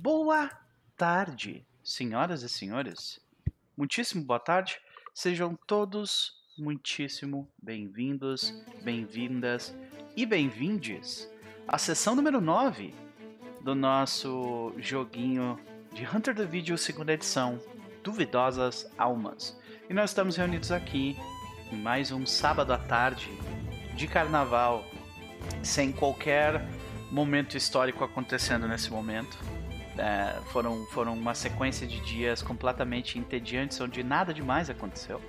Boa tarde, senhoras e senhores. Muitíssimo boa tarde. Sejam todos muitíssimo bem-vindos, bem-vindas e bem-vindes à sessão número 9 do nosso joguinho de Hunter the Video segunda edição, Duvidosas Almas. E nós estamos reunidos aqui em mais um sábado à tarde de carnaval, sem qualquer momento histórico acontecendo nesse momento. É, foram, foram uma sequência de dias completamente entediantes, onde nada demais aconteceu.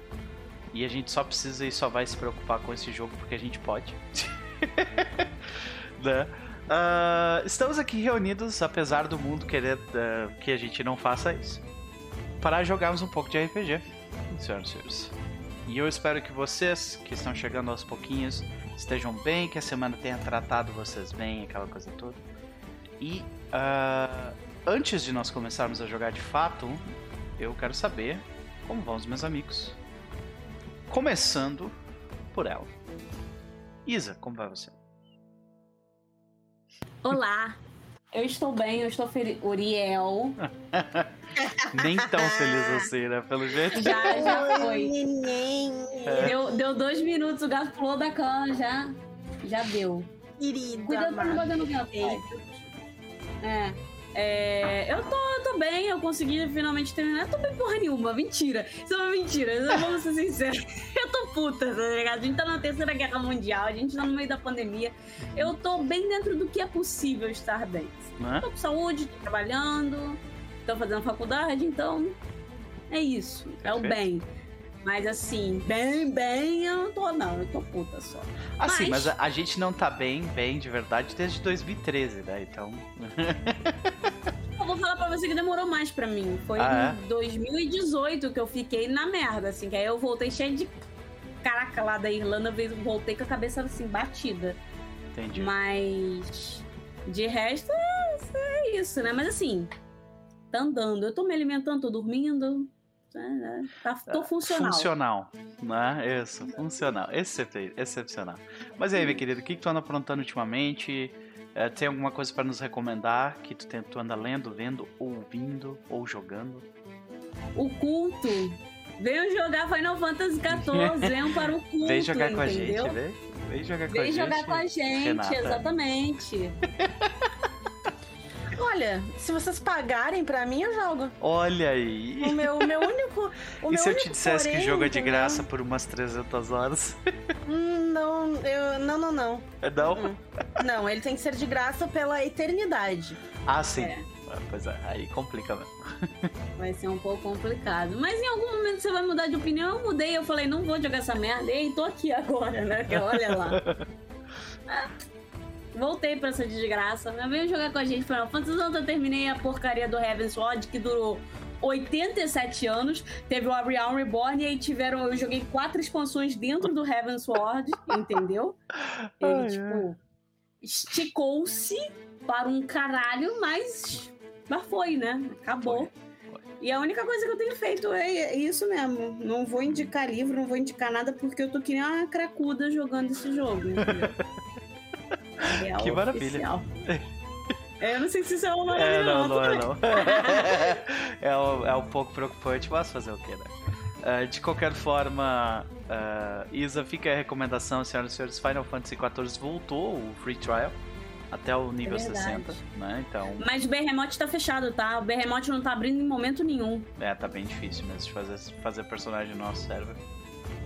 E a gente só precisa e só vai se preocupar com esse jogo porque a gente pode. né? Uh, estamos aqui reunidos, apesar do mundo querer uh, que a gente não faça isso, para jogarmos um pouco de RPG, senhoras e senhores. E eu espero que vocês, que estão chegando aos pouquinhos, estejam bem, que a semana tenha tratado vocês bem, aquela coisa toda. E uh, antes de nós começarmos a jogar de fato, eu quero saber como vão os meus amigos. Começando por ela. Isa, como vai você? Olá, eu estou bem, eu estou feliz. Uriel. Nem tão feliz assim, né? Pelo jeito. Já, já foi. É. Deu, deu dois minutos, o gato pulou da cama, já. Já deu. Querida. Cuidado pra não bater no gato. É. É, eu tô, tô bem, eu consegui finalmente terminar. Eu tô bem porra nenhuma, mentira. Isso é uma mentira, vamos ser sinceros. Eu tô puta, tá ligado? A gente tá na terceira guerra mundial, a gente tá no meio da pandemia. Eu tô bem dentro do que é possível estar bem. É? Tô com saúde, tô trabalhando, tô fazendo faculdade, então é isso. É o bem. Mas assim, bem, bem, eu não tô, não. Eu tô puta só. Assim, mas, mas a, a, gente não tá bem, bem de verdade desde 2013, né? Então. eu vou falar pra você que demorou mais pra mim. Foi ah, em é? 2018 que eu fiquei na merda, assim. Que aí eu voltei cheio de. Caraca, lá da Irlanda, voltei com a cabeça assim, batida. Entendi. Mas. De resto, é isso, né? Mas assim, tá andando. Eu tô me alimentando, tô dormindo é, é, tá, tô funcional. Funcional, né? Isso, funcional. Excep excepcional. Mas aí, meu querido, o que, que tu anda aprontando ultimamente? É, tem alguma coisa para nos recomendar que tu, tem, tu anda lendo, vendo, ouvindo ou jogando? O culto. Venham jogar Final Fantasy XIV, venham para o culto. Vem jogar com entendeu? a gente, vem. Vem jogar com vem a gente. Vem jogar com a gente, Renata. exatamente. Olha, se vocês pagarem pra mim, eu jogo. Olha aí. O meu, o meu único. O e meu se eu te dissesse porém, que o jogo é de graça por umas 300 horas? Hum, não, eu, não, não, não. É não? Hum. Não, ele tem que ser de graça pela eternidade. Ah, sim. É. Ah, pois é, aí complica mesmo. Vai ser um pouco complicado. Mas em algum momento você vai mudar de opinião. Eu mudei, eu falei, não vou jogar essa merda. E tô aqui agora, né? Olha lá. Voltei pra essa desgraça. Veio jogar com a gente Final Fantasy. Ontem eu terminei a porcaria do Heaven's Sword, que durou 87 anos. Teve o Realm Reborn e aí tiveram. Eu joguei quatro expansões dentro do Heaven's Sword, entendeu? Ele, tipo, esticou-se para um caralho, mas. Mas foi, né? Acabou. Foi. E a única coisa que eu tenho feito é isso mesmo. Não vou indicar livro, não vou indicar nada, porque eu tô que nem uma cracuda jogando esse jogo. Real que maravilha. É, eu não sei se isso é uma maravilha. É, não, não, é não. é, um, é um pouco preocupante, mas fazer o quê, né? Uh, de qualquer forma, uh, Isa, fica a recomendação, senhoras e senhores, Final Fantasy XIV voltou o free trial até o nível é 60, né? Então. Mas o Behemoth tá fechado, tá? O Behemoth não tá abrindo em momento nenhum. É, tá bem difícil mesmo de fazer, fazer personagem no nosso server.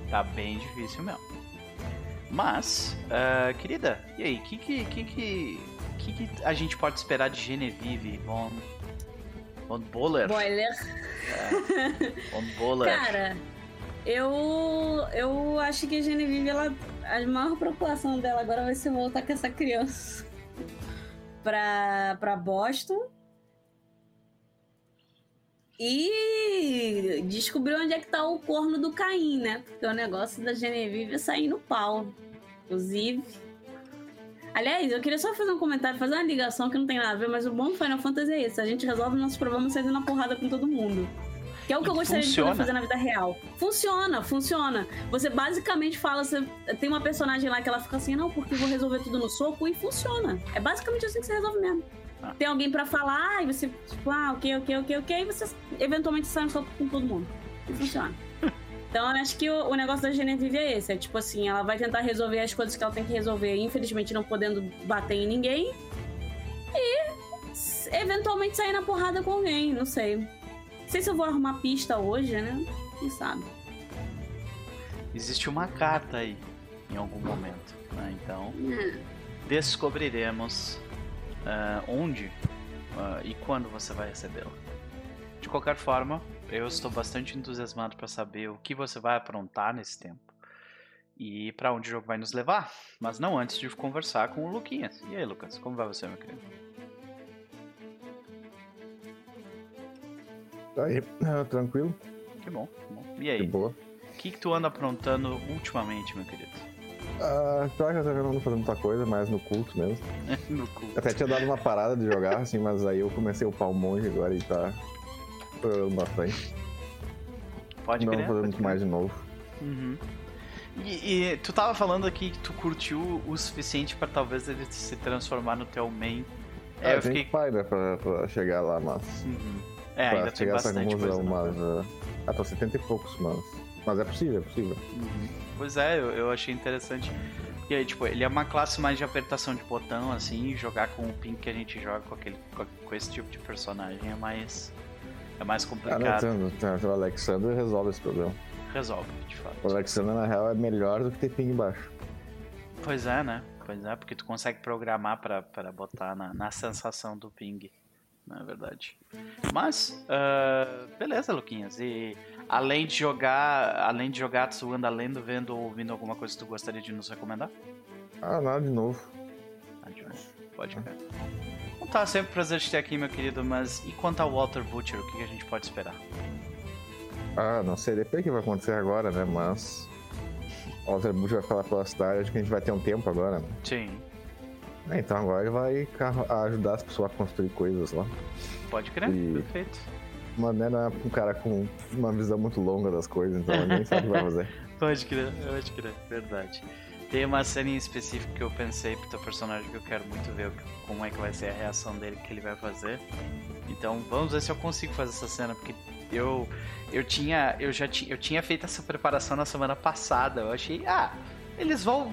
Tá bem difícil mesmo. Mas, uh, querida, e aí, o que que, que, que, que, a gente pode esperar de Genevieve von, von Boller? Boiler. É, von Boller. Cara, eu, eu acho que a Genevieve, ela, a maior preocupação dela agora vai ser voltar com essa criança pra, pra Boston. E descobriu onde é que tá o corno do Caim, né? Porque o negócio da Genevieve é sair no pau. Inclusive. Aliás, eu queria só fazer um comentário, fazer uma ligação que não tem nada a ver, mas o bom do Final Fantasy é esse: a gente resolve nossos problemas saindo na porrada com todo mundo. Que é o que eu gostaria funciona. de fazer na vida real. Funciona, funciona. Você basicamente fala, você tem uma personagem lá que ela fica assim, não, porque eu vou resolver tudo no soco, e funciona. É basicamente assim que você resolve mesmo. Ah. tem alguém pra falar, e você, tipo, ah, ok, ok, ok, ok, e você eventualmente sai no soco com todo mundo. E funciona. Então, eu acho que o, o negócio da Genevieve é esse. É tipo assim, ela vai tentar resolver as coisas que ela tem que resolver, infelizmente não podendo bater em ninguém. E eventualmente sair na porrada com alguém, não sei. Não sei se eu vou arrumar pista hoje, né? Quem sabe? Existe uma carta aí, em algum momento. né? Então, Hum. descobriremos ah, onde ah, e quando você vai recebê-la. De qualquer forma, eu estou bastante entusiasmado para saber o que você vai aprontar nesse tempo e para onde o jogo vai nos levar. Mas não antes de conversar com o Luquinhas. E aí, Lucas, como vai você, meu querido? Tá aí, ah, tranquilo, Que bom, que bom. E aí, boa. o que, que tu anda aprontando ultimamente, meu querido? Ah, pior que eu ando fazendo muita coisa, mas no culto mesmo. no cu. Até tinha dado uma parada de jogar, assim, mas aí eu comecei a upar um monge agora e tá jogando bastante. Pode não crer. vou fazer muito mais de novo. Uhum. E, e tu tava falando aqui que tu curtiu o suficiente pra talvez ele se transformar no teu main. É, É, eu tem fiquei. que pai, né, pra, pra chegar lá, mas... Uhum. É, pra ainda tem chegar essa bastante coisa. conclusão, né? mas... ah, ah, tô 70 e poucos, mas... Mas é possível, é possível. Uhum. Pois é, eu, eu achei interessante. E aí, tipo, ele é uma classe mais de apertação de botão, assim, jogar com o ping que a gente joga com, aquele, com, esse tipo de personagem é mais. É mais Ah, não, complicado. tem, tem, tem o Alexander resolve esse problema. Resolve, de fato. O Alexander, na real, é melhor do que ter ping baixo. Pois é, né? Pois é, porque tu consegue programar pra, pra botar na, na sensação do ping. Não é verdade. Mas, ah, beleza, Luquinhas. E além de jogar, além de jogar, tu anda lendo, vendo ou ouvindo alguma coisa que tu gostaria de nos recomendar? Ah, nada de novo. De novo. Pode ver. Então tá, sempre um prazer te ter aqui, meu querido, mas e quanto ao Walter Butcher, o que a gente pode esperar? Ah, não sei depende do que vai acontecer agora, né? Mas. O Walter Bush vai falar pela cidade, acho que a gente vai ter um tempo agora, né? Sim, É, então agora ele vai ajudar as pessoas a construir coisas lá. pode crer, E- perfeito. Mas né, não é um cara com uma visão muito longa das coisas, então ele nem sabe o que vai fazer. Pode crer, pode crer, verdade. Tem uma cena em específico que eu pensei pro teu personagem que eu quero muito ver como é que vai ser a reação dele, que ele vai fazer. Então vamos ver se eu consigo fazer essa cena, porque eu eu tinha eu já tinha eu tinha feito essa preparação na semana passada. Eu achei, ah, eles vão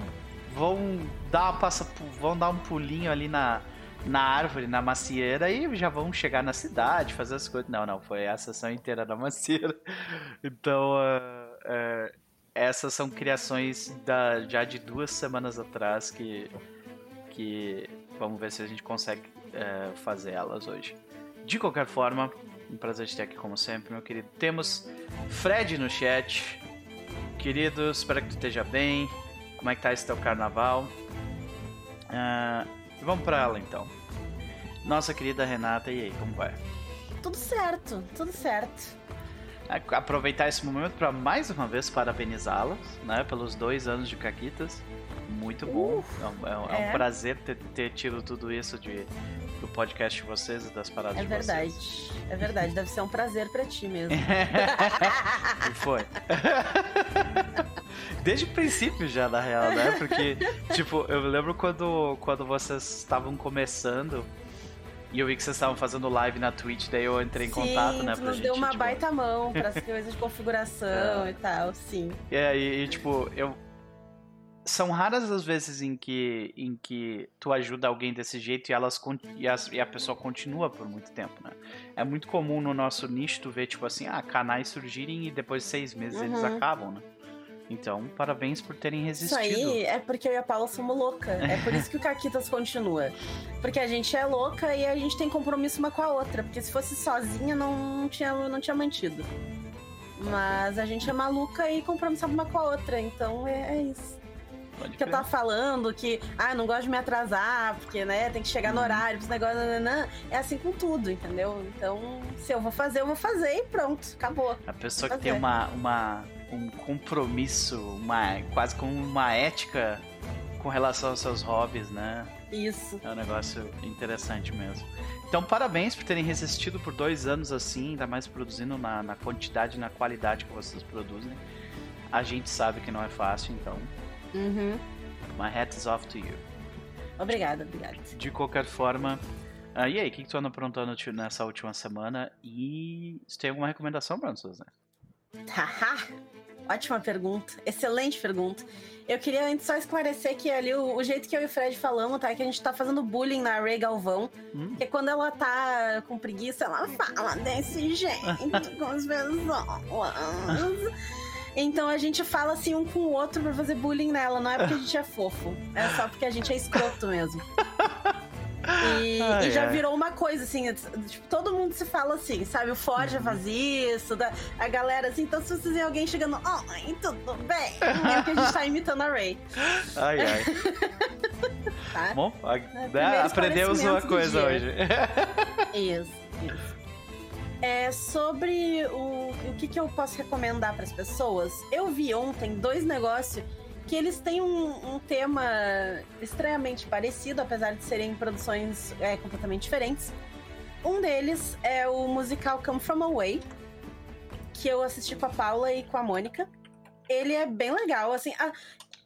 vão dar uma passa vão dar um pulinho ali na na árvore, na macieira e já vão chegar na cidade, fazer as coisas. Não, não, foi a sessão inteira na macieira. Então, ah, ah, essas são criações da, já de duas semanas atrás que, que vamos ver se a gente consegue eh, fazer elas hoje. De qualquer forma, um prazer te ter aqui como sempre, meu querido. Temos Fred no chat. Querido, espero que tu esteja bem. Como é que tá esse teu carnaval? Ah, vamos pra ela então. Nossa querida Renata, e aí, como vai? Tudo certo, tudo certo. Aproveitar esse momento para mais uma vez parabenizá-las, né, pelos dois anos de Caquitas. Muito bom. É um, é um- é um é. prazer ter, ter tido tudo isso de, do podcast de vocês e das paradas É de verdade. vocês. É verdade, deve ser um prazer pra ti mesmo. e foi. Desde o princípio já, na real, né? Porque, tipo, eu lembro quando, quando vocês estavam começando e eu vi que vocês estavam fazendo live na Twitch, daí eu entrei em contato, sim, né? tu pra nos gente, deu uma tipo, baita mão para as coisas de configuração É. e tal, sim. É, e, e, tipo, eu. São raras as vezes em que, em que tu ajuda alguém desse jeito e, elas, e, as- e a pessoa continua por muito tempo, né? É muito comum no nosso nicho tu ver, tipo assim, ah, canais surgirem e depois de seis meses eles Uhum. acabam, né? Então, parabéns por terem Isso resistido. aí é porque eu e a Paula somos louca. É por isso que o Caquitas continua. Porque a gente é louca e a gente tem compromisso uma com a outra. Porque se fosse sozinha, não tinha, não tinha mantido. Mas a gente é maluca e compromissada uma com a outra. Então é, é isso. Pode que eu tava falando que, ah, não gosto de me atrasar, porque, né, tem que chegar no Uhum. horário, esse negócio, nananã. é assim com tudo, entendeu? Então, se eu vou fazer, eu vou fazer e pronto, acabou. A pessoa que tem uma, uma, um compromisso, uma, quase como uma ética com relação aos seus hobbies, né? Isso. É um negócio interessante mesmo. Então, parabéns por terem resistido por dois anos assim, ainda mais produzindo na, na quantidade e na qualidade que vocês produzem. A gente sabe que não é fácil, então, Uhum. my hat is off to you. Obrigada, obrigada. De qualquer forma, Ah, e aí, o que, que tu anda aprontando nessa última semana? E você tem alguma recomendação pra nós, né? Haha, ótima pergunta, excelente pergunta. Eu queria antes só esclarecer que ali o, o jeito que eu e o Fred falamos, tá? É que a gente tá fazendo bullying na Ray Galvão. Hum. Porque quando ela tá com preguiça, ela fala desse jeito com as pessoas. Então a gente fala assim um com o outro pra fazer bullying nela. Não é porque a gente é fofo. É só porque a gente é escroto mesmo. E, Ai, e já ai. virou uma coisa, assim, tipo, todo mundo se fala assim, sabe? O Ford já faz isso, da, a galera assim, então se vocês verem alguém chegando, oi, tudo bem? É que a gente tá imitando a Ray, Ai, ai. tá? Bom, a- primeiro né, aprendemos uma coisa hoje. Isso, isso. É sobre o, o que, que eu posso recomendar para as pessoas. Eu vi ontem dois negócios que eles têm um, um tema estranhamente parecido, apesar de serem produções é, completamente diferentes. Um deles é o musical Come From Away, que eu assisti com a Paula e com a Mônica. Ele é bem legal, assim. a-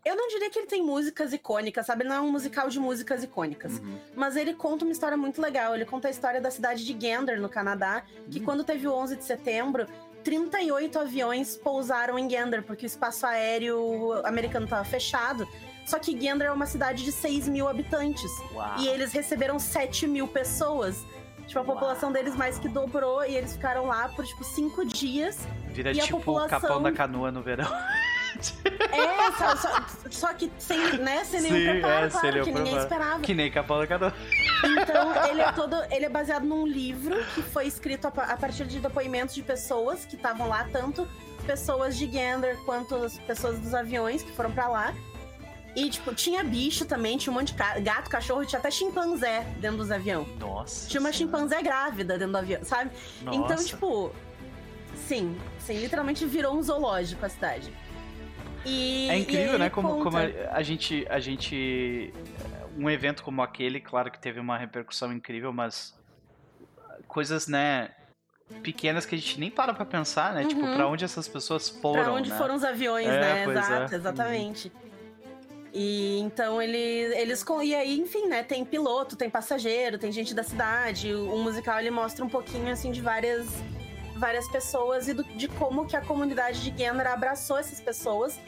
eu não diria que ele tem músicas icônicas, sabe? Ele não é um musical de músicas icônicas. Uhum. Mas ele conta uma história muito legal. Ele conta a história da cidade de Gander, no Canadá, que Hum. quando teve o 11 de setembro, 38 aviões pousaram em Gander, porque o espaço aéreo americano estava fechado. Só que Gander é uma cidade de 6 mil habitantes. Uau. E eles receberam 7 mil pessoas. Tipo, a Uau. população deles mais que dobrou. E eles ficaram lá por, tipo, cinco dias. Vira tipo o população- capão da canoa no verão. É, só, só- só que sem, né, sem nenhum Sim, preparo, é, claro, que ninguém preparo. esperava. que nem capão da canoa. Então, ele é todo. Ele é baseado num livro que foi escrito a, a partir de depoimentos de pessoas que estavam lá, tanto pessoas de Gander quanto as pessoas dos aviões que foram pra lá. E, tipo, tinha bicho também, tinha um monte de gato, cachorro, tinha até chimpanzé dentro dos aviões. Nossa. Tinha uma Senhora. chimpanzé grávida dentro do avião, sabe? Então, Nossa. tipo. Sim, sim, literalmente virou um zoológico a cidade. E, É incrível, né? Como, como conta- a, a gente. A gente. Um evento como aquele, claro que teve uma repercussão incrível, mas. Coisas, né? Pequenas que a gente nem para pra pensar, né? Tipo, Uhum. pra onde essas pessoas foram. Pra onde né? foram os aviões, É, né? é. Exato, exatamente. E então ele, eles. com- E aí, enfim, né? Tem piloto, tem passageiro, tem gente da cidade. O, o musical ele mostra um pouquinho assim de várias, várias pessoas e do- de como que a comunidade de Gander abraçou essas pessoas.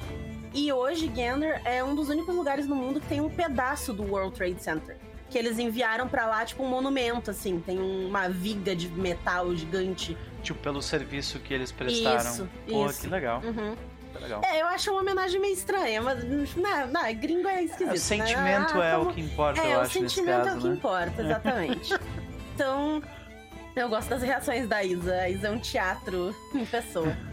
E hoje Gander é um dos únicos lugares no mundo que tem um pedaço do World Trade Center. Que eles enviaram pra lá, tipo, um monumento, assim. Tem uma viga de metal gigante. Tipo, pelo serviço que eles prestaram. Isso, Pô, isso. que legal. Uhum. Que legal. É, eu acho uma homenagem meio estranha, mas não, não, gringo é esquisito. o sentimento né? Ah, é como- o que importa, É, eu o acho, nesse sentimento caso, é o que né? importa, exatamente. então, eu gosto das reações da Isa. A Isa é um teatro em pessoa.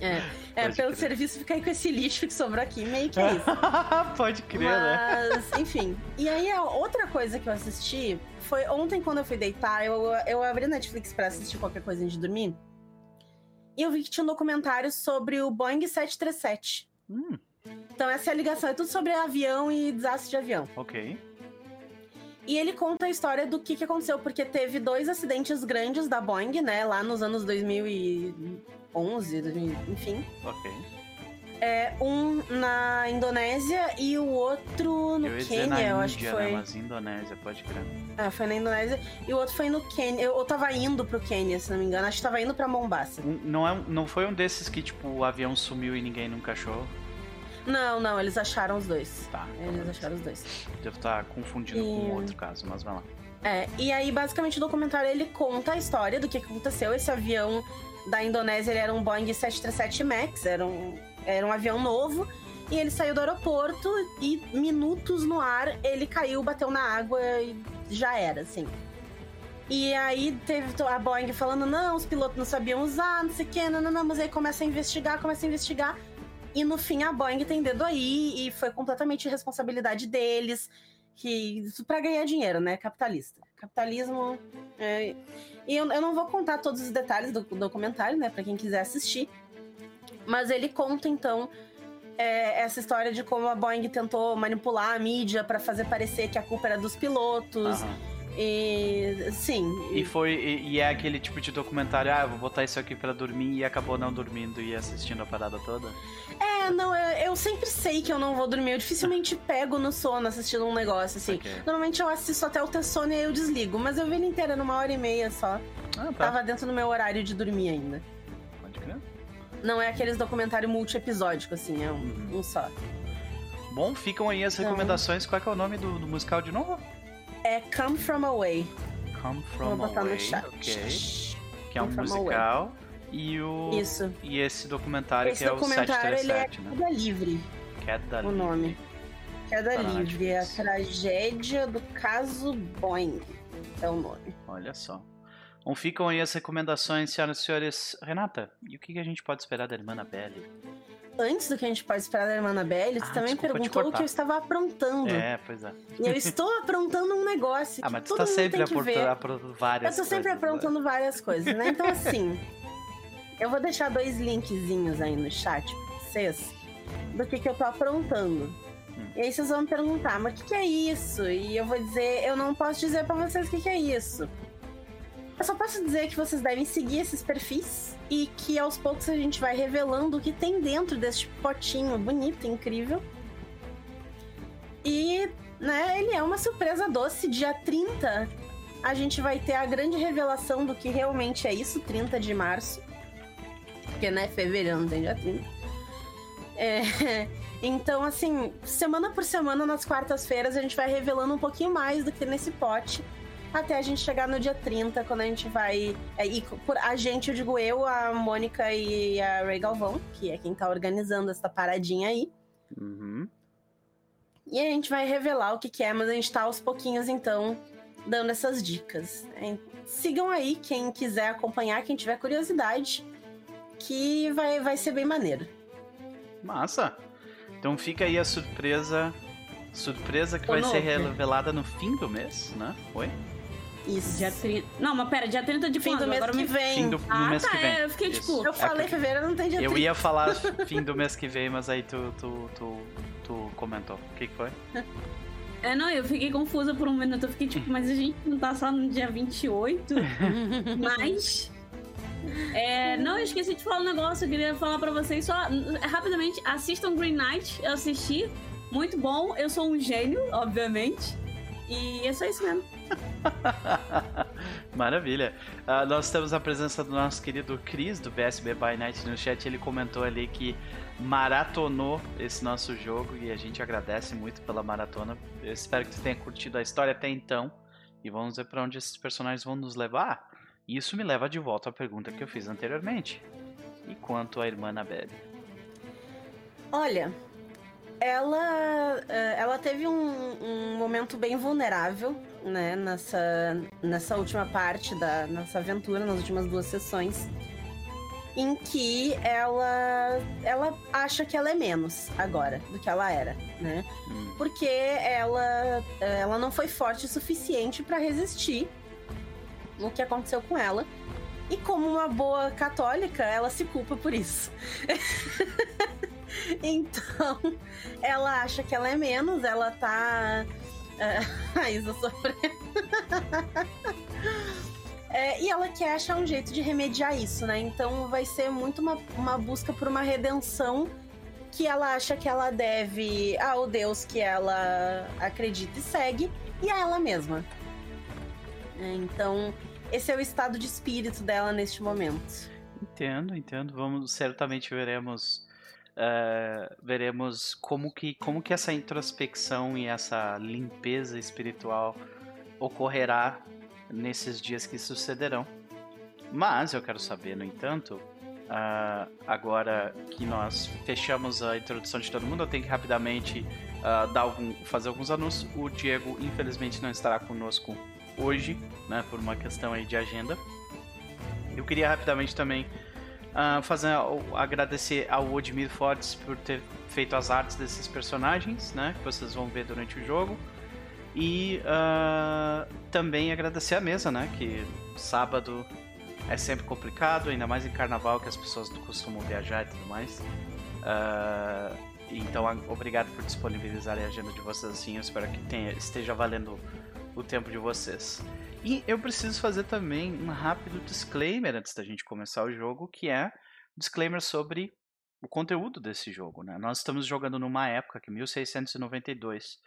É, é pelo crer. serviço ficar aí com esse lixo que sobrou aqui, meio que é isso. Pode crer, né? Mas, enfim. E aí, a outra coisa que eu assisti foi ontem, quando eu fui deitar, eu, eu abri Netflix pra assistir qualquer coisa antes de dormir. E eu vi que tinha um documentário sobre o Boeing 737. Hum, Então, essa é a ligação. É tudo sobre avião e desastre de avião. ok. E ele conta a história do que, que aconteceu, porque teve dois acidentes grandes da Boeing, né? Lá nos anos 2011, 2000, enfim. Ok. É, um na Indonésia e o outro no eu ia dizer na Quênia, eu Índia, acho que né? foi. Mas Indonésia, pode crer. É, foi na Indonésia. E o outro foi no Quênia. Eu, eu tava indo pro Quênia, se não me engano. Acho que tava indo pra Mombasa. Não, é, não foi um desses que, tipo, o avião sumiu e ninguém nunca achou? Não, não, eles acharam os dois. Tá. Eles acharam os dois. Devo estar confundindo com E- outro caso, mas vai lá. É, e aí basicamente o documentário ele conta a história do que que aconteceu. Esse avião da Indonésia ele era um Boeing 737 MAX, era um, era um avião novo. E ele saiu do aeroporto e minutos no ar ele caiu, bateu na água e já era, assim. E aí teve a Boeing falando, não, os pilotos não sabiam usar, não sei o quê, não, não, não, mas aí começa a investigar, começa a investigar. E no fim a Boeing tem dedo aí e foi completamente responsabilidade deles que isso para ganhar dinheiro, né? Capitalista. Capitalismo. é, E eu, eu não vou contar todos os detalhes do documentário, né? Para quem quiser assistir. Mas ele conta então é, essa história de como a Boeing tentou manipular a mídia para fazer parecer que a culpa era dos pilotos. E sim. E foi e, e é aquele tipo de documentário, ah, eu vou botar isso aqui pra dormir e acabou não dormindo e assistindo a parada toda. É, não, eu, eu sempre sei que eu não vou dormir. Eu dificilmente pego no sono assistindo um negócio, assim. Ok. Normalmente eu assisto até o ter sono e aí eu desligo. Mas eu vi ele inteira numa hora e meia só. Ah, tá. Tava dentro do meu horário de dormir ainda. Pode crer. Não é aqueles documentário multi-episódico, assim, é um, um só. Bom, ficam aí as Não. recomendações. Qual é, que é o nome do, do musical de novo? É Come From Away. Come Vou From botar Away, no chat. ok. Que é um Come From musical. E o. Isso. E esse documentário Esse que é o documentário, ele é 737, né? Queda Livre, Queda o Livre. nome. Queda Tá Livre, é a tragédia do caso Boeing. É o nome. Olha só. Bom, ficam aí as recomendações, senhoras e senhores. Renata, e o que a gente pode esperar da irmã Annabelle? Antes do que a gente pode esperar da irmã Annabelle, Ah, você também perguntou o que eu estava aprontando. É, pois é. E eu estou aprontando um negócio Ah, que mas tu todo tá mundo sempre aprontando, várias Eu tô sempre coisas, né? aprontando várias coisas, né? Então, assim, eu vou deixar dois linkzinhos aí no chat pra vocês do que, que eu tô aprontando. Hum. E aí vocês vão me perguntar, mas o que, que é isso? E eu vou dizer, eu não posso dizer pra vocês o que, que é isso. Eu só posso dizer que vocês devem seguir esses perfis e que aos poucos a gente vai revelando o que tem dentro deste potinho bonito, incrível. E, né, ele é uma surpresa doce. Dia 30, a gente vai ter a grande revelação do que realmente é isso, 30 de março. Porque, né, fevereiro não tem dia 30. É, então, assim, semana por semana, nas quartas-feiras, a gente vai revelando um pouquinho mais do que nesse pote. Até a gente chegar no dia 30, quando a gente vai. É, e por a gente, eu digo eu, a Mônica e a Ray Galvão, que é quem tá organizando essa paradinha aí. Uhum. E a gente vai revelar o que, que é, mas a gente tá aos pouquinhos, então, dando essas dicas. É, Sigam aí quem quiser acompanhar, quem tiver curiosidade, que vai, vai ser bem maneiro. Massa. Então fica aí a surpresa. Surpresa que vai ser Nope. revelada no fim do mês, né? Oi? Isso. Dia 30. Não, mas pera, dia 30 de Fim quando? do mês Agora que me... vem. Fim do, Ah, mês tá, que vem. é, eu fiquei Isso. tipo- Eu É falei que fevereiro, não tem dia Eu 30. ia falar fim do mês que vem, mas aí tu, tu, tu, tu comentou. O que, que foi? É, não, eu fiquei confusa por um minuto. Eu fiquei tipo, mas a gente não tá só no dia 28? mas. É, não, eu esqueci de falar um negócio. Eu queria falar pra vocês só. Rapidamente, assistam Green Knight. Eu assisti. Muito bom. Eu sou um gênio, obviamente. E é só isso mesmo. Maravilha. Ah, nós temos a presença do nosso querido Cris, do BSB by Night no chat. Ele comentou ali que maratonou esse nosso jogo e a gente agradece muito pela maratona. Eu espero que tu tenha curtido a história até então. E vamos ver para onde esses personagens vão nos levar. E isso me leva de volta à pergunta que eu fiz anteriormente. E quanto à irmã Annabelle? Olha, ela, eh, ela teve um, um momento bem vulnerável, né, nessa, nessa última parte da nossa aventura, nas últimas duas sessões, em que ela, ela acha que ela é menos agora do que ela era, né? Hum, Porque ela, eh, ela não foi forte o suficiente para resistir o que aconteceu com ela. E como uma boa católica, ela se culpa por isso. então, ela acha que ela é menos, ela tá. é, a Isa sofrendo. É, e ela quer achar um jeito de remediar isso, né? Então vai ser muito uma, uma busca por uma redenção que ela acha que ela deve ao Deus que ela acredita e segue e a ela mesma. É, Então, esse é o estado de espírito dela neste momento. Entendo, entendo. Vamos certamente veremos eh, veremos como que como que essa introspecção e essa limpeza espiritual ocorrerá nesses dias que sucederão. Mas eu quero saber, no entanto, ah, agora que nós fechamos a introdução de todo mundo, eu tenho que rapidamente ah, dar algum, fazer alguns anúncios. O Diego, infelizmente, não estará conosco hoje, né, por uma questão aí de agenda. Eu queria rapidamente também ah, fazer agradecer ao Odmir Fortes por ter feito as artes desses personagens, né, que vocês vão ver durante o jogo. E ah, também agradecer a mesa, né, que sábado é sempre complicado, ainda mais em carnaval que as pessoas costumam viajar e tudo mais. Ah, então, obrigado por disponibilizarem a agenda de vocês assim. Eu espero que tenha- esteja valendo o tempo de vocês. E eu preciso fazer também um rápido disclaimer antes da gente começar o jogo, que é disclaimer sobre o conteúdo desse jogo. Né? Nós estamos jogando numa época que 1692,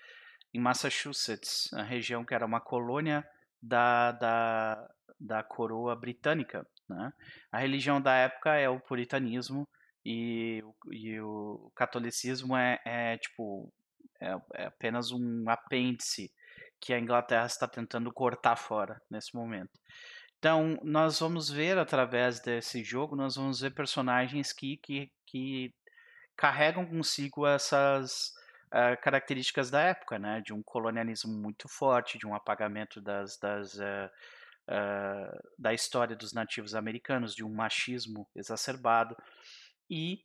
em Massachusetts, a região que era uma colônia da, da, da coroa britânica. Né? A religião da época é o puritanismo e, e o catolicismo é, é tipo é, é apenas um apêndice que a Inglaterra está tentando cortar fora nesse momento. Então, nós vamos ver através desse jogo, nós vamos ver personagens que, que, que carregam consigo essas uh, características da época, né? De um colonialismo muito forte, de um apagamento das, das uh, uh, da história dos nativos americanos, de um machismo exacerbado. E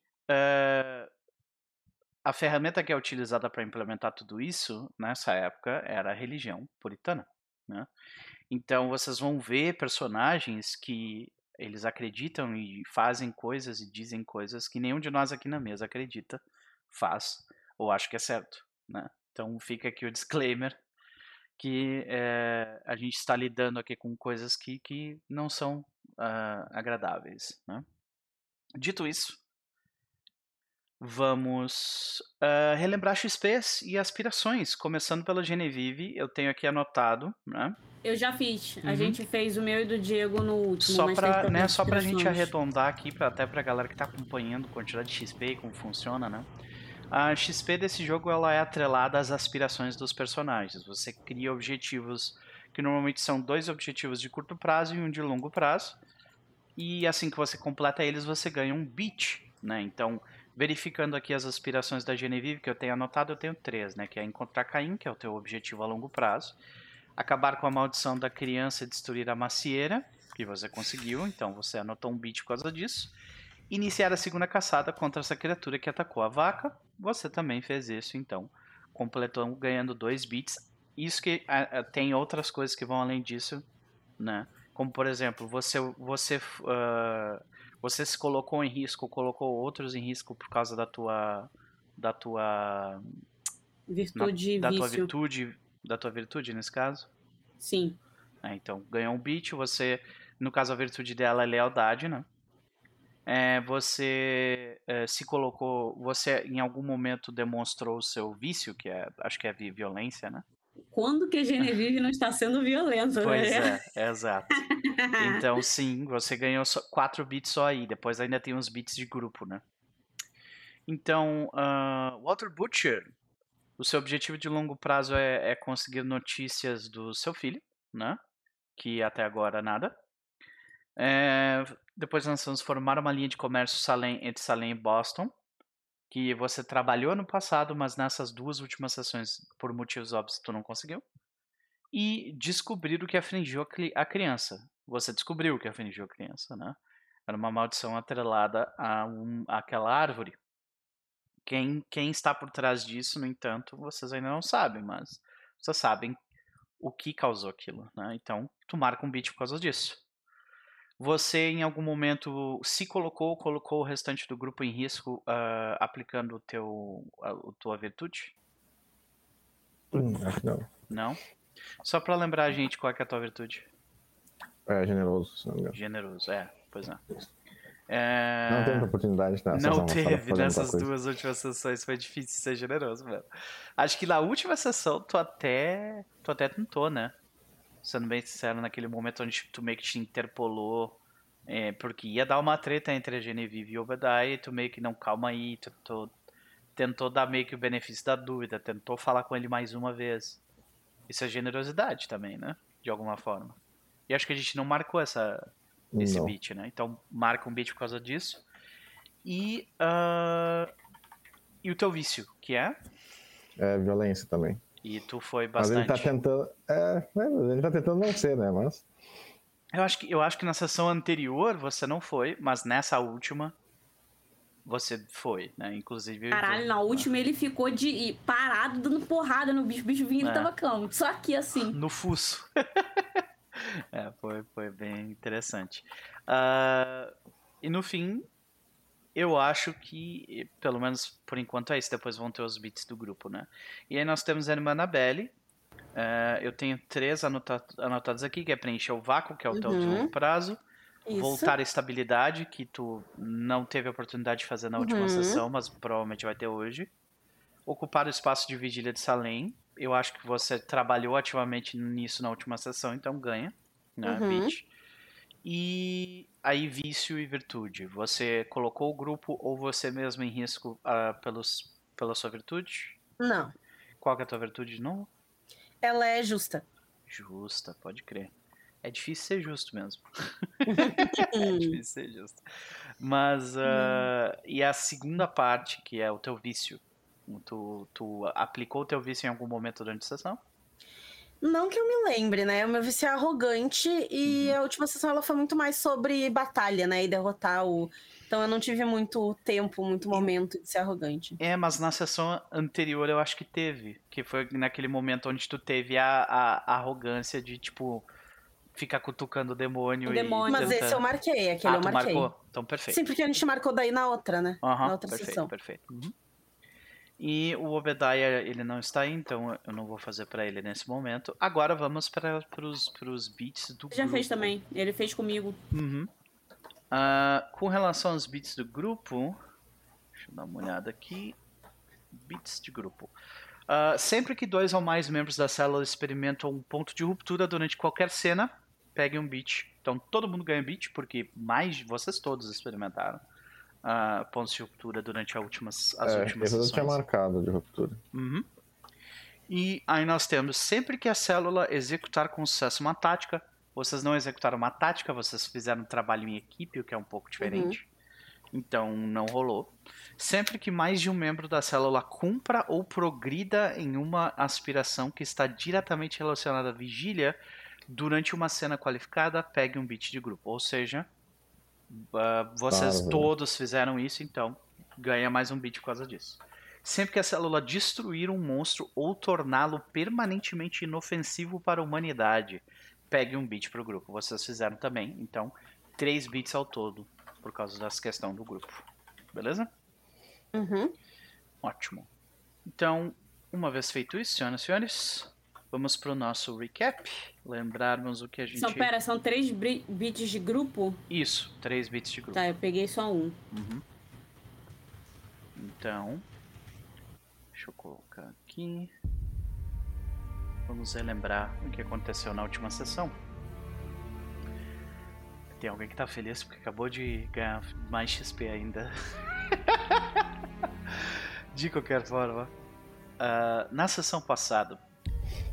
a ferramenta que é utilizada para implementar tudo isso nessa época era a religião puritana. Né? Então vocês vão ver personagens que eles acreditam e fazem coisas e dizem coisas que nenhum de nós aqui na mesa acredita, faz ou acha que é certo. Né? Então fica aqui o disclaimer que é, a gente está lidando aqui com coisas que, que não são uh, agradáveis. Né? Dito isso, Vamos uh, relembrar XPs e aspirações, começando pela Genevieve. Eu tenho aqui anotado, né? Eu já fiz. Uhum. A gente fez o meu e do Diego no último. Só para né, só pra gente arredondar aqui, pra, até pra galera que tá acompanhando a quantidade de XP e como funciona, né? A XP desse jogo ela é atrelada às aspirações dos personagens. Você cria objetivos que normalmente são dois objetivos de curto prazo e um de longo prazo. E assim que você completa eles, você ganha um beat, né? Então, verificando aqui as aspirações da Genevieve, que eu tenho anotado, eu tenho três, né? Que é encontrar Caim, que é o teu objetivo a longo prazo. Acabar com a maldição da criança e destruir a macieira, que você conseguiu, então você anotou um beat por causa disso. Iniciar a segunda caçada contra essa criatura que atacou a vaca, você também fez isso, então completou ganhando dois bits. Isso que uh, tem outras coisas que vão além disso, né? Como por exemplo, você você uh, você se colocou em risco, colocou outros em risco por causa da tua da tua virtude, na, da tua virtude, da tua virtude nesse caso? Sim. É, então, ganhou um beat, você, no caso a virtude dela é lealdade, né? É, você é, se colocou, você em algum momento demonstrou o seu vício, que é, acho que é violência, né? Quando que a Genevieve não está sendo violenta, pois né? é, é exato. Então, sim, você ganhou 4 bits só aí, depois ainda tem uns bits de grupo, né? Então, uh, Walter Butcher, o seu objetivo de longo prazo é, é, conseguir notícias do seu filho, né? Que até agora nada. É, depois nós vamos formar uma linha de comércio Salem, entre Salem e Boston que você trabalhou no passado, mas nessas duas últimas sessões, por motivos óbvios, tu não conseguiu. E descobrir o que afligiu a criança. Você descobriu o que afligiu a criança, né? Era uma maldição atrelada a um, àquela árvore. Quem, quem está por trás disso, no entanto, vocês ainda não sabem, mas vocês sabem o que causou aquilo, né? Então, tu marca um beat por causa disso. Você, em algum momento, se colocou, colocou o restante do grupo em risco uh, aplicando o teu, a, a tua virtude? Hum, não. Não? Só para lembrar a gente qual é, é a tua virtude. É, generoso, se não me engano. Generoso, é, pois é. é... Não teve oportunidade nessa Não teve nessas duas últimas sessões, foi difícil ser generoso, mano. Acho que na última sessão tu até, tu até tentou, né? Sendo bem sincero, naquele momento onde tu meio que te interpolou, é, porque ia dar uma treta entre a Genevieve e o Obadiah, e tu meio que não, calma aí, tentou, tentou dar meio que o benefício da dúvida, tentou falar com ele mais uma vez. Isso é generosidade também, né? De alguma forma. E acho que a gente não marcou essa, esse não. beat, né? Então marca um beat por causa disso. E, uh, e o teu vício, que é? É violência também. E tu foi bastante. Mas ele tá tentando. É, né, ele tá tentando não ser, né? Mas. Eu acho, que, eu acho que na sessão anterior você não foi, mas nessa última você foi, né? Inclusive. Caralho, na última ele ficou de parado dando porrada no bicho, o bicho vinha e é. tava calmo. Só aqui assim. No fuso. é, foi, foi bem interessante. Uh, e no fim, eu acho que, pelo menos por enquanto é isso, depois vão ter os beats do grupo, né? E aí nós temos a irmã Annabelle, É, eu tenho três anota anotados aqui, que é preencher o vácuo, que é o teu Uhum. último prazo. Isso. Voltar à estabilidade, que tu não teve a oportunidade de fazer na última Uhum. sessão, mas provavelmente vai ter hoje. Ocupar o espaço de vigília de Salem. Eu acho que você trabalhou ativamente nisso na última sessão, então ganha. Né, Uhum. Beat. E aí, vício e virtude. Você colocou o grupo ou você mesmo em risco ah, pelos, pela sua virtude? Não. Qual que é a tua virtude de novo? Ela é justa. Justa, pode crer. É difícil ser justo mesmo. É Hum. difícil ser justo. Mas, ah, e a segunda parte, que é o teu vício. Tu, tu aplicou o teu vício em algum momento durante a sessão? Não que eu me lembre, né? O meu vício é arrogante e a última sessão ela foi muito mais sobre batalha, né? E derrotar o. Então eu não tive muito tempo, muito momento de ser arrogante. É, mas na sessão anterior eu acho que teve. Que foi naquele momento onde tu teve a, a- a arrogância de, tipo, ficar cutucando o demônio. O e demônio. Mas tentar- esse eu marquei, aquele ah, eu tu marquei. marcou? Então perfeito. Sim, porque a gente marcou daí na outra, né? Aham, na outra perfeito, sessão. perfeito. Uhum. E o Obadiah, ele não está aí, então eu não vou fazer pra ele nesse momento. Agora vamos para os beats do Já grupo. fez também. Ele fez comigo. Uhum. Ah, com relação aos beats do grupo, deixa eu dar uma olhada aqui. Beats de grupo. Ah, sempre que dois ou mais membros da célula experimentam um ponto de ruptura durante qualquer cena, pegue um beat. Então todo mundo ganha beat, porque mais vocês todos experimentaram ah, pontos de ruptura durante a últimas, as é, últimas sessões. tinha marcado de ruptura. Uhum. E aí nós temos, sempre que a célula executar com sucesso uma tática, vocês não executaram uma tática, vocês fizeram um trabalho em equipe, o que é um pouco diferente. Então não rolou. Sempre que mais de um membro da célula cumpra ou progrida em uma aspiração que está diretamente relacionada à vigília, durante uma cena qualificada, pegue um beat de grupo. Ou seja, ah, vocês todos fizeram isso, então ganha mais um beat por causa disso. Sempre que a célula destruir um monstro ou torná-lo permanentemente inofensivo para a humanidade, pegue um beat pro grupo. Vocês fizeram também, então, três beats ao todo, por causa dessa questão do grupo. Beleza? Uhum. Ótimo. Então, uma vez feito isso, senhoras e senhores, vamos pro nosso recap. Lembrarmos o que a gente. São, pera, são três beats de grupo? Isso, três beats de grupo. Tá, eu peguei só um. Uhum. Então, deixa eu colocar aqui. Vamos relembrar o que aconteceu na última sessão. Tem alguém que tá feliz porque acabou de ganhar mais XP ainda. de qualquer forma, ah, na sessão passada,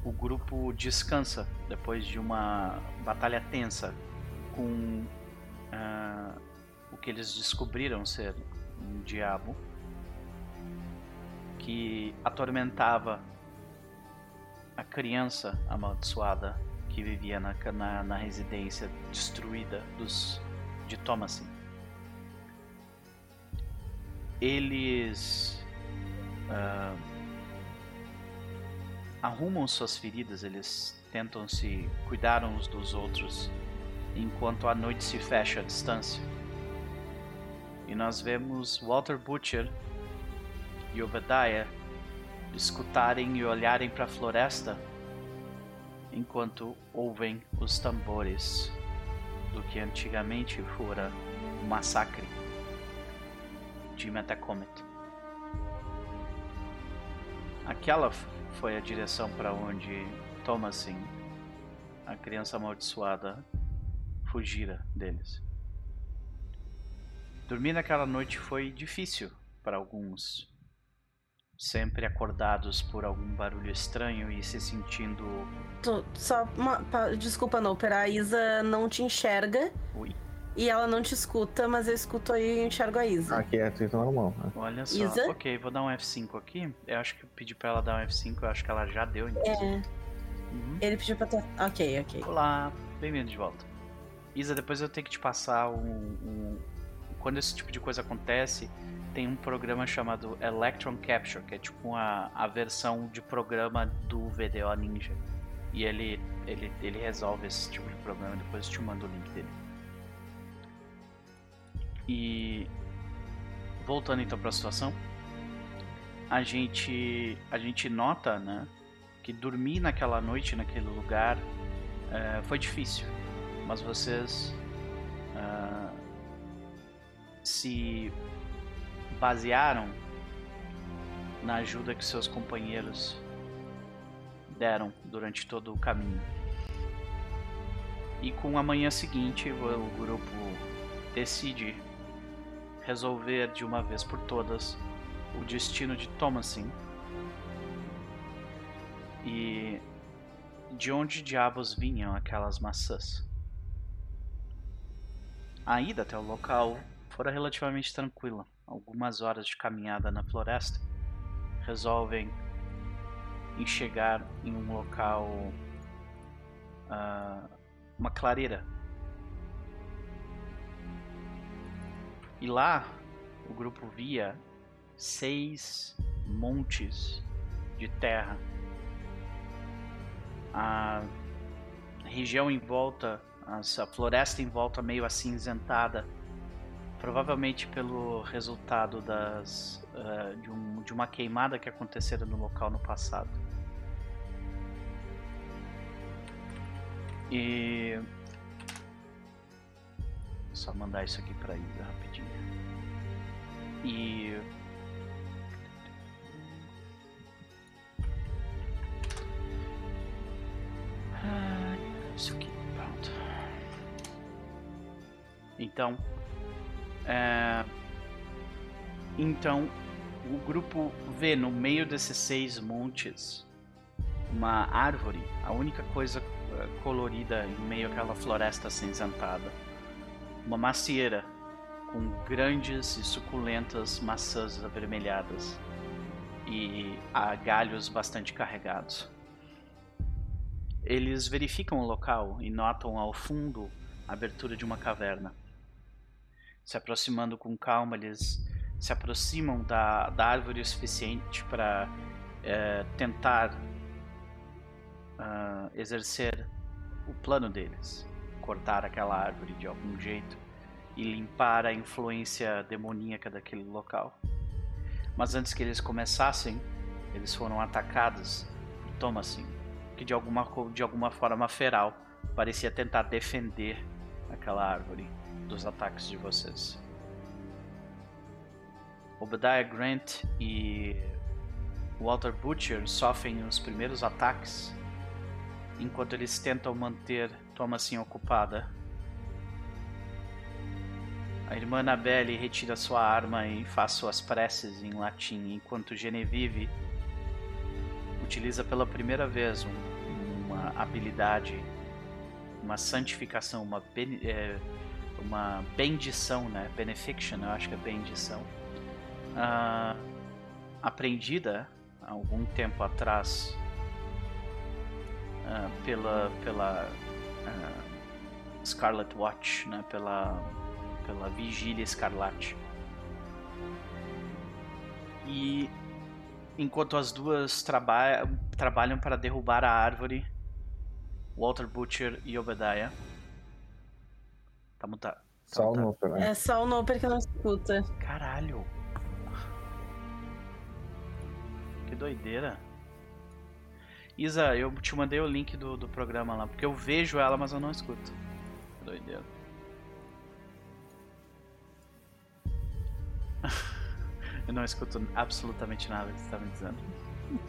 o grupo descansa depois de uma batalha tensa com ah, o que eles descobriram ser um diabo que atormentava a criança amaldiçoada que vivia na, na, na residência destruída dos de Thomasin. Eles ah, arrumam suas feridas, eles tentam se cuidar uns dos outros enquanto a noite se fecha à distância. E nós vemos Walter Butcher e Obadiah escutarem e olharem para a floresta enquanto ouvem os tambores do que antigamente fora o massacre de Metacomet. Aquela foi a direção para onde Thomasin, a criança amaldiçoada, fugira deles. Dormir naquela noite foi difícil para alguns, sempre acordados por algum barulho estranho e se sentindo. Tô- só uma, pa- desculpa, Noper, a Isa não te enxerga Ui, e ela não te escuta, mas eu escuto aí e enxergo a Isa. Aqui é tudo normal. Né? olha só. Isa? Ok, vou dar um F5 aqui. Eu acho que eu pedi pra ela dar um F5, eu acho que ela já deu, inclusive. É, Uhum. ele pediu pra ter. Ok, ok. Olá, bem-vindo de volta. Isa, depois eu tenho que te passar um, um- Quando esse tipo de coisa acontece, tem um programa chamado Electron Capture, que é tipo a, a versão de programa do VDO Ninja. E ele, ele, ele resolve esse tipo de problema, depois eu te mando o link dele. E voltando então para a situação, a gente a gente nota, né, que dormir naquela noite, naquele lugar, eh, foi difícil. Mas vocês ah, se basearam na ajuda que seus companheiros deram durante todo o caminho. E com a manhã seguinte, o grupo decide resolver de uma vez por todas o destino de Thomasin. E de onde diabos vinham aquelas maçãs? A ida até o local fora relativamente tranquila. Algumas horas de caminhada na floresta resolvem em chegar em um local, uh, uma clareira. E lá o grupo via seis montes de terra. A região em volta, a floresta em volta meio acinzentada, provavelmente pelo resultado das, uh, de, um, de uma queimada que acontecera no local no passado. E só mandar isso aqui para Isa rapidinho. E ah, isso aqui, pronto. Então, é... então o grupo vê no meio desses seis montes uma árvore, a única coisa colorida em meio àquela floresta acinzentada. Uma macieira com grandes e suculentas maçãs avermelhadas e galhos bastante carregados. Eles verificam o local e notam ao fundo a abertura de uma caverna. Se aproximando com calma, eles se aproximam da, da árvore o suficiente para é, tentar uh, exercer o plano deles, cortar aquela árvore de algum jeito e limpar a influência demoníaca daquele local. Mas antes que eles começassem, eles foram atacados por Thomasin, que de alguma, de alguma forma feral parecia tentar defender aquela árvore dos ataques de vocês. Obadiah Grant e Walter Butcher sofrem os primeiros ataques enquanto eles tentam manter Thomasin ocupada. A irmã Annabelle retira sua arma e faz suas preces em latim, enquanto Genevieve utiliza pela primeira vez um, uma habilidade, uma santificação, uma, ben, é, uma bendição, né? Benefiction, eu acho que é bendição. Uh, aprendida há algum tempo atrás uh, pela pela uh, Scarlet Watch, né? Pela pela Vigília Escarlate. E enquanto as duas traba trabalham para derrubar a árvore, Walter Butcher e Obadiah. Tá mutado. Só o Noper, né? É só o Noper que não escuta. Caralho. Que doideira. Isa, eu te mandei o link do, do programa lá, porque eu vejo ela, mas eu não escuto. Doideira. eu não escuto absolutamente nada que você tá me dizendo.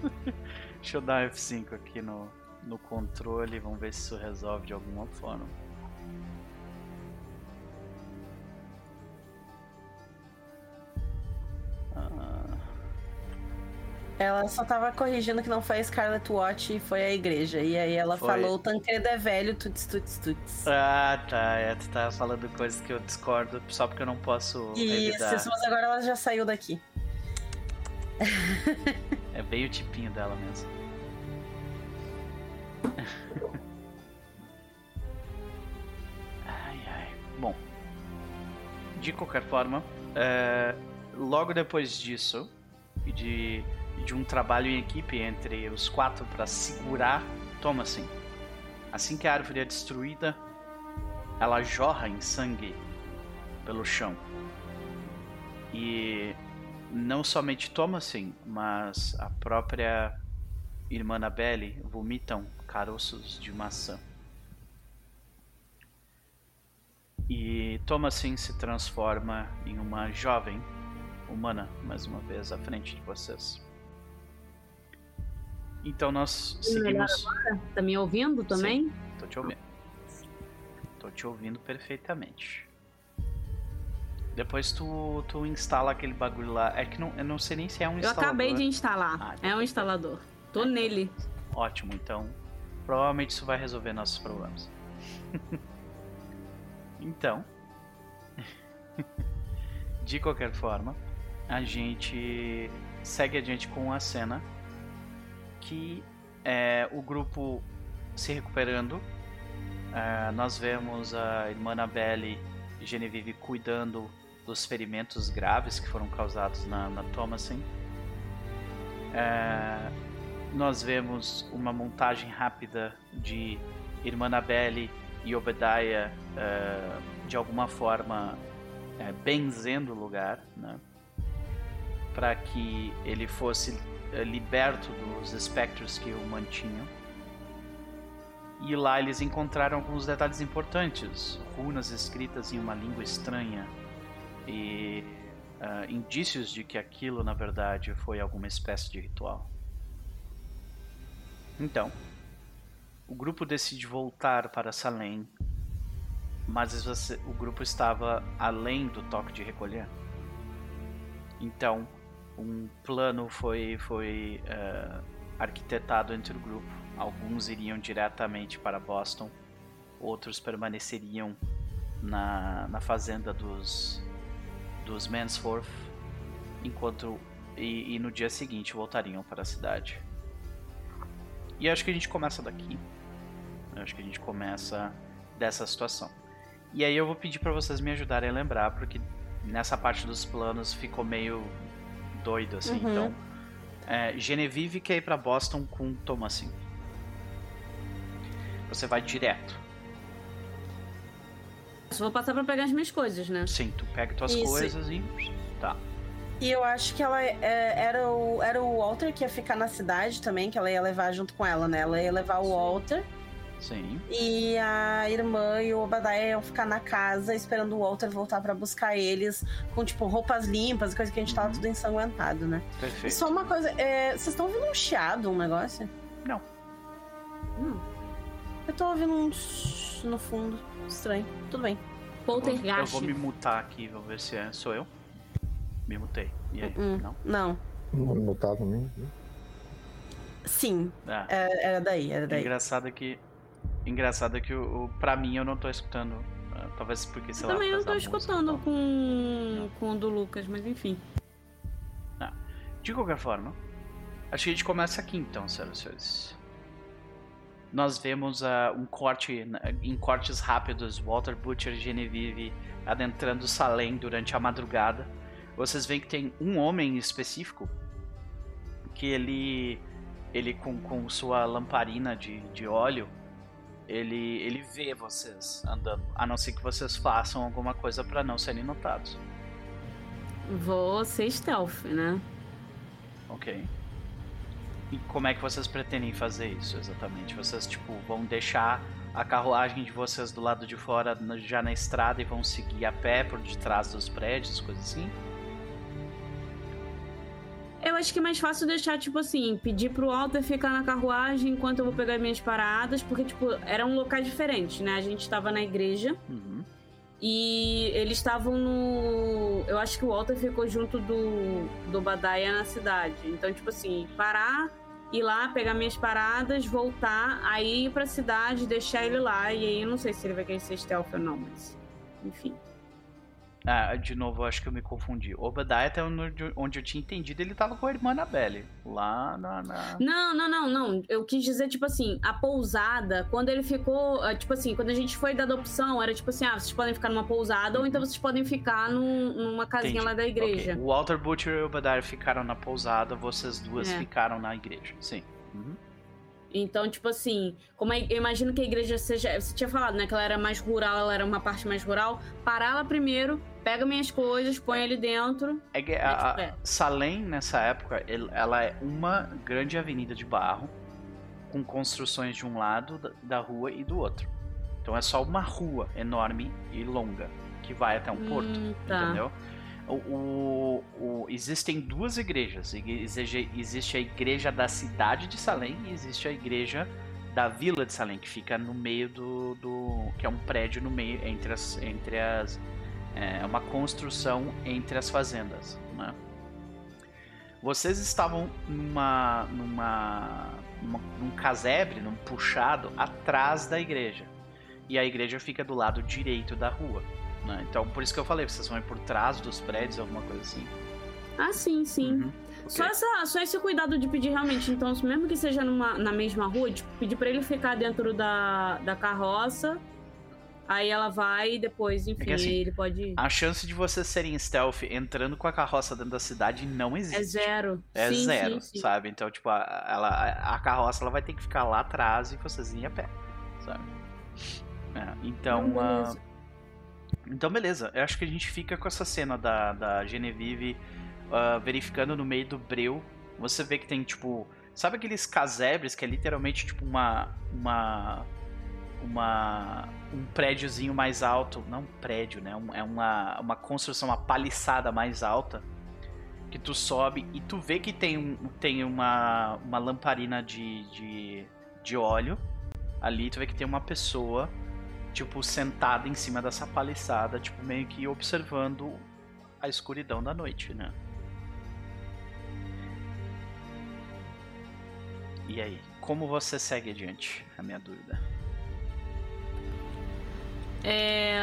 Deixa eu dar F5 aqui no, no controle, vamos ver se isso resolve de alguma forma. Ela só tava corrigindo que não foi a Scarlet Watch e foi a igreja. E aí ela foi. falou: o Tancredo é velho, tuts, tuts, tuts. Ah, tá. É, tu tá falando coisas que eu discordo só porque eu não posso. Isso, revidar. mas agora ela já saiu daqui. É bem o tipinho dela mesmo. ai, ai. Bom, de qualquer forma, é, logo depois disso, e de de um trabalho em equipe entre os quatro para segurar Thomasin. Assim que a árvore é destruída, ela jorra em sangue pelo chão. E não somente Thomasin, mas a própria irmã Annabelle vomitam caroços de maçã. E Thomasin se transforma em uma jovem humana, mais uma vez à frente de vocês. Então nós seguimos. Tá me ouvindo também? Sim, tô te ouvindo. Tô te ouvindo perfeitamente. Depois tu, tu instala aquele bagulho lá. É que não, eu não sei nem se é um Eu instalador. acabei de instalar. Ah, então é um instalador. Tô nele. Ótimo, então provavelmente isso vai resolver nossos problemas. então, de qualquer forma, a gente segue adiante com a cena que é o grupo se recuperando. É, nós vemos a irmã Annabelle e Genevieve cuidando dos ferimentos graves que foram causados na, na Thomasin. É, nós vemos uma montagem rápida de Irmã Annabelle e Obadiah eh, de alguma forma eh, benzendo o lugar, né? para que ele fosse liberto dos espectros que o mantinham. E lá eles encontraram alguns detalhes importantes, runas escritas em uma língua estranha e ah, indícios de que aquilo na verdade foi alguma espécie de ritual. Então, o grupo decide voltar para Salem, mas o grupo estava além do toque de recolher. Então, um plano foi, foi eh, arquitetado entre o grupo. Alguns iriam diretamente para Boston, outros permaneceriam na, na fazenda dos, dos Mansforth, enquanto e, e no dia seguinte voltariam para a cidade. E acho que a gente começa daqui. Acho que a gente começa dessa situação. E aí eu vou pedir pra vocês me ajudarem a lembrar, porque nessa parte dos planos ficou meio doido assim. Uhum. Então, é, Genevieve quer ir pra Boston com Thomasin. Você vai direto. Só vou passar pra pegar as minhas coisas, né? Sim, tu pega tuas Isso. coisas e. Tá. E eu acho que ela é, era, o, era o Walter que ia ficar na cidade também, que ela ia levar junto com ela, né? Ela ia levar o Walter Sim. E a irmã e o Obadiah iam ficar na casa esperando o Walter voltar pra buscar eles com, tipo, roupas limpas, coisa que a gente tava Uhum. tudo ensanguentado, né? E Perfeito. só uma coisa, é, vocês estão ouvindo um chiado, um negócio? Não. Hum. Eu tô ouvindo um no fundo. Estranho. Tudo bem. Eu vou Poltergeist. me mutar aqui, vou ver se é. Sou eu? Me mutei. E aí? Hum. Não? Não. Vamos botar também. Sim, Ah, é- era daí, era daí. Engraçado é que. Engraçado é que o, o, pra mim eu não tô escutando. ah, talvez porque, sei Eu lá. também não tô música escutando tal. com, com o do Lucas, mas enfim. De qualquer forma, acho que a gente começa aqui então, senhoras e senhores. Nós vemos ah, um corte, em cortes rápidos, Walter Butcher e Genevieve adentrando Salem durante a madrugada. Vocês veem que tem um homem em específico que ele, ele com, com sua lamparina de, de óleo, ele, ele vê vocês andando, a não ser que vocês façam alguma coisa para não serem notados. Vou ser stealth, né? Ok. E como é que vocês pretendem fazer isso exatamente? Vocês, tipo, vão deixar a carruagem de vocês do lado de fora já na estrada e vão seguir a pé por detrás dos prédios, coisas assim? Eu acho que é mais fácil deixar, tipo assim, pedir pro Walter ficar na carruagem enquanto eu vou pegar minhas paradas, porque, tipo, eram locais diferentes, né? A gente tava na igreja Uhum. e eles estavam no. Eu acho que o Walter ficou junto do, do Badaia na cidade. Então, tipo assim, parar, ir lá, pegar minhas paradas, voltar, aí ir pra cidade, deixar ele lá. E aí eu não sei se ele vai querer ser stealth ou não, mas. Enfim. Ah, de novo, eu acho que eu me confundi. Obadiah, até onde onde eu tinha entendido, ele tava com a irmã Annabelle. Lá na. na... Não, não, não, não. Eu quis dizer, tipo assim, a pousada, quando ele ficou. ah, Tipo assim, quando a gente foi da adopção, era tipo assim, ah, vocês podem ficar numa pousada, ou então vocês podem ficar num- numa casinha Entendi. lá da igreja. Ok. O Walter Butcher e o Obadiah ficaram na pousada, vocês duas É. ficaram na igreja. Sim. Uhum. Então, tipo assim, como é, eu imagino que a igreja seja. Você tinha falado, né? Que ela era mais rural, ela era uma parte mais rural. Parar lá primeiro, pega minhas coisas, põe ali dentro. É que a, a Salem, nessa época, ela é uma grande avenida de barro, com construções de um lado da rua e do outro. Então é só uma rua enorme e longa que vai até um porto, hum, tá. entendeu? O, o, o, existem duas igrejas. Existe, existe a igreja da cidade de Salem e existe a igreja da vila de Salem, que fica no meio do. do que é um prédio no meio entre as. Entre as é uma construção entre as fazendas. Né? Vocês estavam numa, numa, numa, num casebre, num puxado, atrás da igreja. E a igreja fica do lado direito da rua. Né? Então, por isso que eu falei, vocês vão ir por trás dos prédios, alguma coisa assim. Ah, sim, sim. Uhum. Okay. Só, essa, só esse cuidado de pedir realmente. Então, mesmo que seja numa, na mesma rua, tipo, pedir pra ele ficar dentro da, da carroça. Aí ela vai e depois, enfim, é assim, ele pode. A chance de vocês serem stealth entrando com a carroça dentro da cidade não existe. É zero. É sim, zero, sim, sim. sabe? Então, tipo, a, ela, a carroça ela vai ter que ficar lá atrás e vocês irem a pé, sabe? É, então. Não, então, beleza. Eu acho que a gente fica com essa cena da, da Genevieve uh, verificando no meio do breu. Você vê que tem, tipo. Sabe aqueles casebres que é literalmente tipo uma. Uma. Uma. Um prédiozinho mais alto. Não um prédio, né? Um, é uma, uma construção, uma paliçada mais alta. Que tu sobe e tu vê que tem, um, tem uma, uma lamparina de, de, de óleo. Ali tu vê que tem uma pessoa tipo, sentada em cima dessa paliçada, tipo, meio que observando a escuridão da noite, né? E aí, como você segue adiante? A minha dúvida. É,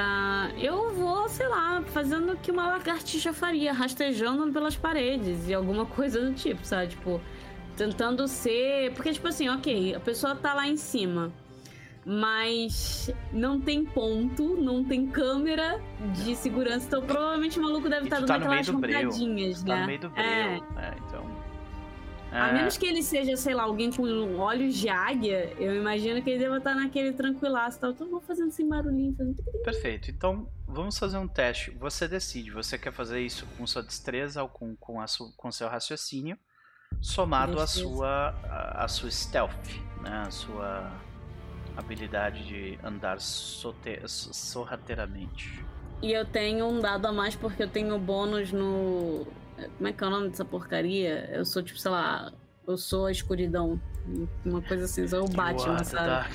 eu vou, sei lá, fazendo o que uma lagartixa faria, rastejando pelas paredes e alguma coisa do tipo, sabe? Tipo, tentando ser. Porque, tipo assim, ok, a pessoa tá lá em cima mas não tem ponto, não tem câmera de segurança. Então provavelmente o maluco deve estar tá dando aquelas roncadinhas, né? Tá no meio do breu. É. é então. É. A menos que ele seja, sei lá, alguém com olhos de águia, eu imagino que ele deva estar naquele tranquilaço tal. Então vou fazendo sem barulhinho. Fazendo... Perfeito. Então vamos fazer um teste. Você decide. Você quer fazer isso com sua destreza ou com, com, a su, com seu raciocínio, somado à sua, a, a sua stealth, né? A sua habilidade de andar sorrateiramente. E eu tenho um dado a mais porque eu tenho bônus no. Como é que é o nome dessa porcaria? Eu sou tipo, sei lá, eu sou a escuridão. Uma coisa assim, sou o Batman, sabe?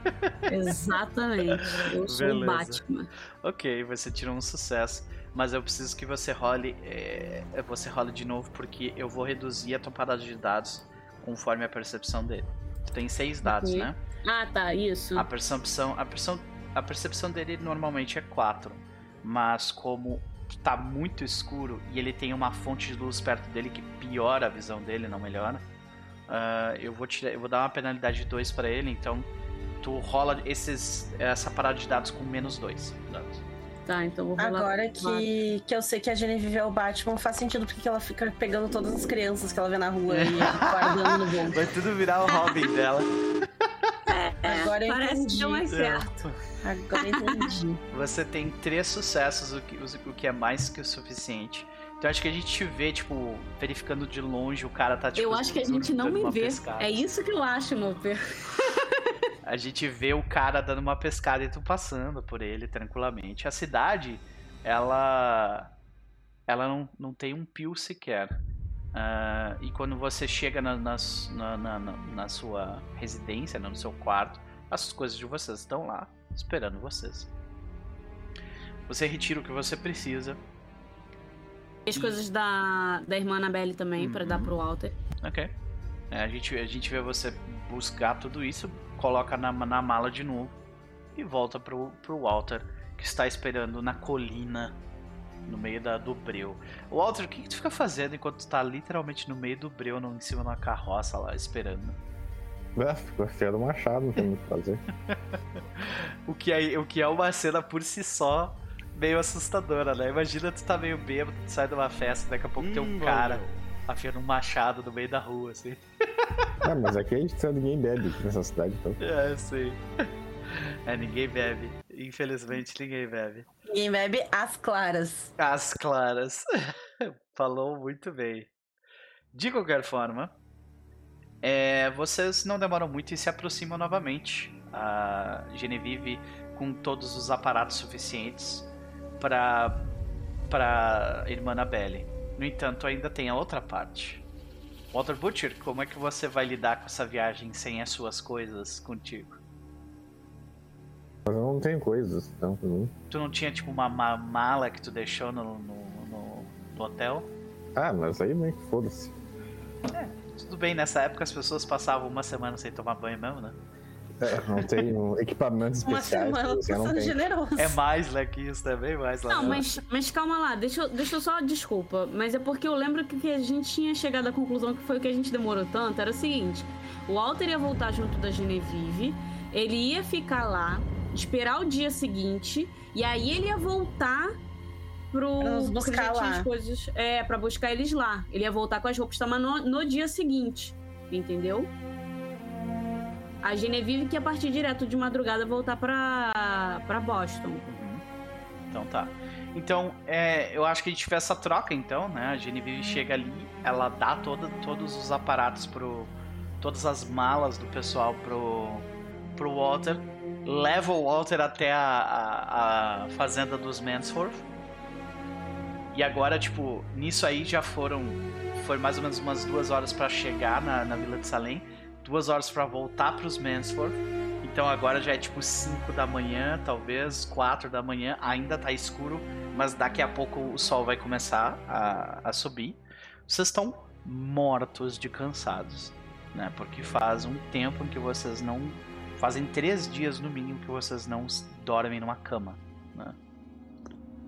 Exatamente. Eu sou Beleza. o Batman. Ok, você tirou um sucesso. Mas eu preciso que você role. É, você role de novo, porque eu vou reduzir a tua parada de dados conforme a percepção dele. Tu tem seis dados, okay. né? Ah, tá, isso. A percepção, a percepção, a percepção dele normalmente é 4, mas como tá muito escuro e ele tem uma fonte de luz perto dele que piora a visão dele, não melhora. Uh, eu vou tirar, eu vou dar uma penalidade de 2 para ele, então tu rola esses essa parada de dados com menos 2 dados. Tá, então vou rolar. Agora que, que eu sei que a Genevieve é o Batman, faz sentido porque ela fica pegando todas as crianças que ela vê na rua e guardando no bolso. Vai tudo virar o Robin dela. É, Agora eu parece entendi. que deu mais certo. Agora entendi. Você tem três sucessos, o que, o que é mais que o suficiente. Então acho que a gente te vê, tipo, verificando de longe, o cara tá, tipo... Eu acho que a gente não me vê. Pescada. É isso que eu acho, meu A gente vê o cara dando uma pescada e tu passando por ele tranquilamente. A cidade, ela... Ela não, não tem um pio sequer. Uh, e quando você chega na, na, na, na, sua residência, no seu quarto, as coisas de vocês estão lá esperando vocês. Você retira o que você precisa. As e... coisas da, da irmã Annabelle também, uhum. para dar pro Walter. Ok. É, a, gente, a gente vê você buscar tudo isso, coloca na, na mala de novo e volta pro, pro Walter, que está esperando na colina no meio da, do breu. Walter, o que, que tu fica fazendo enquanto tu tá literalmente no meio do breu, no, em cima de uma carroça lá, esperando? É, fico afiando o machado, não tem muito o que fazer. o, que é, o que é uma cena por si só meio assustadora, né? Imagina tu tá meio bêbado, tu sai de uma festa, daqui a pouco hum, tem um cara afiando um machado no meio da rua, assim. Ah, mas aqui a gente ninguém bebe nessa cidade, então. É, sim. É, ninguém bebe. Infelizmente, ninguém bebe. Ninguém bebe as claras. As claras. Falou muito bem. De qualquer forma, é, vocês não demoram muito e se aproximam novamente. A Genevieve com todos os aparatos suficientes para para irmã Annabelle. No entanto, ainda tem a outra parte. Walter Butcher, como é que você vai lidar com essa viagem sem as suas coisas contigo? Mas eu não tenho coisas, então. Não. Tu não tinha tipo uma ma- mala que tu deixou no, no, no- no hotel? Ah, mas aí meio que foda-se. Tudo bem, nessa época as pessoas passavam uma semana sem tomar banho mesmo, né? É, não tenho equipamentos Uma especiais. semana eu não sendo generoso. É mais né, que isso também, mais lá. Não, mas, mas calma lá, deixa, eu- deixa eu só. Desculpa, mas é porque eu lembro que, que a gente tinha chegado à conclusão que foi o que a gente demorou tanto. Era o seguinte: o Walter ia voltar junto da Genevieve, ele ia ficar lá, esperar o dia seguinte, e aí ele ia voltar pro. Pra buscar lá. as coisas. É, pra buscar eles lá. Ele ia voltar com as roupas também no, no dia seguinte, entendeu? A Genevieve que ia partir direto de madrugada voltar pra, pra Boston. Uhum. Então tá. Então, é, eu acho que a gente fez essa troca então, né? A Genevieve chega ali, ela dá toda, todos os aparatos pro. todas as malas do pessoal pro. pro Walter. Leva o Walter até a, a, a fazenda dos Mansforth. E agora, tipo, nisso aí já foram. Foi mais ou menos umas duas horas pra chegar na, na Vila de Salem. Duas horas pra voltar pros Mansforth. Então agora já é tipo 5 da manhã, talvez 4 da manhã, ainda tá escuro, mas daqui a pouco o sol vai começar a, a subir. Vocês estão mortos de cansados, né? Porque faz um tempo em que vocês não. Fazem três dias no mínimo que vocês não dormem numa cama, né?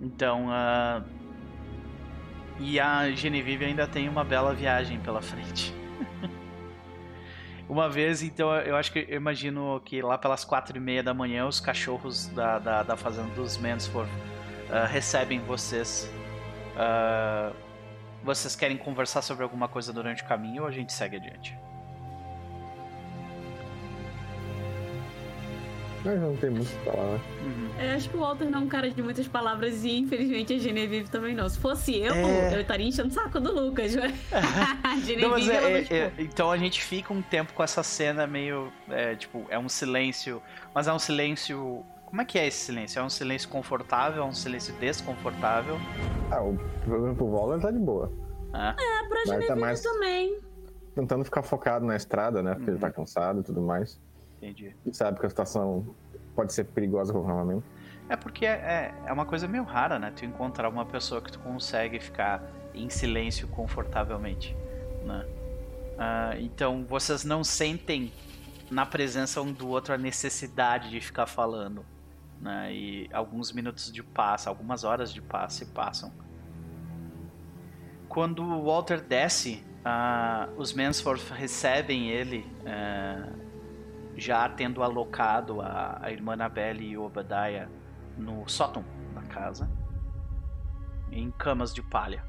Então, ah, e a Genevieve ainda tem uma bela viagem pela frente. Uma vez, então, eu acho que eu imagino que lá pelas quatro e meia da manhã os cachorros da, da, da fazenda dos Mansforth ah, recebem vocês. Ah, vocês querem conversar sobre alguma coisa durante o caminho ou a gente segue adiante? Mas não tem muito pra falar, né? Uhum. Eu acho que o Walter não é um cara de muitas palavras e infelizmente a Genevieve também não. Se fosse eu, É. eu estaria enchendo o saco do Lucas. né? a Genevieve, Não, mas é- ela é- não, tipo, é- então a gente fica um tempo com essa cena meio. é, tipo, é um silêncio. Mas é um silêncio. Como é que é esse silêncio? É um silêncio confortável? É um silêncio desconfortável? Ah, o problema pro Waller tá de boa. Ah, é pra Mas tá Genevieve mais também. tentando ficar focado na estrada, né? Porque ele tá Uhum. cansado e tudo mais. Entendi. E sabe que a situação pode ser perigosa a qualquer momento. É porque é, é uma coisa meio rara, né? Tu encontrar uma pessoa que tu consegue ficar em silêncio confortavelmente, né? Ah, então vocês não sentem na presença um do outro a necessidade de ficar falando, né? E alguns minutos de paz, algumas horas de paz se passam. Quando o Walter desce, ah, os Mansforth recebem ele ah, já tendo alocado a, a irmã Annabelle e o Obadiah no sótão da casa, em camas de palha.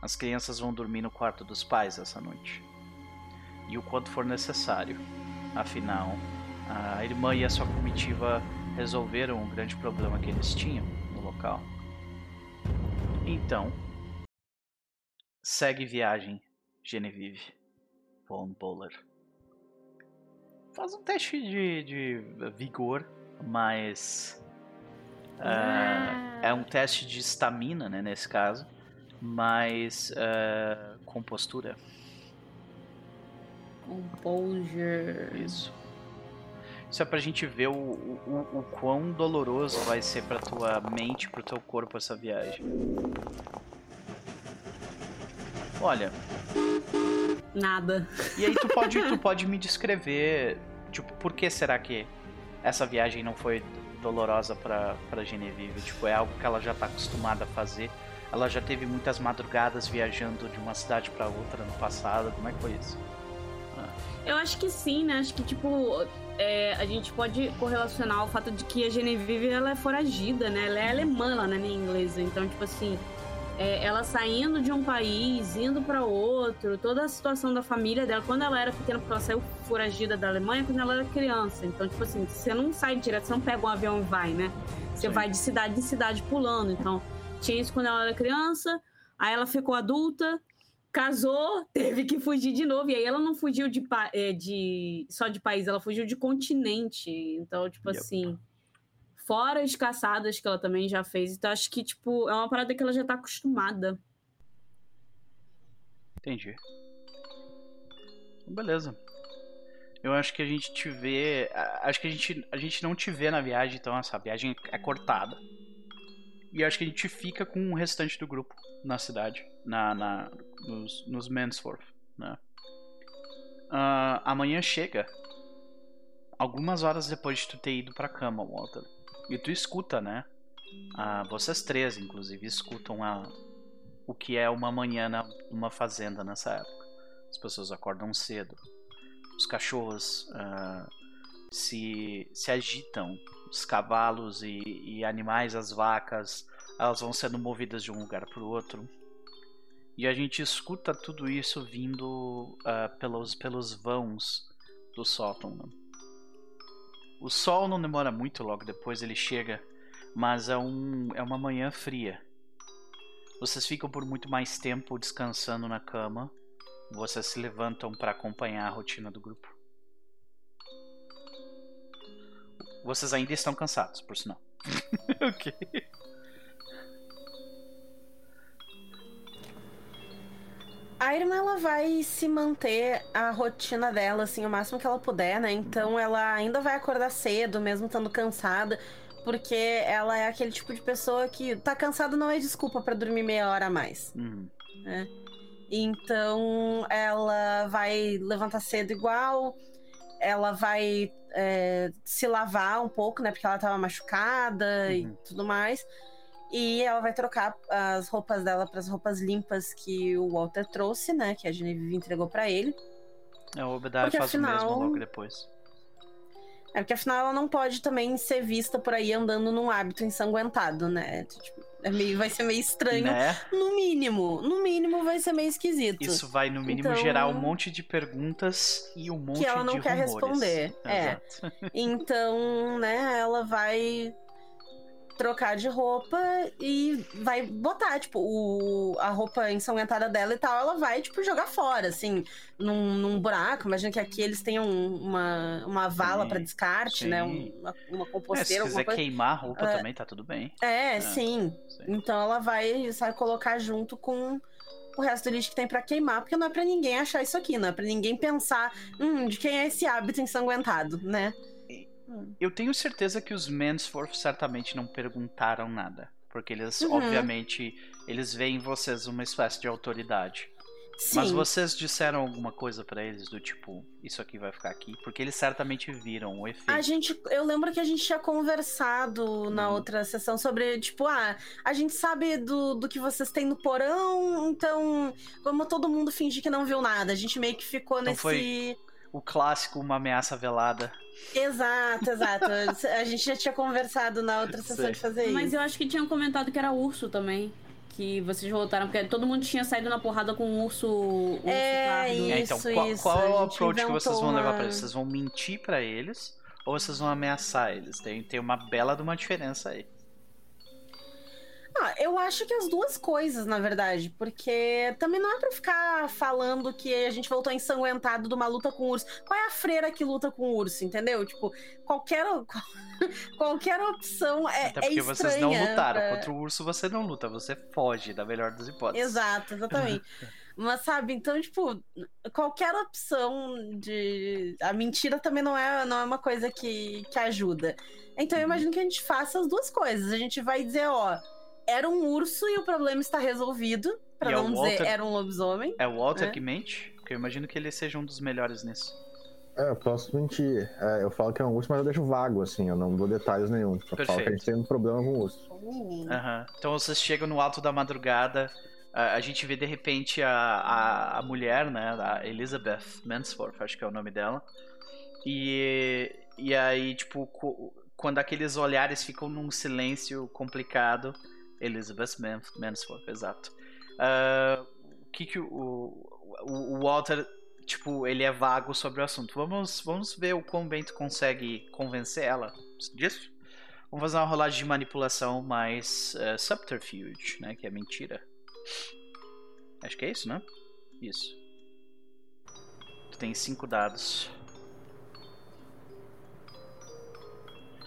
As crianças vão dormir no quarto dos pais essa noite. E o quanto for necessário. Afinal, a irmã e a sua comitiva resolveram um grande problema que eles tinham no local. Então, segue viagem, Genevieve von Boller. Faz um teste de, de vigor, mas. ah, é um teste de estamina, né, nesse caso. Mas. ah, com postura. Composure. Isso. Isso é pra gente ver o, o, o- o quão doloroso vai ser pra tua mente, pro teu corpo essa viagem. Olha, Nada. E aí tu pode, tu pode me descrever, tipo, por que será que essa viagem não foi dolorosa pra, pra Genevieve? Tipo, é algo que ela já tá acostumada a fazer. Ela já teve muitas madrugadas viajando de uma cidade pra outra no passado. Como é que foi isso? Eu acho que sim, né? Acho que, tipo, é, a gente pode correlacionar o fato de que a Genevieve ela é foragida, né? Ela é alemã, ela não é nem inglesa. Então, tipo assim, é, ela saindo de um país, indo para outro, toda a situação da família dela, quando ela era pequena, porque ela saiu foragida da Alemanha quando ela era criança. Então, tipo assim, você não sai direto, você não pega um avião e vai, né? Você Sim. vai de cidade em cidade pulando. Então, tinha isso quando ela era criança, aí ela ficou adulta, casou, teve que fugir de novo. E aí ela não fugiu de, é, de só de país, ela fugiu de continente. Então, tipo Yep. assim. Fora as caçadas que ela também já fez. Então, acho que, tipo, é uma parada que ela já tá acostumada. Entendi. Beleza. Eu acho que a gente te vê. Acho que a gente, a gente não te vê na viagem, então essa viagem é cortada. E acho que a gente fica com o restante do grupo na cidade, na, na, nos, nos Mansforth, né? Ah, amanhã chega. Algumas horas depois de tu ter ido pra cama, Walter. E tu escuta, né? Ah, vocês três, inclusive, escutam a, o que é uma manhã numa fazenda nessa época. As pessoas acordam cedo. Os cachorros ah, se, se agitam. Os cavalos e, e animais, as vacas, elas vão sendo movidas de um lugar para o outro. E a gente escuta tudo isso vindo ah, pelos, pelos vãos do sótão. né? O sol não demora muito logo depois, ele chega, mas é, um, é uma manhã fria. Vocês ficam por muito mais tempo descansando na cama. Vocês se levantam para acompanhar a rotina do grupo. Vocês ainda estão cansados, por sinal. ok. A irmã ela vai se manter a rotina dela, assim, o máximo que ela puder, né? Então ela ainda vai acordar cedo, mesmo estando cansada, porque ela é aquele tipo de pessoa que tá cansada não é desculpa pra dormir meia hora a mais. Uhum. Então ela vai levantar cedo igual, ela vai é, se lavar um pouco, né? Porque ela tava machucada e Uhum. tudo mais. E ela vai trocar as roupas dela para as roupas limpas que o Walter trouxe, né? Que a Genevieve entregou para ele. É, o Obadiah faz o mesmo afinal- logo depois. É porque afinal ela não pode também ser vista por aí andando num hábito ensanguentado, né? Tipo, é meio, vai ser meio estranho. Né? No mínimo. No mínimo vai ser meio esquisito. Isso vai, no mínimo, Então- gerar um monte de perguntas e um monte de ela não quer rumores. responder, é. Exato. Então, né, ela vai trocar de roupa e vai botar, tipo, o, a roupa ensanguentada dela e tal, ela vai, tipo, jogar fora, assim, num, num buraco. Imagina que aqui eles tenham uma, uma vala para descarte, sim. né? Uma, uma É, se composteira, quiser coisa. queimar a roupa É. também, tá tudo bem. É, sim. Sim. Então ela vai, sabe, colocar junto com o resto do lixo que tem pra queimar, porque não é pra ninguém achar isso aqui, não é pra ninguém pensar, hum, de quem é esse hábito ensanguentado, né? Eu tenho certeza que os Mansforth certamente não perguntaram nada. Porque eles, Uhum. obviamente, eles veem em vocês uma espécie de autoridade. Sim. Mas vocês disseram alguma coisa pra eles do tipo, isso aqui vai ficar aqui? Porque eles certamente viram o efeito. A gente, eu lembro que a gente tinha conversado na Uhum. outra sessão sobre, tipo, ah, a gente sabe do, do que vocês têm no porão, então vamos todo mundo fingir que não viu nada. A gente meio que ficou Então nesse. foi- O clássico, uma ameaça velada. Exato, exato. a gente já tinha conversado na outra sessão Sei. de fazer isso. Mas eu acho que tinham comentado que era urso também. Que vocês voltaram, porque todo mundo tinha saído na porrada com um urso. urso É, pardo. É, então, Isso, qual, isso, qual é o approach que vocês vão inventou levar uma- pra eles? Vocês vão mentir pra eles ou vocês vão ameaçar eles? Tem, tem uma bela de uma diferença aí. Ah, eu acho que as duas coisas, na verdade, porque também não é pra ficar falando que a gente voltou ensanguentado de uma luta com o urso. Qual é a freira que luta com o urso, entendeu? Tipo, qualquer qualquer opção é, Até é porque vocês não lutaram. pra- Contra o urso você não luta, você foge da melhor das hipóteses. Exato, exatamente. Mas sabe, então, tipo, qualquer opção de. A mentira também não é, não é uma coisa que, que ajuda. Então eu Uhum. imagino que a gente faça as duas coisas. A gente vai dizer, ó, era um urso e o problema está resolvido. Pra E é não dizer Walter- era um lobisomem. É o Walter É. que mente? Porque eu imagino que ele seja um dos melhores nisso. É, eu posso mentir. É, eu falo que é um urso, mas eu deixo vago, assim, eu não dou detalhes nenhum. Eu falo que a Perfeito. gente tem um problema com o urso. Aham. Então vocês chegam no alto da madrugada. A, a gente vê de repente a, a, a mulher, né? A Elizabeth Mansforth, acho que é o nome dela. E, e aí, tipo, quando aqueles olhares ficam num silêncio complicado, Elizabeth Man Mansforth, exato. Uh, o que que o, o, o Walter, tipo, ele é vago sobre o assunto. Vamos, vamos ver o quão bem tu consegue convencer ela disso? Vamos fazer uma rolagem de manipulação mais uh, subterfuge, né? Que é mentira. Acho que é isso, né? Isso. Tu tem cinco dados.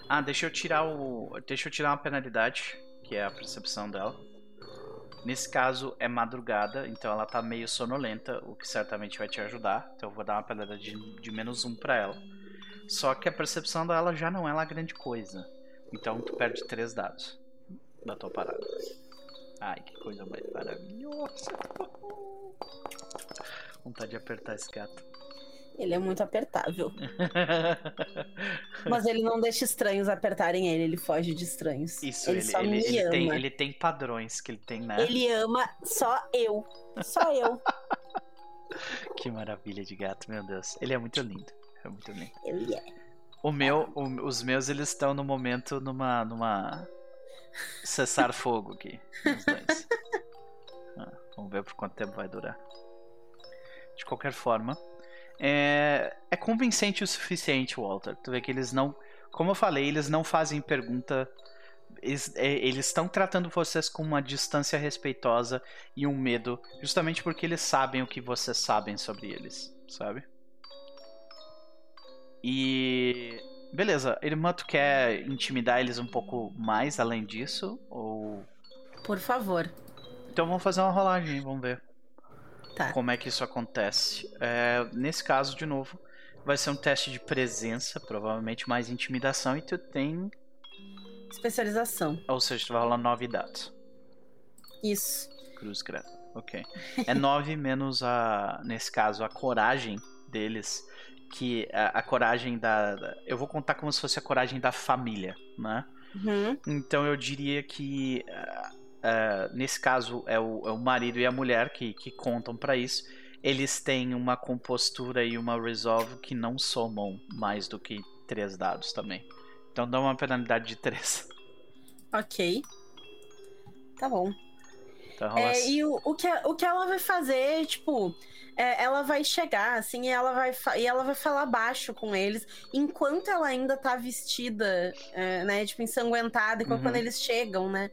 Ah, deixa eu tirar o. Deixa eu tirar uma penalidade, que é a percepção dela. Nesse caso é madrugada, então ela tá meio sonolenta, o que certamente vai te ajudar. Então eu vou dar uma penalidade de, de menos um pra ela. Só que a percepção dela já não é lá grande coisa. Então tu perde três dados da tua parada. Ai, que coisa mais maravilhosa. Vontade de apertar esse gato. Ele é muito apertável. Mas ele não deixa estranhos apertarem ele, ele foge de estranhos. Isso, ele, ele, só ele, me ele ama. tem, ele tem padrões que ele tem, né? Ele ama só eu. Só eu. Que maravilha de gato, meu Deus. Ele é muito lindo. É muito lindo. Ele é. O meu, o- os meus, eles estão no momento numa. numa. cessar fogo aqui. Os dois. Ah, vamos ver por quanto tempo vai durar. De qualquer forma. É, é convincente o suficiente, Walter. Tu vê que eles não. Como eu falei, eles não fazem pergunta. Eles é, eles estão tratando vocês com uma distância respeitosa e um medo, justamente porque eles sabem o que vocês sabem sobre eles, sabe? E. Beleza, irmã, tu quer intimidar eles um pouco mais além disso? Ou. Por favor. Então vamos fazer uma rolagem, vamos ver Tá. como é que isso acontece. É, nesse caso, de novo, vai ser um teste de presença, provavelmente mais intimidação, e tu tem. Especialização. Ou seja, tu vai rolar 9 dados. Isso. Cruz credo. Ok. É 9 menos a. Nesse caso, a coragem deles. Que a, a coragem da, da- Eu vou contar como se fosse a coragem da família, né? Uhum. Então eu diria que ah, ah, nesse caso é o, é o marido e a mulher que, que contam pra isso. Eles têm uma compostura e uma resolve que não somam mais do que três dados também. Então dá uma penalidade de três. Ok. Tá bom. Então, É, assim. e o, o, que, o que ela vai fazer, tipo, é, ela vai chegar, assim, e ela vai, e ela vai falar baixo com eles, enquanto ela ainda tá vestida, é, né, tipo, ensanguentada, igual Uhum. quando eles chegam, né?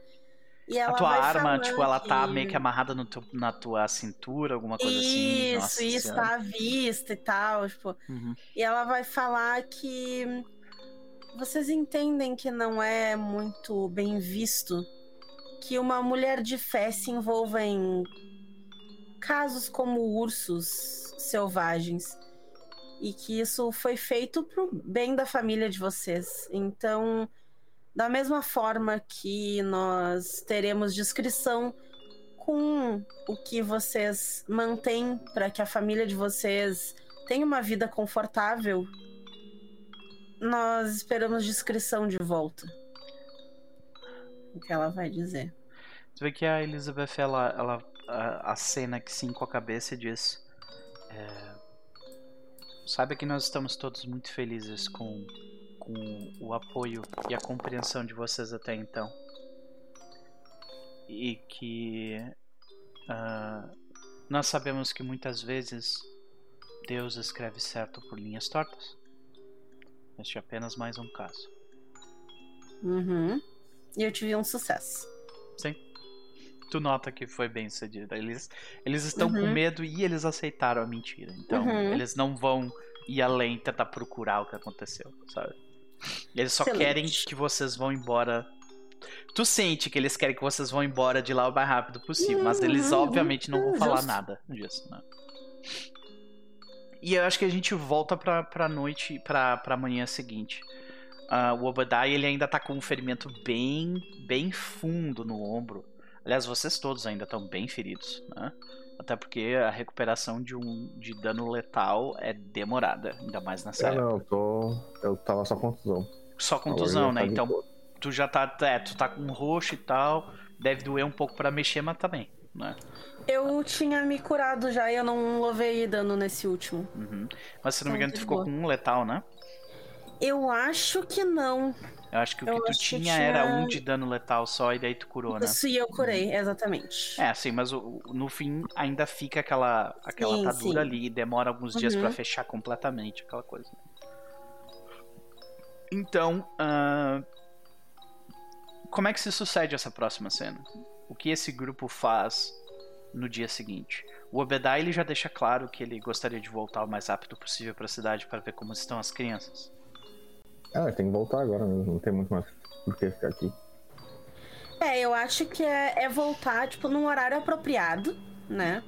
A tua arma, tipo, ela tá que- meio que amarrada no teu- na tua cintura, alguma coisa assim. Isso, Nossa isso, Senhora. tá à vista e tal, tipo. Uhum. E ela vai falar que vocês entendem que não é muito bem visto que uma mulher de fé se envolva em casos como ursos selvagens e que isso foi feito pro bem da família de vocês. Então, da mesma forma que nós teremos descrição com o que vocês mantêm para que a família de vocês tenha uma vida confortável, nós esperamos descrição de volta. O que ela vai dizer? Tu vê que a Elizabeth, ela, ela a, acena que sim com a cabeça e diz: é, Saiba que nós estamos todos muito felizes com, com o apoio e a compreensão de vocês até então. E que ah, nós sabemos que muitas vezes Deus escreve certo por linhas tortas. Este é apenas mais um caso. Uhum. E eu tive um sucesso. Sim. Tu nota que foi bem sucedido. Eles, eles estão com Uhum. medo e eles aceitaram a mentira. Então, Uhum. eles não vão ir além tentar procurar o que aconteceu, sabe? Eles só Excelente. querem que vocês vão embora. Tu sente que eles querem que vocês vão embora de lá o mais rápido possível, mas eles Uhum, obviamente não vão uhum, falar justo. nada disso, né? E eu acho que a gente volta pra, pra noite, pra, pra manhã seguinte. Ah, o Obadiah, ele ainda tá com um ferimento bem, bem fundo no ombro. Aliás, vocês todos ainda estão bem feridos, né? Até porque a recuperação de um de dano letal é demorada, ainda mais nessa É, época. não, eu tô. Eu tava só contusão. Só contusão, né? Então tu já tá, é, tu tá com roxo e tal, deve doer um pouco pra mexer, mas também, né? Eu tinha me curado já e eu não levei dano nesse último. Uhum. Mas se não me Então, engano, tu de ficou boa. com um letal, né? Eu acho que não. Eu acho que o Eu que tu acho que tinha, tinha- era um de dano letal só e daí tu curou, né? Isso e eu curei, exatamente. É, sim, mas o- no fim ainda fica aquela, aquela Sim, atadura sim. ali, demora alguns dias Uhum. pra fechar completamente aquela coisa. Então, ah, como é que se sucede essa próxima cena? O que esse grupo faz no dia seguinte? O Obedai ele já deixa claro que ele gostaria de voltar o mais rápido possível pra cidade para ver como estão as crianças. Ah, tem que voltar agora mesmo. Não tem muito mais por que ficar aqui. É, eu acho que é, é voltar, tipo, num horário apropriado, né?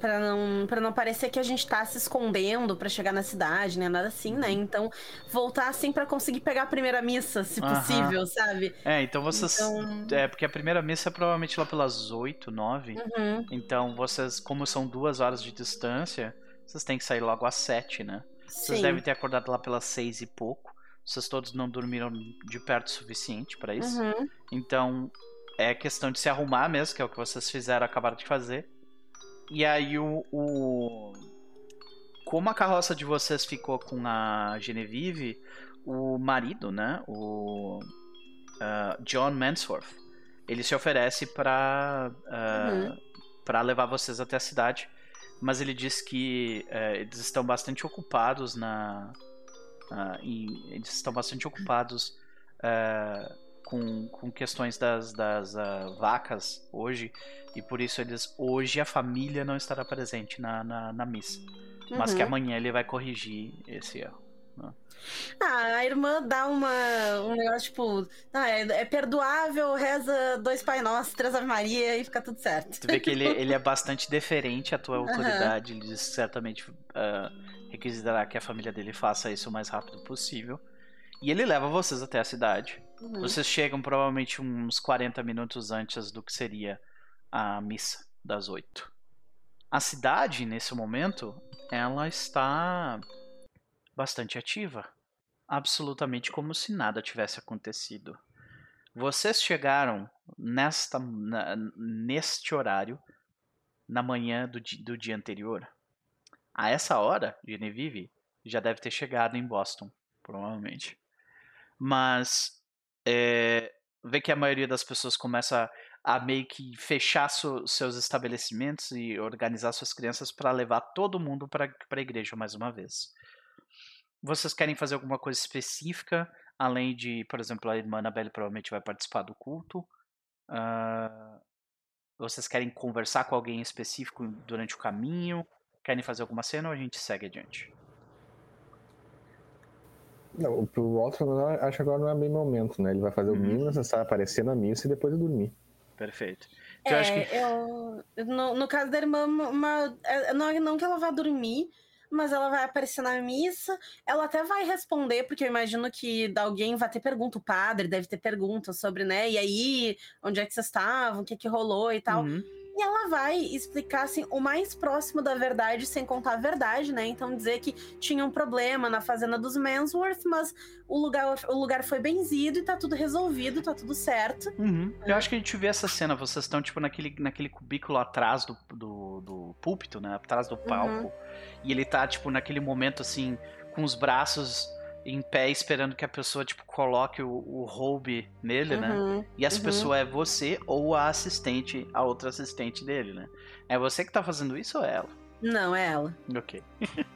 Pra não, pra não parecer que a gente tá se escondendo pra chegar na cidade, né? Nada assim, né? Então, voltar assim pra conseguir pegar a primeira missa, se Aham. possível, sabe? É, então vocês. Então- É, porque a primeira missa é provavelmente lá pelas 8, 9. Uhum. Então vocês, como são duas horas de distância, vocês têm que sair logo às 7, né? Vocês Sim. devem ter acordado lá pelas 6 e pouco. Vocês todos não dormiram de perto o suficiente pra isso. Uhum. Então é questão de se arrumar mesmo, que é o que vocês fizeram, acabaram de fazer. E aí o. o- Como a carroça de vocês ficou com a Genevieve, o marido, né? O. ah, John Mansworth, ele se oferece pra. ah, Uhum. pra levar vocês até a cidade. Mas ele diz que eh, eles estão bastante ocupados na. ah, em- eles estão bastante ocupados ah, com, com questões das, das ah, vacas hoje. E por isso eles. Hoje a família não estará presente na, na, na missa. Mas que Uhum. amanhã ele vai corrigir esse erro. Ah, a irmã dá uma, um negócio tipo, ah, é, é perdoável, reza dois Pai Nosso, três Ave Maria e fica tudo certo. Tu vê que ele, ele é bastante deferente à tua autoridade. Ele certamente ah, requisitará que a família dele faça isso o mais rápido possível. E ele leva vocês até a cidade. Uhum. Vocês chegam provavelmente uns 40 minutos antes do que seria a missa das 8. A cidade, nesse momento, ela está bastante ativa. Absolutamente como se nada tivesse acontecido. Vocês chegaram nesta, na- neste horário na manhã do, do dia anterior. A essa hora, Genevieve já deve ter chegado em Boston, provavelmente. Mas é, vê que a maioria das pessoas começa a, meio que fechar su- seus estabelecimentos e organizar suas crianças para levar todo mundo para a igreja mais uma vez. Vocês querem fazer alguma coisa específica, além de, por exemplo, a irmã Annabelle provavelmente vai participar do culto? Ah, vocês querem conversar com alguém específico durante o caminho? Querem fazer alguma cena ou a gente segue adiante? Não, pro Walter, acho que agora não é bem momento, né? Ele vai fazer o Uhum. mínimo necessário aparecer na missa e depois dormir. Perfeito. Então, eu acho que É, eu, no, no caso da irmã, uma, é, não, não que ela vá dormir, mas ela vai aparecer na missa. Ela até vai responder, porque eu imagino que alguém vai ter pergunta. O padre deve ter perguntas sobre, né? E aí, onde é que vocês estavam? O que que rolou e tal. Uhum. E ela vai explicar assim, o mais próximo da verdade, sem contar a verdade, né? Então dizer que tinha um problema na fazenda dos Mansworth, mas o lugar, o lugar foi benzido e tá tudo resolvido, tá tudo certo. Uhum. Eu acho que a gente vê essa cena. Vocês estão, tipo, naquele, naquele cubículo atrás do, do, do púlpito, né? Atrás do palco. E ele tá, tipo, naquele momento, assim, com os braços em pé, esperando que a pessoa, tipo, coloque o, o roube nele, né? Uhum, E essa uhum. pessoa é você ou a assistente, a outra assistente dele, né? É você que tá fazendo isso ou é ela? Não, é ela. Ok.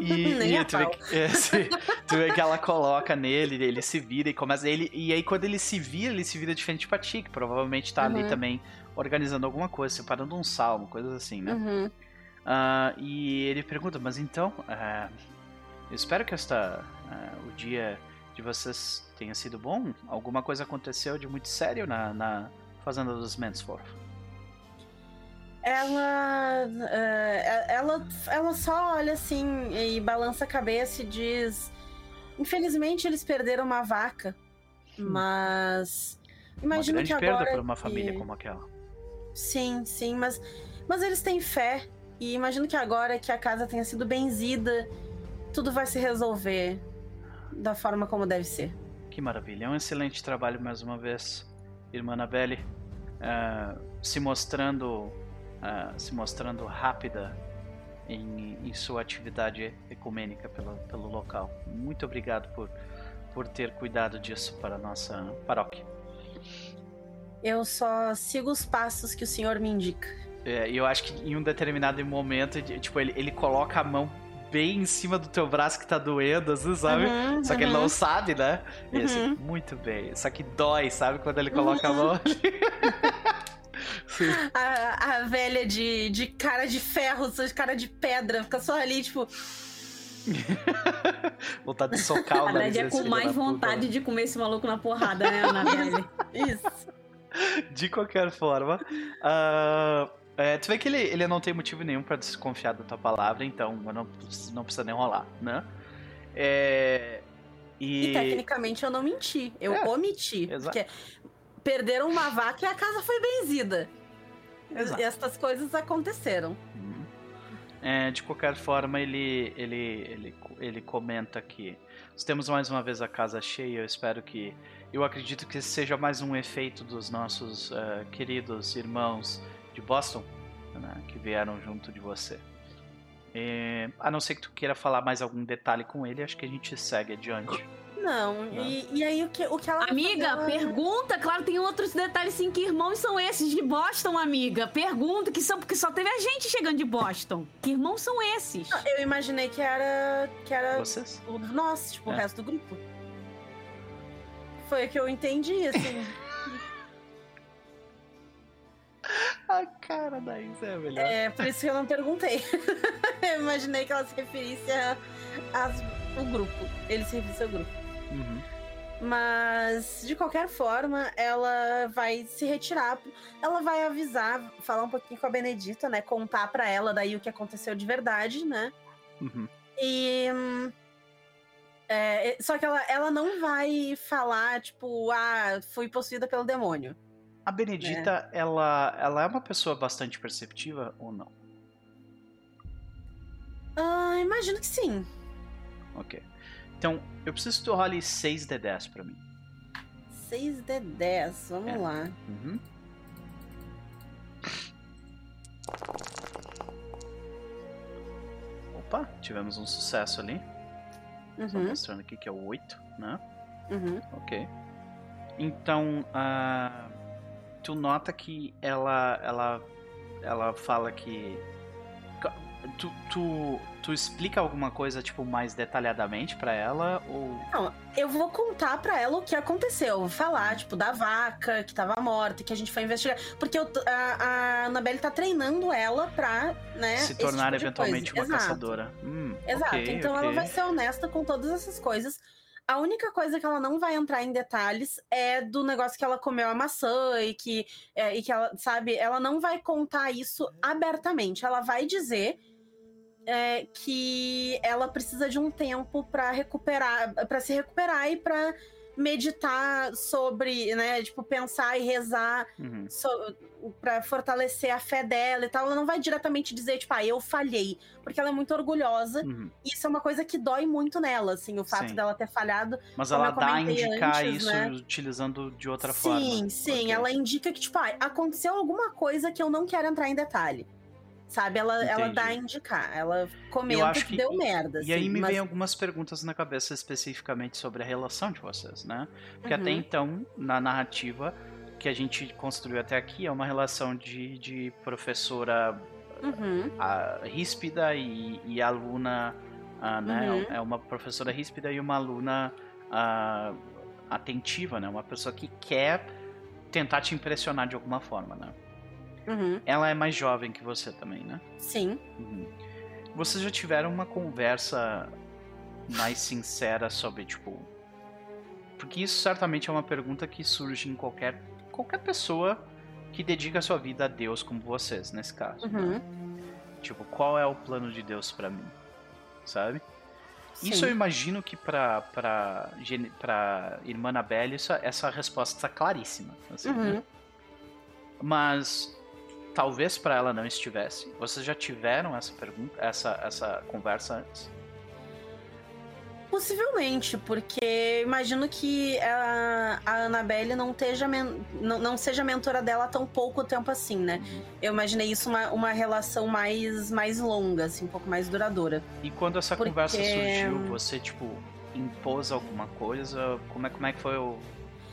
E, Nem e a tu, vê que, é, sim. tu vê que ela coloca nele, ele se vira e começa. Ele, e aí, quando ele se vira, ele se vira diferente pra ti, que provavelmente tá ali Uhum. também organizando alguma coisa, separando um salmo, coisas assim, né? Uhum. Ah, e ele pergunta, mas então, ah, eu espero que esta, ah, o dia de vocês tenha sido bom. Alguma coisa aconteceu de muito sério na, na fazenda dos Mansforth? Ela, eh, ela, ela só olha assim e balança a cabeça e diz: Infelizmente eles perderam uma vaca, mas imagino Uma grande que perda agora para uma que- família como aquela. Sim, sim, mas, mas eles têm fé. E imagino que agora que a casa tenha sido benzida, tudo vai se resolver da forma como deve ser. Que maravilha, é um excelente trabalho mais uma vez, irmã Anabelle, ah, se mostrando ah, se mostrando rápida em, em sua atividade ecumênica pelo, pelo local. Muito obrigado por por ter cuidado disso para a nossa paróquia. Eu só sigo os passos que o senhor me indica. É, e eu acho que em um determinado momento, tipo, ele, ele coloca a mão bem em cima do teu braço que tá doendo, assim, sabe? Uhum, Só que ele não sabe, né? E assim, muito bem. Só que dói, sabe? Quando ele coloca a mão. Sim. A, a velha de, de cara de ferro, de cara de pedra, fica só ali, tipo. Vontade de socar o A nariz Nadia é com mais vontade de comer esse maluco na porrada, né, Anabelle? Isso. De qualquer forma. ah, é, tu vê que ele, ele não tem motivo nenhum pra desconfiar da tua palavra, então não, não precisa nem rolar, né? É, E, e. tecnicamente eu não menti, eu É, omiti. exato. Porque perderam uma vaca e a casa foi benzida. Exato. E estas coisas aconteceram. Uhum. É, de qualquer forma, ele, ele, ele, ele comenta que nós temos mais uma vez a casa cheia. Eu espero que. Eu acredito que seja mais um efeito dos nossos eh, queridos irmãos de Boston, né, que vieram junto de você. É, a não ser que tu queira falar mais algum detalhe com ele, acho que a gente segue adiante. Não, E, e aí o que, o que ela. Amiga, ela- pergunta. Claro, tem outros detalhes sim. Que irmãos são esses de Boston, amiga? Pergunta, que são porque só teve a gente chegando de Boston. Que irmãos são esses? Eu imaginei que era. que era Vocês? o nós, tipo, o É. resto do grupo. Foi o que eu entendi, assim. A cara da Isa é melhor. é por isso que eu não perguntei. eu imaginei que ela se referisse a, as- o grupo. Ele se referisse ao grupo. Uhum. Mas, de qualquer forma, ela vai se retirar. Ela vai avisar, falar um pouquinho com a Benedita, né? Contar pra ela daí o que aconteceu de verdade, né? Uhum. E. é, só que ela, ela não vai falar, tipo, ah, fui possuída pelo demônio. A Benedita, ela, ela é uma pessoa bastante perceptiva ou não? Ah, imagino que sim. Ok. Então, eu preciso que tu role 6 de 10 pra mim. 6 de 10, vamos É. lá. Uhum. Opa, tivemos um sucesso ali. Só Uhum, mostrando aqui que é o 8, né? uhum. Ok. Então, ah, tu nota que ela, ela, ela fala que tu, tu, tu explica alguma coisa tipo mais detalhadamente pra ela ou Não, eu vou contar pra ela o que aconteceu. Vou falar, tipo, da vaca que tava morta, que a gente foi investigar. Porque eu a, a Annabelle tá treinando ela pra, né? se tornar tipo eventualmente uma Exato. caçadora? Hum, Exato. ok, então ok. ela vai ser honesta com todas essas coisas. A única coisa que ela não vai entrar em detalhes é do negócio que ela comeu a maçã e que, é, e que ela, sabe, ela não vai contar isso abertamente. Ela vai dizer é, que ela precisa de um tempo pra recuperar, para se recuperar e pra meditar sobre, né, tipo, pensar e rezar Uhum. so, para fortalecer a fé dela e tal. Ela não vai diretamente dizer, tipo, ah, eu falhei. Porque ela é muito orgulhosa. Uhum. E isso é uma coisa que dói muito nela, assim, o fato Sim. dela ter falhado. Mas ela dá a indicar antes, isso né? utilizando de outra sim, forma. sim. Ok. Ela indica que, tipo, ah, aconteceu alguma coisa que eu não quero entrar em detalhe. Sabe? Ela, ela dá a indicar. Ela comenta que, que- deu merda. E aí assim, me mas- vem algumas perguntas na cabeça especificamente sobre a relação de vocês, né? Porque até Uhum. então, na narrativa que a gente construiu até aqui, é uma relação de, de professora Uhum. ah, ríspida e, e aluna, ah, né? Uhum. É uma professora ríspida e uma aluna ah, atentiva, né? Uma pessoa que quer tentar te impressionar de alguma forma, né? Uhum. Ela é mais jovem que você também, né? Sim. Uhum. Vocês já tiveram uma conversa mais sincera sobre, tipo. Porque isso certamente é uma pergunta que surge em qualquer, qualquer pessoa que dedica a sua vida a Deus, como vocês, nesse caso. né? Uhum. Tipo, qual é o plano de Deus pra mim? Sabe? Isso Sim. eu imagino que pra, pra, pra irmã Anabelle, isso- essa resposta está claríssima. assim, né? Uhum. Mas talvez pra ela não estivesse. Vocês já tiveram essa pergunta, essa, essa conversa antes? Possivelmente, porque imagino que a, a Annabelle não, men- não, não seja mentora dela há tão pouco tempo assim, né? Eu imaginei isso uma, uma relação mais, mais longa, assim, um pouco mais duradoura. E quando essa Porque- conversa surgiu, você, tipo, impôs alguma coisa? Como é, como é que foi o,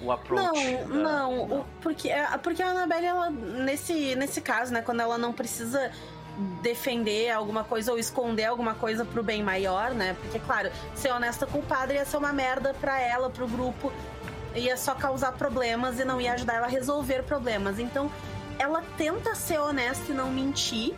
o approach? Não, da- não, o- porque, é- porque a Annabelle, ela, nesse, nesse caso, né, quando ela não precisa defender alguma coisa ou esconder alguma coisa pro bem maior, né? Porque, claro, ser honesta com o padre ia ser uma merda pra ela, pro grupo, ia só causar problemas e não ia ajudar ela a resolver problemas. Então, ela tenta ser honesta e não mentir,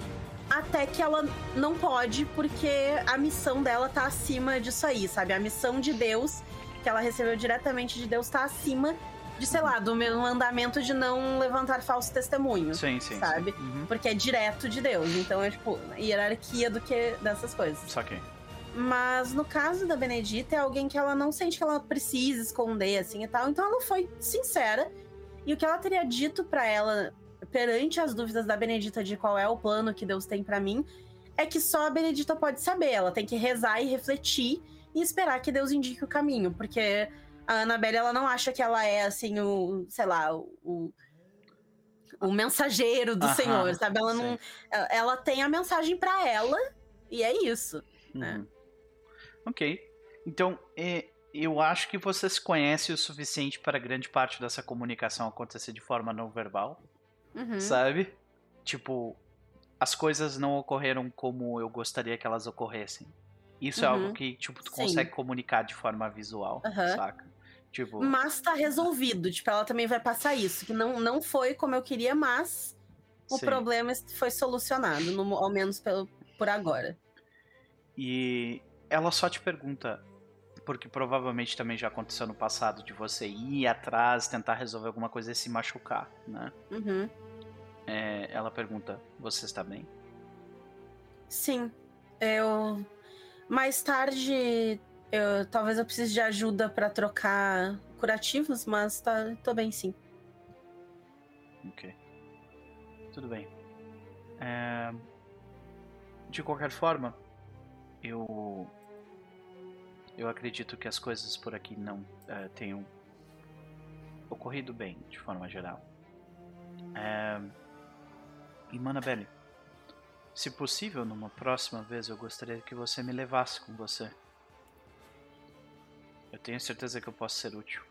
até que ela não pode, porque a missão dela tá acima disso aí, sabe? A missão de Deus, que ela recebeu diretamente de Deus, tá acima de, sei lá, do meu mandamento de não levantar falso testemunho. Sim, sim. sabe? Sim. Uhum. Porque é direto de Deus. Então é tipo, hierarquia do que dessas coisas. Saquei. Mas no caso da Benedita, é alguém que ela não sente que ela precisa esconder, assim e tal. Então ela foi sincera. E o que ela teria dito pra ela perante as dúvidas da Benedita de qual é o plano que Deus tem pra mim, é que só a Benedita pode saber. Ela tem que rezar e refletir e esperar que Deus indique o caminho. Porque a Annabelle, ela não acha que ela é, assim, o, sei lá, o. O mensageiro do Aham, Senhor, sabe? Ela não. sim. Ela tem a mensagem pra ela e é isso. né? Uhum. Ok. Então, é, eu acho que você se conhece o suficiente para grande parte dessa comunicação acontecer de forma não verbal, Uhum. sabe? Tipo, as coisas não ocorreram como eu gostaria que elas ocorressem. Isso é Uhum. algo que, tipo, tu Sim. consegue comunicar de forma visual, Aham. saca? Tipo, Mas tá resolvido. Tipo, ela também vai passar isso. Que não, não foi como eu queria, mas o sim. problema foi solucionado, no- ao menos pelo, por agora. E ela só te pergunta, porque provavelmente também já aconteceu no passado, de você ir atrás, tentar resolver alguma coisa e se machucar, né? Uhum. É, ela pergunta, você está bem? Sim. Eu. Mais tarde, eu, talvez eu precise de ajuda pra trocar curativos, mas tá, tô bem sim. Ok. Tudo bem. É, De qualquer forma, eu. Eu acredito que as coisas por aqui não eh, tenham ocorrido bem, de forma geral. É... E, Manabelle, se possível, numa próxima vez, eu gostaria que você me levasse com você. Eu tenho certeza que eu posso ser útil.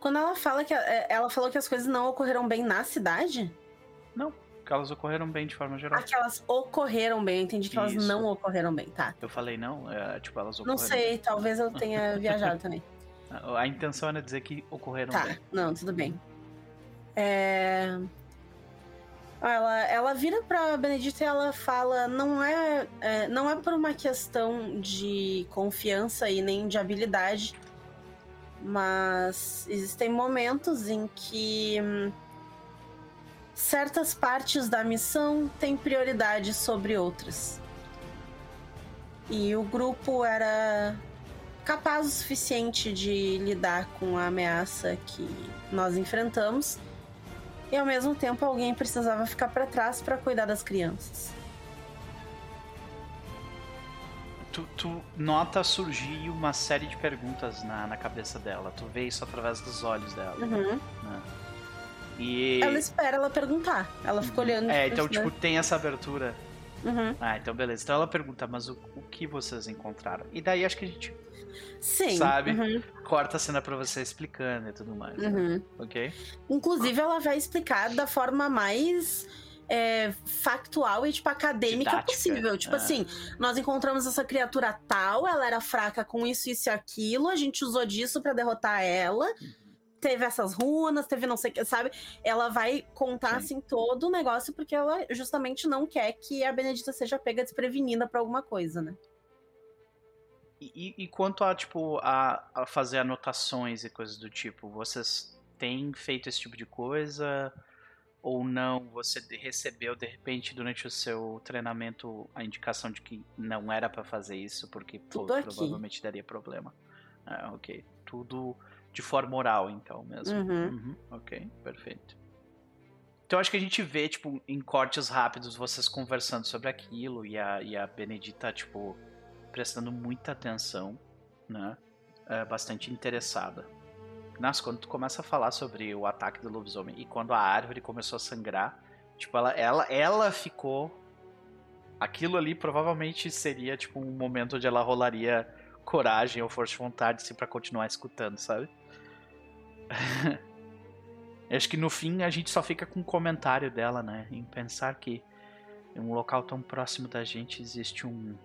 Quando ela fala que. é, Ela falou que as coisas não ocorreram bem na cidade? Não, que elas ocorreram bem de forma geral. Aquelas ocorreram bem, eu entendi que elas Isso. não ocorreram bem, tá? Eu falei não, é, tipo, elas Não ocorreram. sei, talvez eu tenha viajado também. A, intenção era dizer que ocorreram Tá, bem. não, tudo bem. É... Ah, Ela, ela vira pra Benedita e ela fala: não é, é, não é por uma questão de confiança e nem de habilidade, mas existem momentos em que hum, certas partes da missão têm prioridade sobre outras. E o grupo era capaz o suficiente de lidar com a ameaça que nós enfrentamos. E ao mesmo tempo alguém precisava ficar para trás para cuidar das crianças. Tu, tu nota surgir uma série de perguntas na, na cabeça dela. Tu vê isso através dos olhos dela. Uhum. né? E. Ela espera ela perguntar. Ela fica olhando. É, pra então, né? tipo, tem essa abertura. Uhum. Ah, então beleza. Então ela pergunta, mas o, o que vocês encontraram? E daí acho que a gente Sim. Sabe? uhum, corta a cena pra você explicando e tudo mais. né? uhum. Ok? Inclusive, ela vai explicar da forma mais é, factual e, tipo, acadêmica Didática, possível. Tipo é. assim, nós encontramos essa criatura tal, ela era fraca com isso, isso e aquilo, a gente usou disso pra derrotar ela. Teve essas runas, teve não sei o que, sabe? Ela vai contar, Sim. assim, todo o negócio, porque ela justamente não quer que a Benedita seja pega desprevenida pra alguma coisa, né? E, e- quanto a, tipo, a, a fazer anotações e coisas do tipo, vocês têm feito esse tipo de coisa? Ou não? Você recebeu, de repente, durante o seu treinamento, a indicação de que não era pra fazer isso, porque pô, provavelmente daria problema. Ah, ok. Tudo de forma oral, então, mesmo. Uhum. Uhum, Ok, perfeito. Então acho que a gente vê, tipo, em cortes rápidos, vocês conversando sobre aquilo e a, e a Benedita, tipo, prestando muita atenção, né? É, bastante interessada. Nossa, quando tu começa a falar sobre o ataque do lobisomem e quando a árvore começou a sangrar, tipo, ela, ela, ela ficou. Aquilo ali provavelmente seria, tipo, um momento onde ela rolaria coragem ou força de vontade assim, para continuar escutando, sabe? Acho que no fim a gente só fica com um comentário dela, né? Em pensar que em um local tão próximo da gente existe um,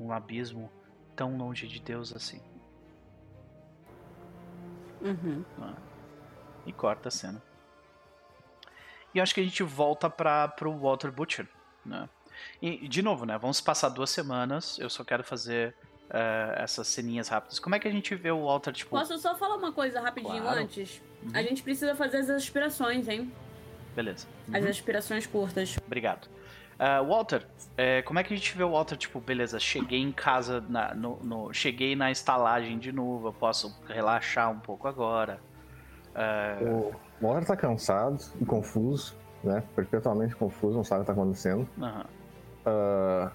um abismo tão longe de Deus assim. Uhum. né? E corta a cena. E eu acho que a gente volta para pro Walter Butcher, né? E, de novo, né? Vamos passar duas semanas. Eu só quero fazer eh, essas ceninhas rápidas. Como é que a gente vê o Walter, tipo... Posso só falar uma coisa rapidinho Claro. antes? Uhum. A gente precisa fazer as aspirações, hein? Beleza. As Uhum. aspirações curtas. Obrigado. Ah, Walter, eh, como é que a gente vê o Walter, tipo, beleza, cheguei em casa, na, no, no- cheguei na estalagem de novo, eu posso relaxar um pouco agora. Ah, O Walter tá cansado e confuso, né? Perpetuamente confuso, não sabe o que tá acontecendo. aham. Ah,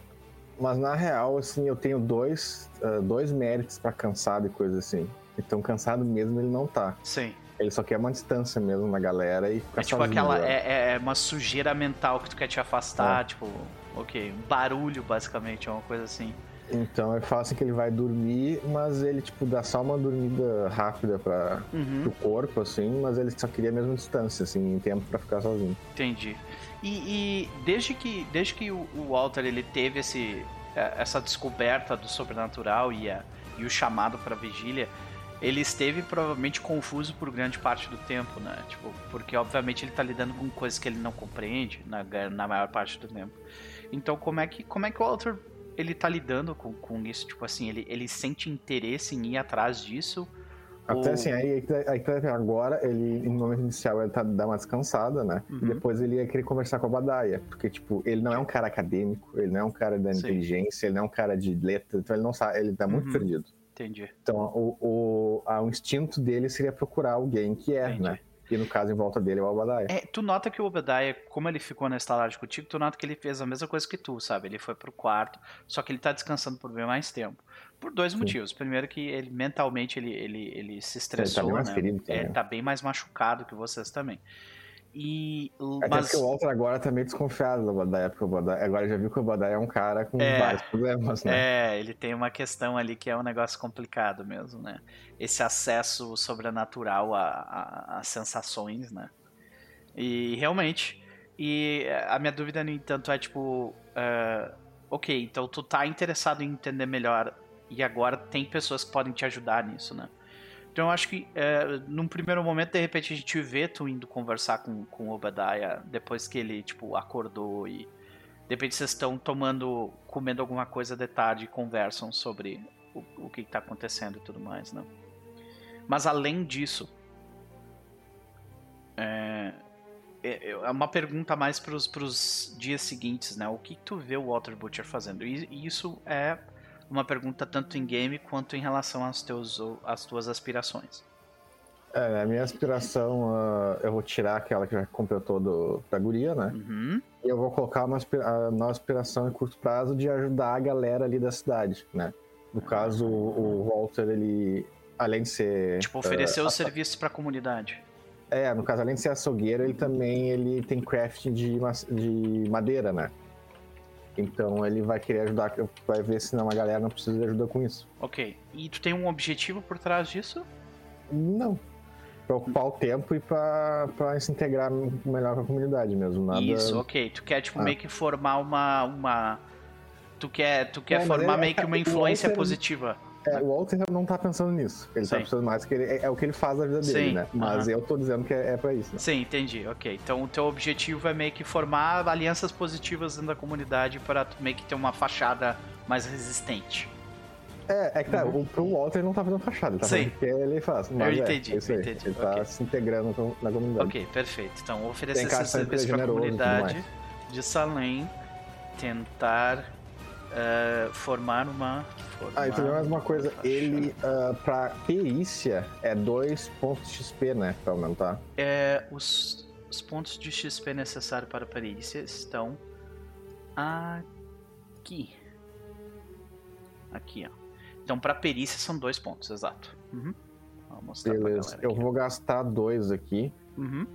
mas na real, assim, eu tenho dois, dois méritos pra cansado e coisa assim. Então, cansado mesmo ele não tá. Sim. Ele só quer uma distância mesmo na galera e ficar É tipo sozinho aquela. agora. É, é uma sujeira mental que tu quer te afastar, tipo, ok, um barulho basicamente, é uma coisa assim. Então eu falo assim que ele vai dormir, mas ele, tipo, dá só uma dormida rápida pra, Uhum, pro corpo, assim, mas ele só queria a mesma distância, assim, em tempo pra ficar sozinho. entendi. E, e desde que, desde que o, o Walter ele teve esse, é, essa descoberta do sobrenatural e, a, e o chamado pra vigília, ele esteve provavelmente confuso por grande parte do tempo, né? Tipo, porque obviamente ele tá lidando com coisas que ele não compreende na, na maior parte do tempo. Então como é que, como é que o Walter ele tá lidando com, com isso? Tipo assim, ele, ele sente interesse em ir atrás disso? Até Ou- assim, aí, aí, tá- aí tá- agora, ele, no momento inicial, ele tá dá uma descansada, né? Uhum. E depois ele ia querer conversar com a Badaia. Porque, tipo, ele não é um cara acadêmico, ele não é um cara da Sim. inteligência, ele não é um cara de letra, então ele não sabe, ele tá muito Uhum. perdido. Entendi. Então, o, o, a- o instinto dele seria procurar alguém que é, Entendi. né? E no caso, em volta dele é o Obadiah. É, tu nota que o Obadiah, como ele ficou na estalagem contigo, tu nota que ele fez a mesma coisa que tu, sabe? Ele foi pro quarto, só que ele tá descansando por bem mais tempo. Por dois Sim. motivos. Primeiro que ele mentalmente ele, ele, ele se Ele tá estressou, bem mais né? ferido É, também. tá bem mais machucado que vocês também. E. Até Mas. porque o Walter agora tá meio desconfiado do Obadiah, porque o Obadiah, agora já viu que o Obadiah é um cara com É. vários problemas, né? É, ele tem uma questão ali que é um negócio complicado mesmo, né? Esse acesso sobrenatural a, a- a sensações, né? E realmente. E a minha dúvida, no entanto, é tipo. eh, ok, então tu tá interessado em entender melhor e agora tem pessoas que podem te ajudar nisso, né? Então eu acho que eh, num primeiro momento, de repente, a gente vê tu indo conversar com, com o Obadiah depois que ele, tipo, acordou e. De repente vocês estão tomando, comendo alguma coisa de tarde e conversam sobre o, o que está acontecendo e tudo mais, né? Mas além disso, é, é é uma pergunta mais para os dias seguintes, né? O que tu vê o Walter Butcher fazendo? E isso é uma pergunta tanto em game quanto em relação aos teus, às tuas aspirações. É, a minha aspiração, ah, eu vou tirar aquela que já completou do, da guria, né? Uhum, E eu vou colocar uma a nossa aspiração em curto prazo de ajudar a galera ali da cidade, né? No caso, o o Walter, ele, além de ser... Tipo, oferecer ah, os serviços para a comunidade. É, no caso, além de ser açougueiro, ele também ele tem crafting de, de madeira, né? Então ele vai querer ajudar, vai ver se não a galera não precisa de ajuda com isso. Ok. E tu tem um objetivo por trás disso? Não. Pra ocupar o tempo e pra, pra se integrar melhor com a comunidade mesmo. Nada... Isso, ok. Tu quer, tipo, Ah. meio que formar uma. uma... Tu quer, tu quer É, formar ele- meio que uma influência positiva. É, o Walter não tá pensando nisso. Ele tá Sim. pensando mais que ele, é, é o que ele faz da vida dele, Sim, né? Mas aham. eu tô dizendo que é, é pra isso. Né? Sim, entendi. Ok. Então o teu objetivo é meio que formar alianças positivas dentro da comunidade para meio que ter uma fachada mais resistente. É, é que tá, o, pro Walter ele não tá fazendo fachada, tá Sim. fazendo o que ele faz. Mas é, entendi, é isso aí. entendi, Ele tá se integrando com- na comunidade. Ok, perfeito. Então oferecer Tem cara esse sempre serviço para a generoso e tudo comunidade de Salem, tentar eh, formar uma. Formar Ah, e também mais uma coisa, ele, ah, pra perícia, é 2 pontos XP, né? Pra aumentar. É, os, os pontos de XP necessários para a perícia estão aqui. Aqui, ó. Então, para perícia são dois pontos, exato. Uhum. Vou mostrar pra Beleza. Eu aqui. vou gastar dois aqui Uhum.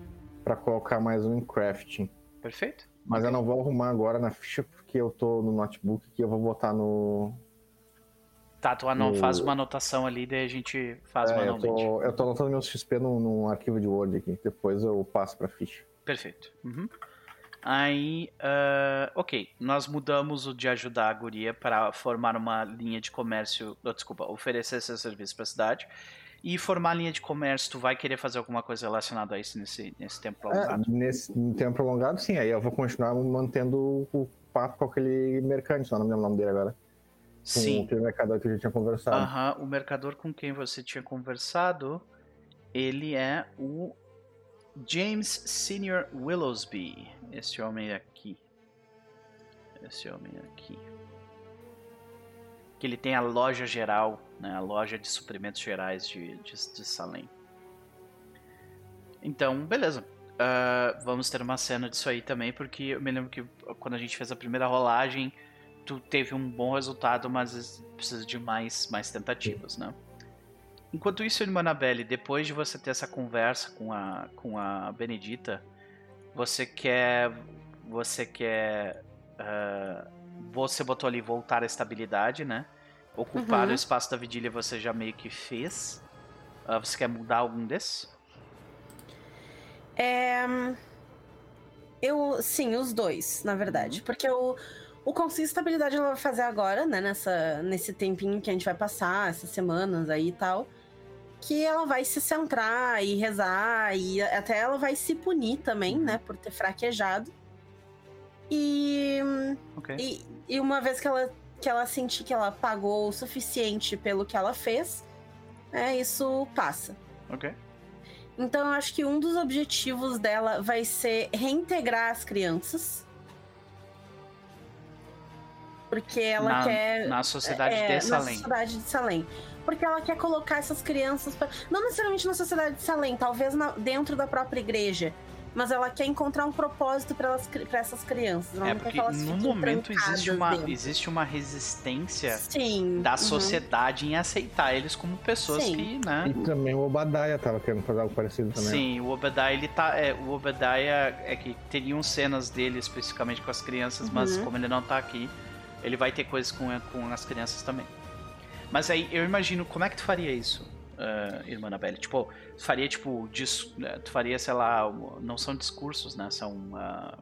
pra colocar mais um em crafting. Perfeito. Mas eu não vou arrumar agora na ficha porque eu tô no notebook que eu vou botar no. Tá, tu não O- faz uma anotação ali, daí a gente faz É, eu, manualmente. tô, eu tô anotando meus XP num, num arquivo de Word aqui. Depois eu passo pra ficha. Perfeito. Uhum. Aí, ah, ok, nós mudamos o de ajudar a guria para formar uma linha de comércio, oh, desculpa, oferecer seu serviço para a cidade. E formar linha de comércio, tu vai querer fazer alguma coisa relacionada a isso nesse, nesse tempo É, prolongado? nesse no tempo prolongado, sim. Aí eu vou continuar mantendo o papo com aquele mercante, só não me lembro o nome dele agora. Com Sim. aquele mercador que a gente tinha conversado. Aham, o mercador com quem você tinha conversado, ele é o James Senior Willowsby. Esse homem aqui. Esse homem aqui. Que ele tem a loja geral, né, a loja de suprimentos gerais de, de, de Salem. Então, beleza. Ah, vamos ter uma cena disso aí também, porque eu me lembro que quando a gente fez a primeira rolagem, tu teve um bom resultado, mas precisa de mais, mais tentativas, né? Enquanto isso, irmã Anabelle, depois de você ter essa conversa com a, com a Benedita, você quer. Você quer. ah, você botou ali voltar à estabilidade, né? Ocupar Uhum. o espaço da vigília você já meio que fez. Ah, você quer mudar algum desses? É, Eu, sim, os dois, na verdade. Porque o, o Conselho de Estabilidade ela vai fazer agora, né? Nessa, nesse tempinho que a gente vai passar, essas semanas aí e tal. Que ela vai se centrar e rezar, e até ela vai se punir também, Uhum. né? Por ter fraquejado. E, Ok. e, e uma vez que ela, que ela sentir que ela pagou o suficiente pelo que ela fez, é, isso passa. Ok. Então eu acho que um dos objetivos dela vai ser reintegrar as crianças. Porque ela na, quer. na sociedade é, de na Salem. sociedade de Salem. Porque ela quer colocar essas crianças. Pra... Não necessariamente na sociedade de Salem, talvez na- dentro da própria igreja. Mas ela quer encontrar um propósito para essas crianças. Ela É não quer porque que elas no momento existe uma, dentro. existe uma resistência Sim. da uhum. sociedade em aceitar eles como pessoas Sim. que, né? E também o Obadiah tava querendo fazer algo parecido também. Sim, o Obadiah, ele tá. É, o Obadiah é que teriam cenas dele especificamente com as crianças, mas Uhum. como ele não tá aqui, ele vai ter coisas com, com as crianças também. Mas aí eu imagino como é que tu faria isso, ah, irmã Anabelle? Tipo, tu faria tipo. Dis, né, tu faria, sei lá, não são discursos, né? São. ah,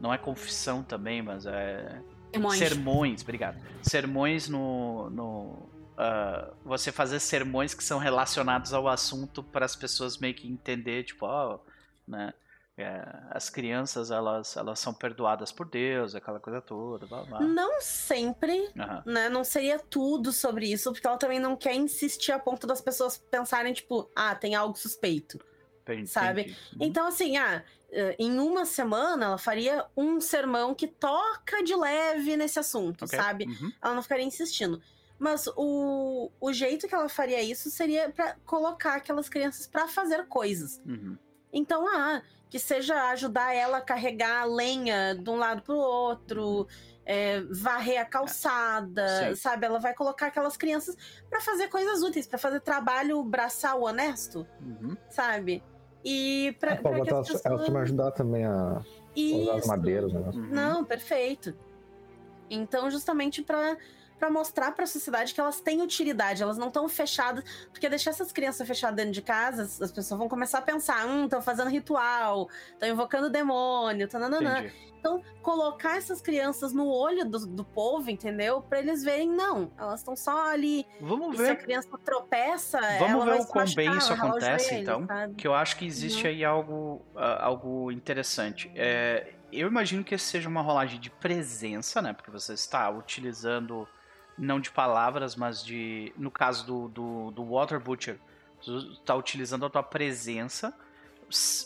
não é confissão também, mas é. Irmãos. Sermões, obrigado. Sermões no. no ah, você fazer sermões que são relacionados ao assunto para as pessoas meio que entender, tipo, ó, né? É, as crianças elas, elas são perdoadas por Deus, aquela coisa toda, blá blá. Não sempre, Aham, né? Não seria tudo sobre isso, porque ela também não quer insistir a ponto das pessoas pensarem, tipo, ah, tem algo suspeito. entendi. sabe? Então, assim, ah, eh, em uma semana ela faria um sermão que toca de leve nesse assunto, Ok, sabe? uhum, Ela não ficaria insistindo. Mas o, o jeito que ela faria isso seria pra colocar aquelas crianças pra fazer coisas. uhum. Então, ah, que seja ajudar ela a carregar a lenha de um lado pro outro, é, varrer a calçada, Sim. sabe? Ela vai colocar aquelas crianças pra fazer coisas úteis, pra fazer trabalho braçal honesto, uhum. sabe? E pra, É, pra pra que as elas, pessoas... elas me ajudar também a usar as madeiras, né? Uhum. Não, perfeito. Então, justamente pra para mostrar pra sociedade que elas têm utilidade, elas não estão fechadas, porque deixar essas crianças fechadas dentro de casa, as as pessoas vão começar a pensar, hum, estão fazendo ritual, estão invocando demônio, tananã. Então, colocar essas crianças no olho do, do povo, entendeu? Pra eles verem, não, elas estão só ali. Vamos E se a ver. criança tropeça, Vamos ver o quão bem isso acontece, joelho, então. sabe? Que eu acho que existe Uhum. aí algo, ah, algo interessante. É, eu imagino que seja uma rolagem de presença, né? Porque você está utilizando, não de palavras, mas de. No caso do, do, do Water Butcher, está utilizando a tua presença,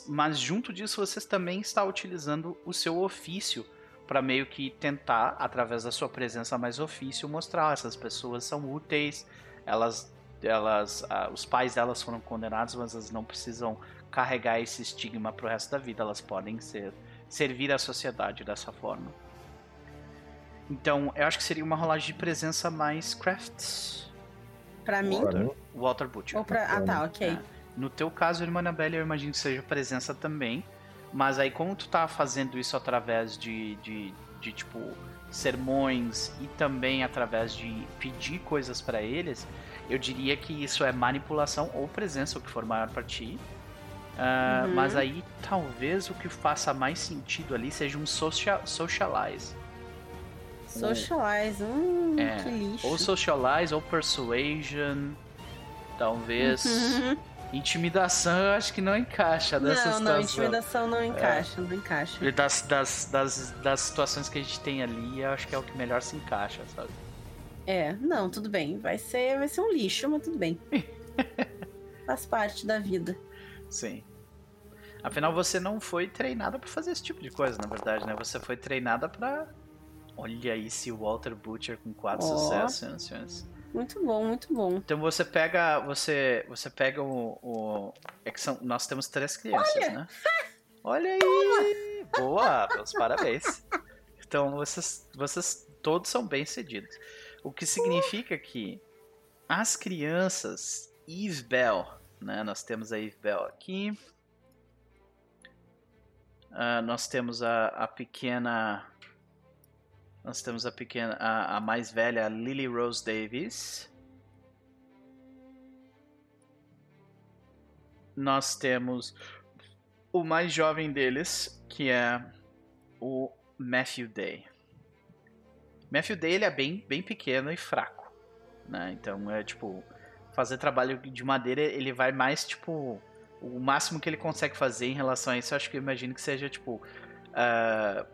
mas junto disso você também está utilizando o seu ofício para meio que tentar, através da sua presença mais ofício, mostrar essas pessoas são úteis, elas elas, ah, os pais delas foram condenados, mas elas não precisam carregar esse estigma pro resto da vida. Elas podem ser servir à sociedade dessa forma. Então, eu acho que seria uma rolagem de presença mais crafts. Pra mim. Pra mim, Walter Butcher. Ou pra... Ah, tá, ok. É. No teu caso, irmã Anabelle, eu imagino que seja presença também. Mas aí, como tu tá fazendo isso através de, de, de, tipo, sermões e também através de pedir coisas para eles, eu diria que isso é manipulação ou presença, o que for maior para ti. Uh, Uhum. Mas aí talvez o que faça mais sentido ali seja um social, socialize. Socialize. Hum, É, que lixo. Ou socialize ou persuasion. Talvez. Uhum. Intimidação eu acho que não encaixa nessa Não, não, situação. intimidação não encaixa, não encaixa. E Das, das, das, das situações que a gente tem ali, eu acho que é o que melhor se encaixa, sabe? É, não, tudo bem. Vai ser, vai ser um lixo, mas tudo bem. Faz parte da vida. Sim. Afinal, você não foi treinada pra fazer esse tipo de coisa, na verdade, né? Você foi treinada pra. Olha aí esse Walter Butcher com quatro Ó. sucessos, senhoras e senhores. Muito bom, muito bom. Então você pega. Você, você pega o. o é que são, nós temos três crianças, né? Olha aí! Boa! Meus parabéns. Então vocês, vocês todos são bem cedidos. O que significa que as crianças Eve Bell, né? Nós temos a Eve Bell aqui. Ah, nós temos a, a pequena. Nós temos a pequena. A, a mais velha, a Lily Rose Davis. Nós temos o mais jovem deles, que é o Matthew Day. Matthew Day ele é bem, bem pequeno e fraco, né? Então é tipo fazer trabalho de madeira ele vai mais tipo o máximo que ele consegue fazer em relação a isso. Eu acho que eu imagino que seja tipo ah,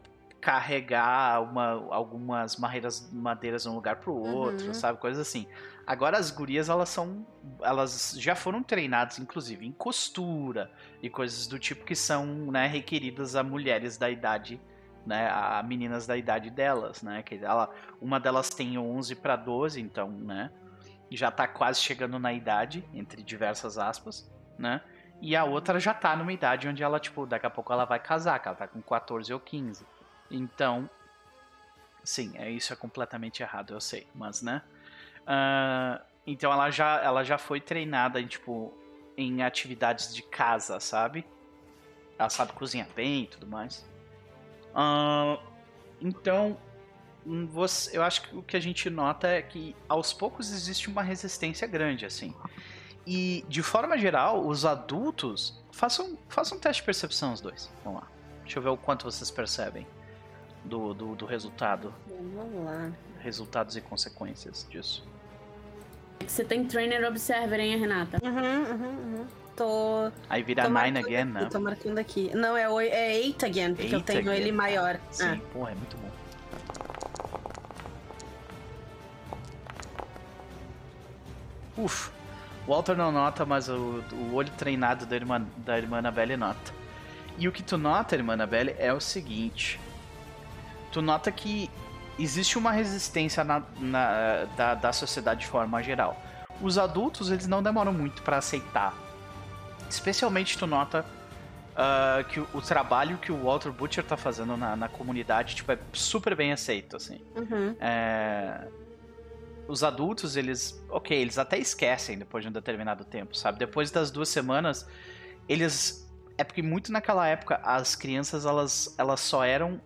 carregar uma, algumas madeiras, madeiras de um lugar pro outro, Uhum. sabe? Coisas assim. Agora as gurias, elas são. Elas já foram treinadas, inclusive, em costura e coisas do tipo que são né, requeridas a mulheres da idade, né? A meninas da idade delas, né? Que ela, uma delas tem 11 para 12, então, né? Já tá quase chegando na idade, entre diversas aspas, né? E a outra já tá numa idade onde ela, tipo, daqui a pouco ela vai casar, que ela tá com 14 ou 15. Então, sim, é, isso é completamente errado, eu sei, mas, né? Ah, então ela já, ela já foi treinada em, tipo, em atividades de casa, sabe? Ela sabe cozinhar bem e tudo mais. Ah, então, você, eu acho que o que a gente nota é que aos poucos existe uma resistência grande, assim. E, de forma geral, os adultos. Façam, façam um teste de percepção, os dois. Vamos lá. Deixa eu ver o quanto vocês percebem do, do, do resultado. Vamos lá. Resultados e consequências disso. Você tem Trainer Observer, hein, Renata? Uhum, uhum, uhum. Tô, Aí vira tô nine again, aqui, né? tô marcando aqui. Não, é, oi- é eight again, porque eu Eight tenho again. ele maior. Sim, Ah. porra, é muito bom. Uf, Walter não nota, mas o, o olho treinado da irmã, da irmã Annabelle nota. E o que tu nota, irmã Annabelle, é o seguinte. Tu nota que existe uma resistência na, na- da, da sociedade de forma geral. Os adultos, eles não demoram muito pra aceitar. Especialmente tu nota ah, que o, o trabalho que o Walter Butcher tá fazendo na, na comunidade, tipo, é super bem aceito, assim. Uhum. É, Os adultos, eles. Ok, eles até esquecem depois de um determinado tempo, sabe? Depois das duas semanas, eles. É porque muito naquela época as crianças elas, elas só eram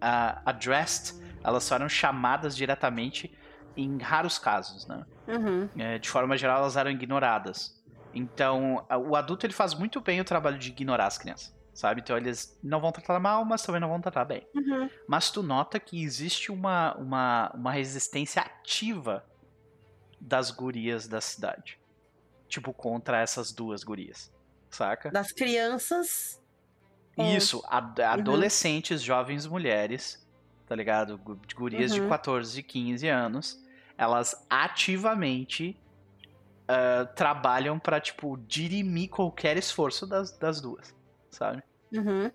ah, addressed, elas só eram chamadas diretamente em raros casos, né? Uhum. É, de forma geral, elas eram ignoradas. Então, o adulto ele faz muito bem o trabalho de ignorar as crianças, sabe? Então, eles não vão tratar mal, mas também não vão tratar bem. Uhum. Mas tu nota que existe uma, uma, uma resistência ativa das gurias da cidade. Tipo, contra essas duas gurias. Saca? Das crianças. É. Isso, ad- adolescentes, jovens mulheres, tá ligado? Gu- de Gurias de Uhum. 14 e 15 anos, elas ativamente ah, trabalham pra, tipo, dirimir qualquer esforço das, das duas, sabe? Uhum.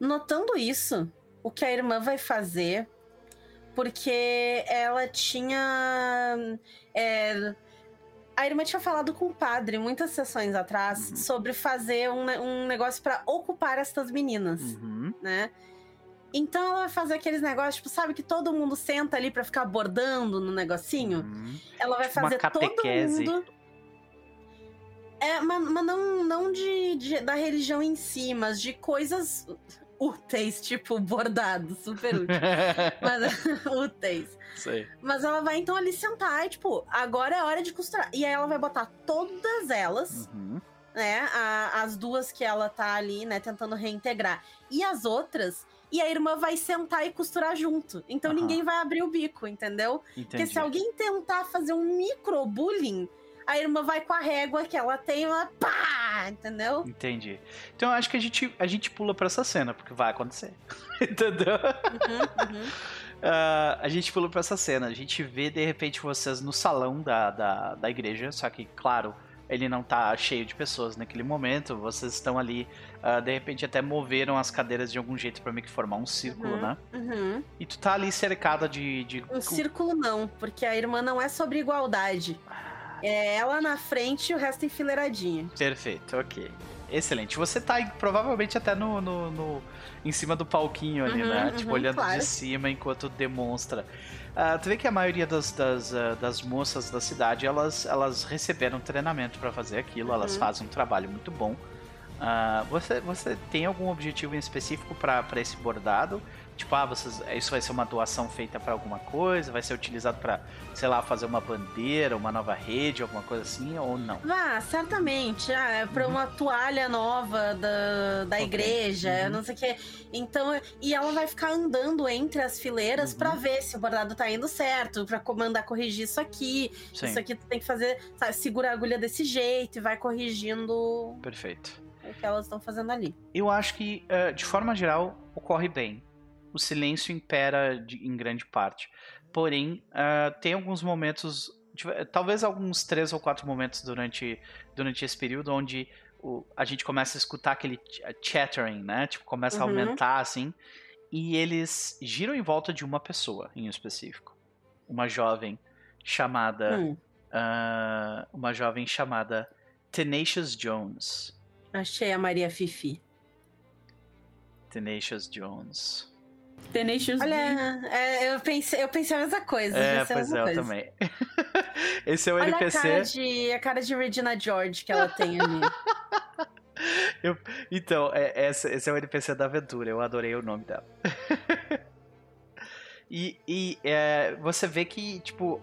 Notando isso, o que a irmã vai fazer, porque ela tinha. é, a irmã tinha falado com o padre muitas sessões atrás Uhum. sobre fazer um, um negócio pra ocupar estas meninas, Uhum. né? Então ela vai fazer aqueles negócios, tipo, sabe que todo mundo senta ali pra ficar bordando no negocinho? uhum. Ela vai Tipo fazer todo mundo. É, mas, mas não, não de, de- da religião em si, mas de coisas úteis, tipo bordado, super útil. Mas úteis. Sei. Mas ela vai então ali sentar e, tipo, agora é hora de costurar. E aí ela vai botar todas elas, Uhum. né? a- as duas que ela tá ali, né, tentando reintegrar. E as outras. E a irmã vai sentar e costurar junto. Então Aham. ninguém vai abrir o bico, entendeu? Porque Entendi. se alguém tentar fazer um micro-bullying, a irmã vai com a régua que ela tem, ela pá! Entendeu? Entendi. Então eu acho que a gente, a gente pula pra essa cena, porque vai acontecer. Entendeu? Uhum, uhum. Ah, a gente pula pra essa cena. A gente vê, de repente, vocês no salão da, da, da igreja. Só que, claro, ele não tá cheio de pessoas naquele momento. Vocês estão ali, ah, de repente, até moveram as cadeiras de algum jeito pra meio que formar um círculo, Uhum. né? Uhum. E tu tá ali cercada de. de... Um círculo não, porque a irmã não é sobre igualdade. É ela na frente e o resto enfileiradinho. Perfeito, ok. Excelente. Você tá provavelmente até no, no, no- em cima do palquinho ali, Uhum, né? uhum, tipo, olhando claro. de cima enquanto demonstra. Ah, tu vê que a maioria das, das, ah, das moças da cidade, elas, elas receberam treinamento pra fazer aquilo, elas Uhum. fazem um trabalho muito bom. Ah, você, você tem algum objetivo em específico pra esse bordado? Tipo, ah, vocês, isso vai ser uma doação feita pra alguma coisa? Vai ser utilizado pra, sei lá, fazer uma bandeira, uma nova rede, alguma coisa assim? Ou não? Vá, certamente. Ah, é pra Uhum. uma toalha nova da, da Ok. igreja, Uhum. não sei o quê. Então, e ela vai ficar andando entre as fileiras Uhum. pra ver se o bordado tá indo certo, pra comandar corrigir isso aqui. Sim, Isso aqui tu tem que fazer, sabe, segura a agulha desse jeito e vai corrigindo perfeito. o que elas estão fazendo ali. Eu acho que, eh, de forma geral, ocorre bem. O silêncio impera de- em grande parte. Porém, ah, tem alguns momentos, tive- talvez alguns três ou quatro momentos durante, durante esse período onde o- a gente começa a escutar aquele ch- chattering, né? Tipo, começa a Uhum. aumentar, assim. E eles giram em volta de uma pessoa em específico. Uma jovem chamada... Hum, ah, uma jovem chamada Tenacious Jones. achei a Maria Fifi. Tenacious Jones. Tenacious D. Olha, é, eu, pensei, eu pensei a mesma coisa. É, pensei a pois mesma é, eu coisa. também. Esse é o Olha a NPC. cara, de, a cara de Regina George que ela tem ali. Então, é, esse, esse é o NPC da aventura. Eu adorei o nome dela. e e é, você vê que, tipo,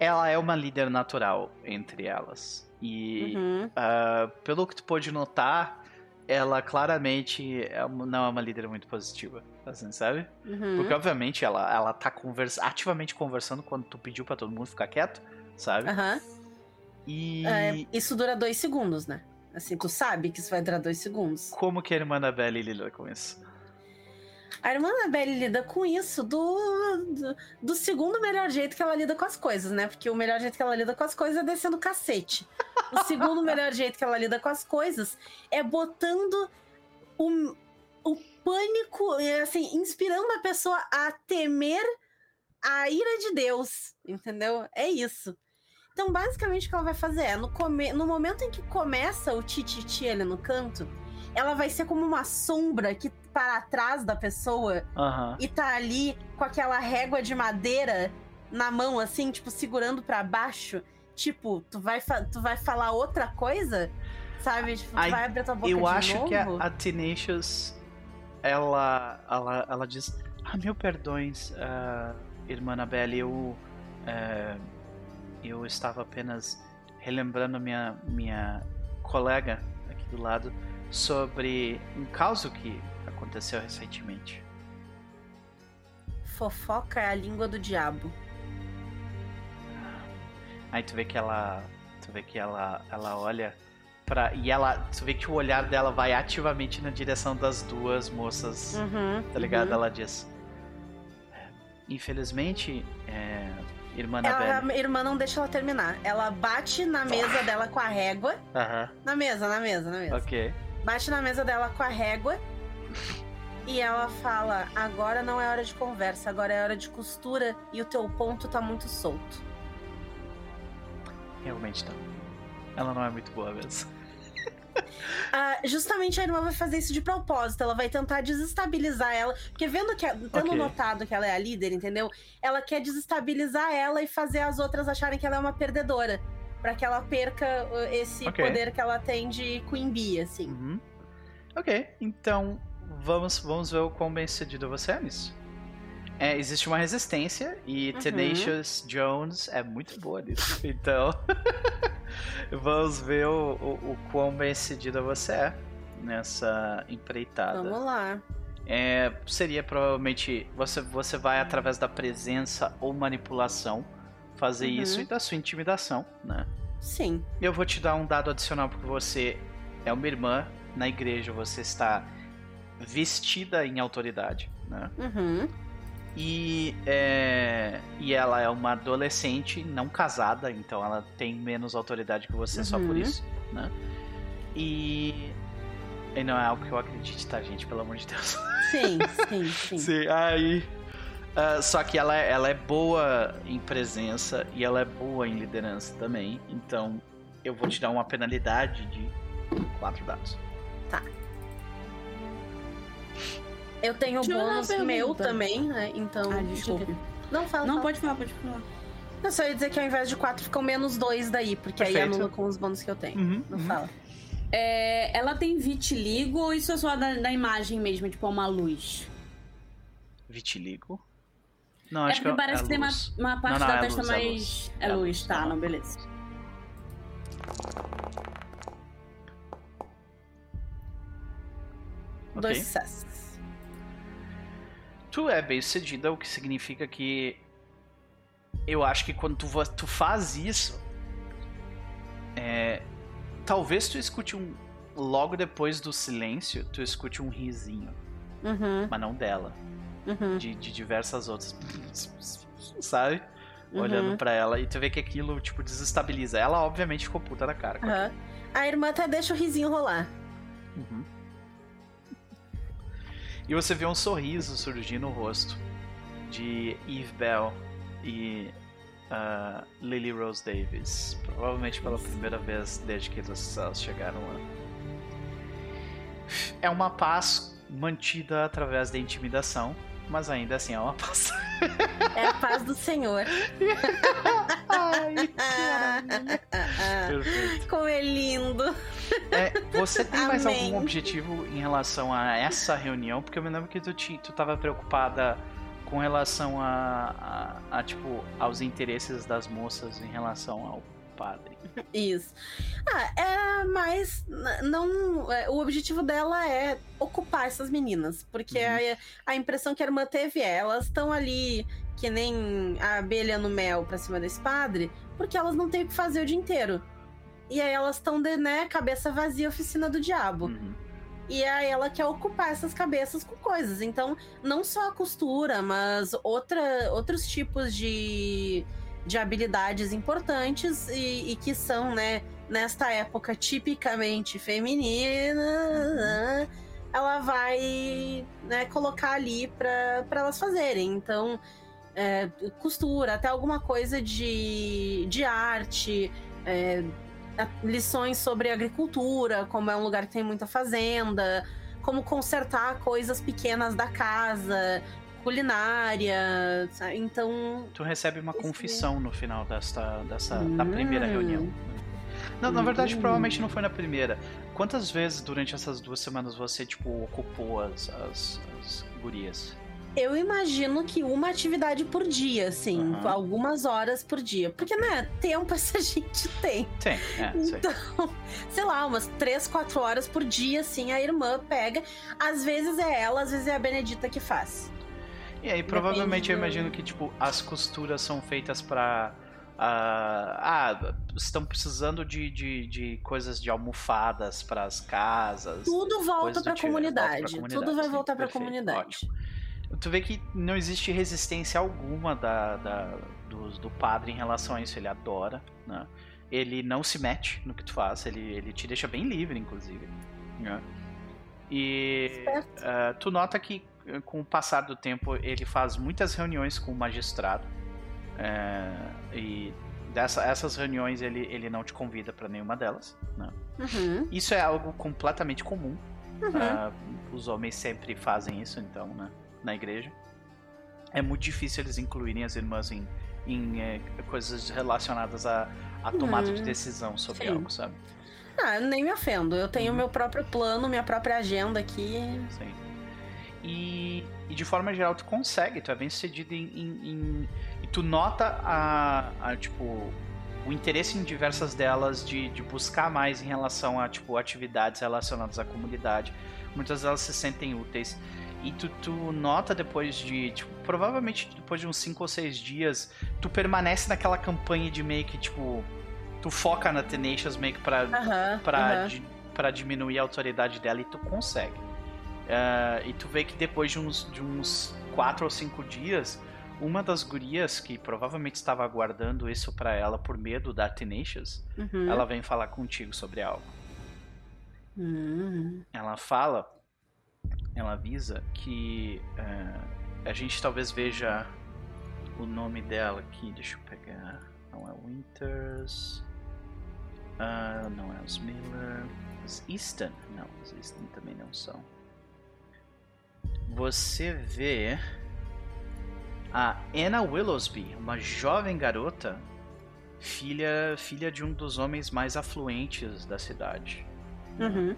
ela é uma líder natural entre elas. E Uhum. ah, pelo que tu pôde notar, ela claramente é não é uma líder muito positiva. Assim, sabe? Uhum. Porque, obviamente, ela, ela tá conversa, ativamente conversando quando tu pediu pra todo mundo ficar quieto, sabe? Aham. E É, isso dura dois segundos, né? Assim, tu sabe que isso vai durar dois segundos. como que a irmã da Belle lida com isso? A irmã Annabelle lida com isso do, do, do segundo melhor jeito que ela lida com as coisas, né? Porque o melhor jeito que ela lida com as coisas é descendo o cacete. O segundo melhor jeito que ela lida com as coisas é botando o, o pânico, é, assim, inspirando a pessoa a temer a ira de Deus, entendeu? É isso. Então, basicamente, o que ela vai fazer é, no, come... no momento em que começa o tititi ali no canto, ela vai ser como uma sombra que para trás da pessoa Aham. e tá ali com aquela régua de madeira na mão, assim, tipo, segurando pra baixo. Tipo, tu vai, tu vai falar outra coisa? Sabe? Tipo, tu Ai, vai abrir tua boca Eu de acho novo? que a, a Tenacious, ela, ela, ela diz: Ah, mil perdões, ah, irmã Annabelle, eu, eh, eu estava apenas relembrando minha, minha colega aqui do lado sobre um caso que aconteceu recentemente. Fofoca é a língua do diabo. Aí tu vê que ela. Tu vê que ela, ela olha pra. E ela. Tu vê que o olhar dela vai ativamente na direção das duas moças. Uhum, Tá ligado? uhum. Ela diz. Infelizmente, é, irmã Ela, a irmã não deixa ela terminar. Ela bate na mesa dela com a régua. Aham, Na mesa, na mesa, na mesa. ok. Bate na mesa dela com a régua. E ela fala: agora não é hora de conversa, agora é hora de costura e o teu ponto tá muito solto. Realmente não. Ela não é muito boa mesmo. Ah, justamente a irmã vai fazer isso de propósito. Ela vai tentar desestabilizar ela. Porque vendo que. Tendo Ok. notado que ela é a líder, entendeu? Ela quer desestabilizar ela e fazer as outras acharem que ela é uma perdedora. Pra que ela perca uh, esse Ok. poder que ela tem de Queen Bee, assim. Uhum. Ok, então vamos, vamos ver o quão bem sucedido você é nisso. É, existe uma resistência e Uhum. Tenacious Jones é muito boa nisso. Então, vamos ver o, o, o quão bem sucedida você é nessa empreitada. Vamos lá. É, seria provavelmente você, você vai através da presença ou manipulação fazer Uhum. isso e da sua intimidação, né? Sim. Eu vou te dar um dado adicional porque você é uma irmã na igreja, você está vestida em autoridade, né? Uhum. E, é, e ela é uma adolescente não casada, então ela tem menos autoridade que você só por Uhum. isso, né? E, e não é algo que eu acredite, tá, gente? Pelo amor de Deus. Sim, sim, sim. Sim, aí. ah, só que ela, é- ela é boa em presença e ela é boa em liderança também. Então eu vou te dar uma penalidade de quatro dados. Eu tenho Deixa bônus meu também, né? Então. Ah, desculpe. Não, fala. Não, fala. pode falar, pode falar. Eu só ia dizer que ao invés de 4 ficam menos 2 daí, porque aí Perfeito. anula com os bônus que eu tenho. Uhum, Não uhum. fala. É, ela tem vitiligo ou isso é só da, da imagem mesmo, tipo uma luz? Vitiligo. Não, É acho porque que parece é que tem uma, uma parte Não, não, da é testa luz, é mais. luz. É, É luz, tá, tá. não, beleza. Ok. Dois sucessos. Tu é bem sucedida, o que significa que eu acho que quando tu, tu faz isso, é, talvez tu escute um logo depois do silêncio, tu escute um risinho, Uhum, mas não dela, uhum. de, de diversas outras, sabe? Uhum. Olhando pra ela e tu vê que aquilo tipo desestabiliza. Ela obviamente ficou puta da cara. A irmã até deixa o risinho rolar. Uhum. E você vê um sorriso surgir no rosto de Eve Bell e ah, Lily Rose Davis. Provavelmente pela primeira vez desde que elas chegaram lá. É uma paz mantida através da intimidação, mas ainda assim é uma paz. É a paz do Senhor. Ai, Perfeito. Como é lindo. É, você tem mais Amém. algum objetivo em relação a essa reunião? Porque eu me lembro que tu, ti, tu tava preocupada com relação a, a, a, tipo, aos interesses das moças em relação ao padre. Isso. Ah, é mais. n- Não, é, o objetivo dela é ocupar essas meninas. Porque Uhum. a, a impressão que a irmã teve é: elas estão ali que nem a abelha no mel pra cima desse padre, porque elas não têm o que fazer o dia inteiro. E aí elas estão de, né, cabeça vazia, oficina do diabo. Uhum. E aí ela quer ocupar essas cabeças com coisas. Então, não só a costura, mas outra, outros tipos de, de habilidades importantes e, e que são, né, nesta época tipicamente feminina, ela vai né, colocar ali para elas fazerem. Então, é, costura, até alguma coisa de, de arte, é, lições sobre agricultura, como é um lugar que tem muita fazenda, como consertar coisas pequenas da casa, culinária, sabe? então Tu recebe uma confissão no final desta, dessa, da primeira Hum. reunião. Não, na verdade, Hum. provavelmente não foi na primeira. Quantas vezes durante essas duas semanas você, tipo, ocupou as, as, as gurias? eu imagino que uma atividade por dia, assim, Aham. algumas horas por dia, porque né, tempo essa gente tem. Tem, é, sei. Então, sei lá, umas três, quatro horas por dia, assim, a irmã pega. Às vezes é ela, às vezes é a Benedita que faz. E aí, provavelmente eu imagino que, tipo, as costuras são feitas pra. ah, ah, estão precisando de, de, de coisas de almofadas para as casas. Tudo volta volta pra comunidade. Tudo vai voltar pra perfeito, comunidade. Tu vê que não existe resistência alguma da, da- do, do padre em relação a isso. Ele adora, né? Ele não se mete no que tu faz, ele, ele te deixa bem livre, inclusive. né? E ah, tu nota que com o passar do tempo ele faz muitas reuniões com o magistrado. eh, e dessa, essas reuniões ele, ele não te convida para nenhuma delas. Né? Uhum, Isso é algo completamente comum. uhum. Ah, os homens sempre fazem isso, então, né, na igreja. É muito difícil eles incluírem as irmãs em, em eh, coisas relacionadas à, à tomada de Uhum. decisão sobre Sim. algo, sabe? Ah, nem me ofendo. Eu tenho Uhum. meu próprio plano, minha própria agenda aqui. Sim. E, e de forma geral tu consegue, tu é bem sucedido em, em, em e tu nota a, a, tipo o interesse em diversas delas de, de buscar mais em relação a tipo atividades relacionadas à comunidade. Muitas delas se sentem úteis e tu, tu nota depois de, tipo, provavelmente depois de uns 5 ou 6 dias, tu permanece naquela campanha de meio que, tipo, tu foca na Tenacious meio que pra, Aham, pra, di- pra diminuir a autoridade dela e tu consegue. Ah, e tu vê que depois de uns, de uns 4 ou 5 dias, uma das gurias que provavelmente estava aguardando isso pra ela por medo da Tenacious, Uhum. ela vem falar contigo sobre algo. Hum. ela fala, ela avisa que é, a gente talvez veja o nome dela aqui, deixa eu pegar, não é Winters, ah, não é os Miller, os Easton, não, os Easton também não são. Você vê a Anna Willowsby, uma jovem garota, filha, filha de um dos homens mais afluentes da cidade Uhum.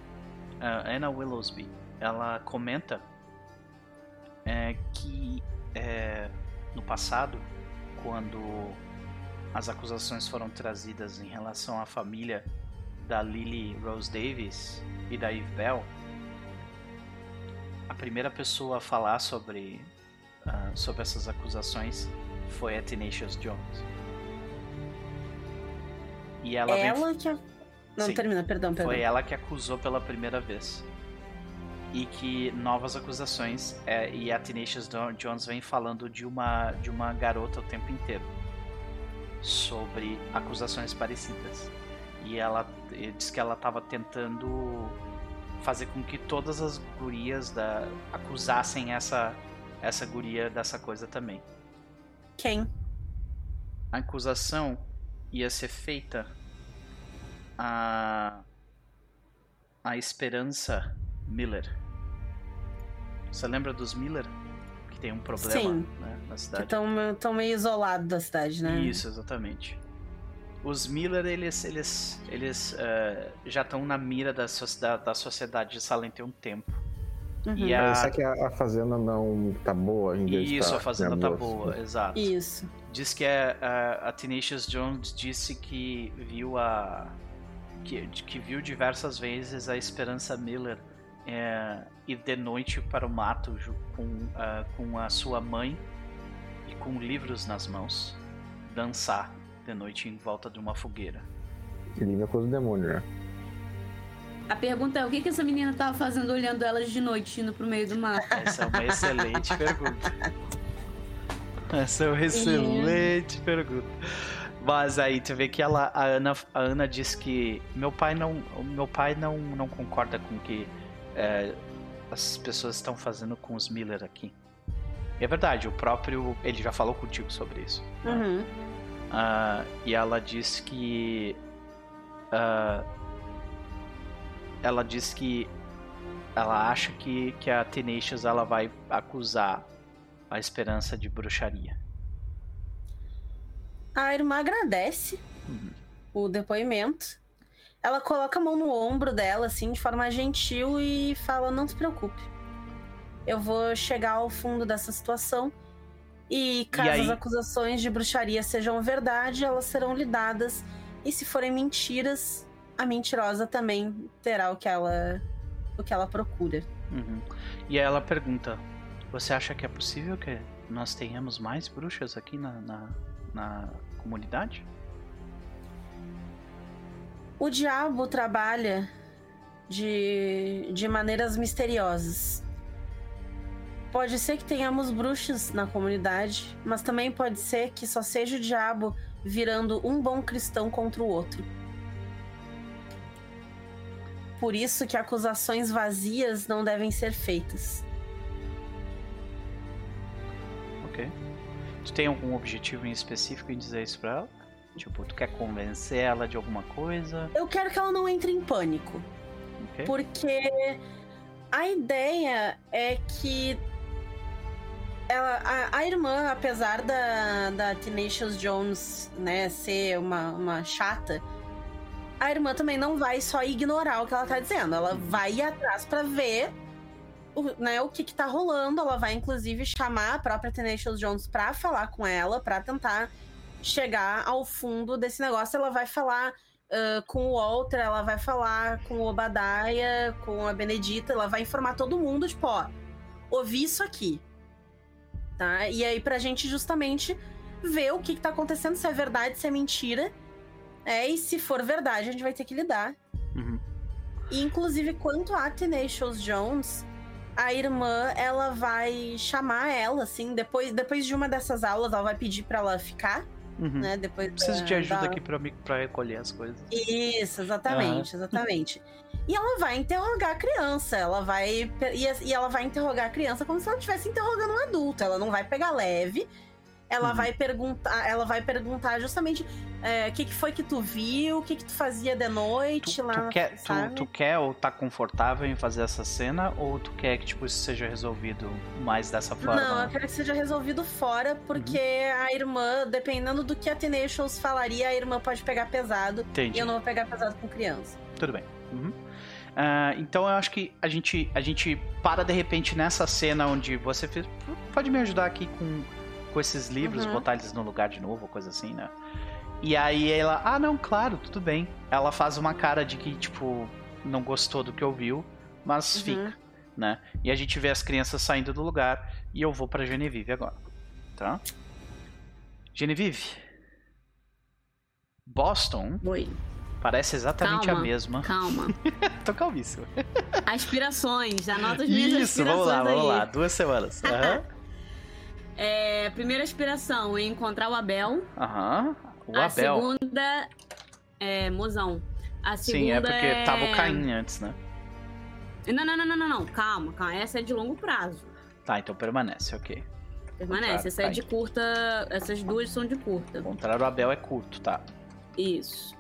Anna Willowsby, ela comenta é, que é, no passado, quando as acusações foram trazidas em relação à família da Lily Rose Davis e da Eve Bell, a primeira pessoa a falar sobre, ah, sobre essas acusações foi a Tenacious Jones. E ela, vem Ela que. a- Não, Sim. termina, perdão, perdão. foi ela que acusou pela primeira vez. E que novas acusações. é, e a Tenacious Jones vem falando de uma, de uma garota o tempo inteiro. Sobre acusações parecidas. E ela diz que ela estava tentando fazer com que todas as gurias da, acusassem essa, essa guria dessa coisa também. Quem? A acusação ia ser feita a a Esperança Miller. Você lembra dos Miller? Que tem um problema Sim. né, na Que cidade. estão meio isolados da cidade, né? Isso, exatamente. Os Miller, eles, eles, eles eh, já estão na mira da, da, da sociedade de Salem tem um tempo. Uhum. E a- Parece que a, a fazenda não tá boa em vez de Isso, tá a fazenda tá boa. exato. Isso. Diz que a, a, a Tenacious Jones disse que viu a. Que, que viu diversas vezes a Esperança Miller é, ir de noite para o mato com, ah, com a sua mãe e com livros nas mãos dançar de noite em volta de uma fogueira. Que livra coisa do demônio, né? A pergunta é: o que, que essa menina tava fazendo olhando elas de noite indo pro meio do mar? Essa é uma excelente pergunta. Essa é uma excelente pergunta. Mas aí tu vê que ela, a Ana, a Ana diz que meu pai não, o meu pai não, não concorda com o que é, as pessoas estão fazendo com os Miller aqui. E é verdade, o próprio ele já falou contigo sobre isso. Uhum. Ah, e ela diz que. ah, ela diz que ela acha que, que a Tenacious ela vai acusar a esperança de bruxaria. A irmã agradece Uhum. o depoimento. Ela coloca a mão no ombro dela, assim, de forma gentil e fala: Não se preocupe. Eu vou chegar ao fundo dessa situação. E caso aí- as acusações de bruxaria sejam verdade, elas serão lidadas. E se forem mentiras, a mentirosa também terá o que ela, o que ela procura. Uhum. E aí ela pergunta: Você acha que é possível que nós tenhamos mais bruxas aqui na, na, na comunidade? O diabo trabalha de, de maneiras misteriosas. Pode ser que tenhamos bruxas na comunidade, mas também pode ser que só seja o diabo virando um bom cristão contra o outro. Por isso que acusações vazias não devem ser feitas. Ok. Tu tem algum objetivo em específico em dizer isso pra ela? Tipo, tu quer convencer ela de alguma coisa? Eu quero que ela não entre em pânico. Ok? Porque a ideia é que ela, a, a irmã, apesar da, da Tenacious Jones né, ser uma, uma chata, a irmã também não vai só ignorar o que ela tá dizendo. Ela vai ir atrás pra ver o, né, o que que tá rolando. Ela vai, inclusive, chamar a própria Tenacious Jones pra falar com ela, pra tentar chegar ao fundo desse negócio. Ela vai falar uh, com o Walter, ela vai falar com o Obadiah, com a Benedita, ela vai informar todo mundo, tipo, ó, ouvi isso aqui. Tá? E aí, pra gente justamente ver o que, que tá acontecendo, se é verdade, se é mentira. É, e se for verdade, a gente vai ter que lidar. Uhum. E, inclusive, quanto a Tenacious Jones, a irmã, ela vai chamar ela, assim, depois, depois de uma dessas aulas, ela vai pedir para ela ficar, Uhum. né? Depois Preciso da- de ajuda da- aqui pra, me, pra recolher as coisas. Isso, exatamente, exatamente. E ela vai interrogar a criança, ela vai. E, ela vai interrogar a criança como se ela estivesse interrogando um adulto. Ela não vai pegar leve. Ela Uhum. vai perguntar, ela vai perguntar justamente é, o que, que foi que tu viu, o que, que tu fazia de noite Tu, lá. tu quer, tu, tu quer ou tá confortável em fazer essa cena ou tu quer que tipo, isso seja resolvido mais dessa forma? Não, eu quero que seja resolvido fora, porque Uhum. a irmã, dependendo do que a Tenacious falaria, a irmã pode pegar pesado. Entendi. E eu não vou pegar pesado com criança. Tudo bem. Uhum. Ah, então eu acho que a gente, a gente para de repente nessa cena onde você fez. Pode me ajudar aqui com, com esses livros, Uhum. botar eles no lugar de novo, coisa assim, né? E aí ela, ah não, claro, tudo bem. Ela faz uma cara de que, tipo, não gostou do que ouviu, mas Uhum. fica, né? E a gente vê as crianças saindo do lugar e eu vou pra Genevieve agora, tá? Genevieve. Boston Oi, parece exatamente a Calma. mesma. calma. Tô calvíssimo. Aspirações, anota as minhas Isso, aspirações vamos lá, aí. vamos lá. Duas semanas. Aham. É, primeira aspiração é encontrar o Abel. Aham. O a Abel. segunda é mozão. A segunda Sim, é porque é... tava o Caim antes, né? Não, não, não, não, não, não. Calma, calma. Essa é de longo prazo. Tá, então permanece, ok. Permanece. Essa é de curta. Essas duas são de curta. Encontrar o Abel é curto, tá? Isso.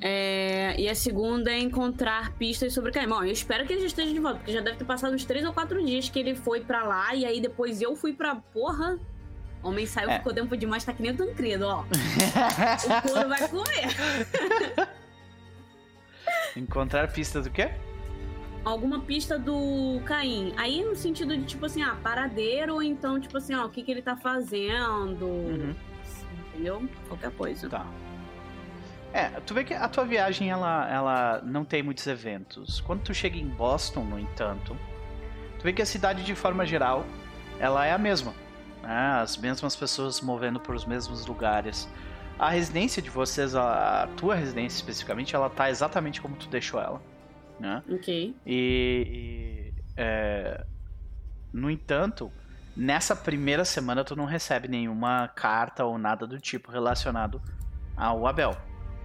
É, e a segunda é encontrar pistas sobre Caim. Bom, eu espero que ele já esteja de volta, porque já deve ter passado uns três ou quatro dias que ele foi pra lá, e aí depois eu fui pra porra. Homem saiu, É. ficou tempo demais, tá que nem o Tancredo, ó. O couro vai comer. Encontrar pista do quê? Alguma pista do Caim. Aí no sentido de, tipo assim, ah, paradeiro, ou então, tipo assim, ó, o que, que ele tá fazendo. Uhum. Entendeu? Qualquer coisa. Tá. É, tu vê que a tua viagem ela, ela não tem muitos eventos. Quando tu chega em Boston, no entanto, tu vê que a cidade de forma geral ela é a mesma. né? As mesmas pessoas se movendo por os mesmos lugares. A residência de vocês, a, a tua residência especificamente, ela tá exatamente como tu deixou ela. Né? Ok. E, e, é, no entanto, nessa primeira semana tu não recebe nenhuma carta ou nada do tipo relacionado ao Abel,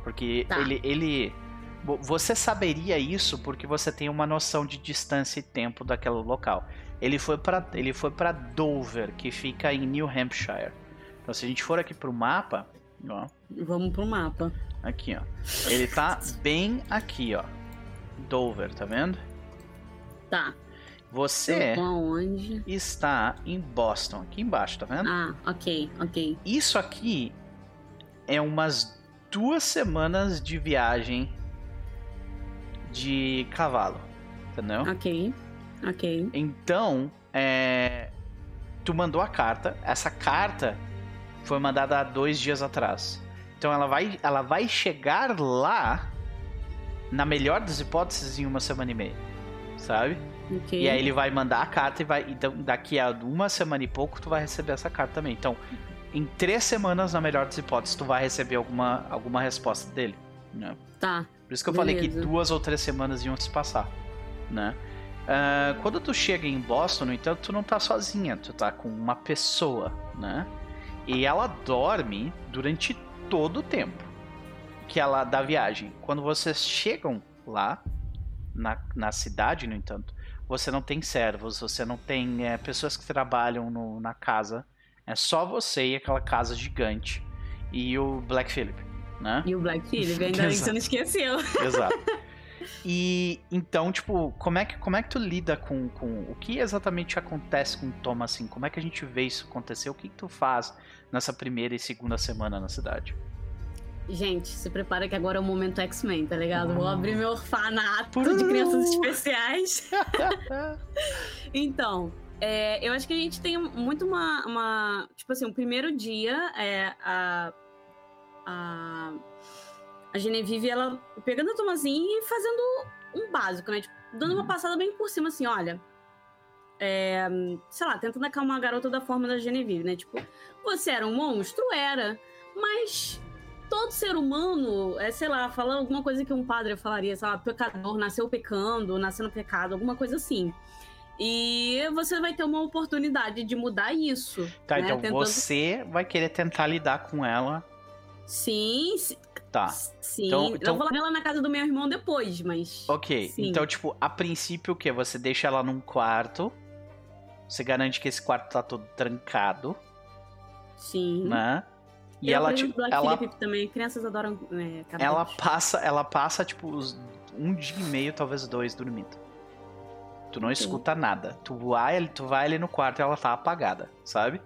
porque Tá. ele, ele, vo- você saberia isso porque você tem uma noção de distância e tempo daquele local. Ele foi para ele foi para Dover, que fica em New Hampshire. Então se a gente for aqui pro mapa, ó, Vamos pro mapa. aqui ó, ele tá bem aqui ó, Dover, tá vendo? Tá. Você está em Boston, aqui embaixo, tá vendo? Ah, ok, ok. Isso aqui é umas duas semanas de viagem de cavalo, entendeu? Ok. Ok. Então, é, tu mandou a carta. Essa carta foi mandada há dois dias atrás. Então ela vai, ela vai chegar lá, na melhor das hipóteses, em uma semana e meia, sabe? Ok. E aí ele vai mandar a carta e vai. Então, daqui a uma semana e pouco, tu vai receber essa carta também. Então, em três semanas, na melhor das hipóteses, tu vai receber alguma, alguma resposta dele. Né? Tá. Por isso que eu falei que Beleza. duas ou três semanas iam se passar. Né? Ah, quando tu chega em Boston, no entanto, tu não tá sozinha, tu tá com uma pessoa, né? E ela dorme durante todo o tempo que ela da viagem. Quando vocês chegam lá na, na cidade, no entanto, você não tem servos, você não tem é, pessoas que trabalham no- na casa. É só você e aquela casa gigante e o Black Phillip, né? E o Black Phillip, ainda bem que você não esqueceu. Exato. E então, tipo, como é que, como é que tu lida com, com o que exatamente acontece com o Tom assim? Como é que a gente vê isso acontecer? O que, que tu faz nessa primeira e segunda semana na cidade? Gente, se prepara que agora é o momento X-Men, tá ligado? Vou Ah. abrir meu orfanato de crianças especiais. Então, é, eu acho que a gente tem muito uma, uma. Tipo assim, o primeiro dia é a. A, a Genevieve, ela pegando a Tomazinha e fazendo um básico, né? Tipo, dando uma Uhum. passada bem por cima, assim, olha. É, sei lá, tentando acalmar a garota da forma da Genevieve, né? Tipo, você era um monstro? Era. Mas todo ser humano, é, sei lá, fala alguma coisa que um padre falaria, sei lá, pecador, nasceu pecando, nasceu no pecado, alguma coisa assim. E você vai ter uma oportunidade de mudar isso. Tá, né? então Tentando- você vai querer tentar lidar com ela. Sim, sim. Tá. sim. Então- então- Eu vou levar ela na casa do meu irmão depois, mas. Ok. Sim. Então, tipo, a princípio o quê? Você deixa ela num quarto. Você garante que esse quarto tá todo trancado, Sim. né? E Eu ela, tipo, Black ela, também. Crianças adoram é, ela passa, ela passa, tipo, um dia e meio, talvez dois, dormindo. Tu não Ok. escuta nada. Tu vai, tu vai ali no quarto e ela tá apagada, sabe?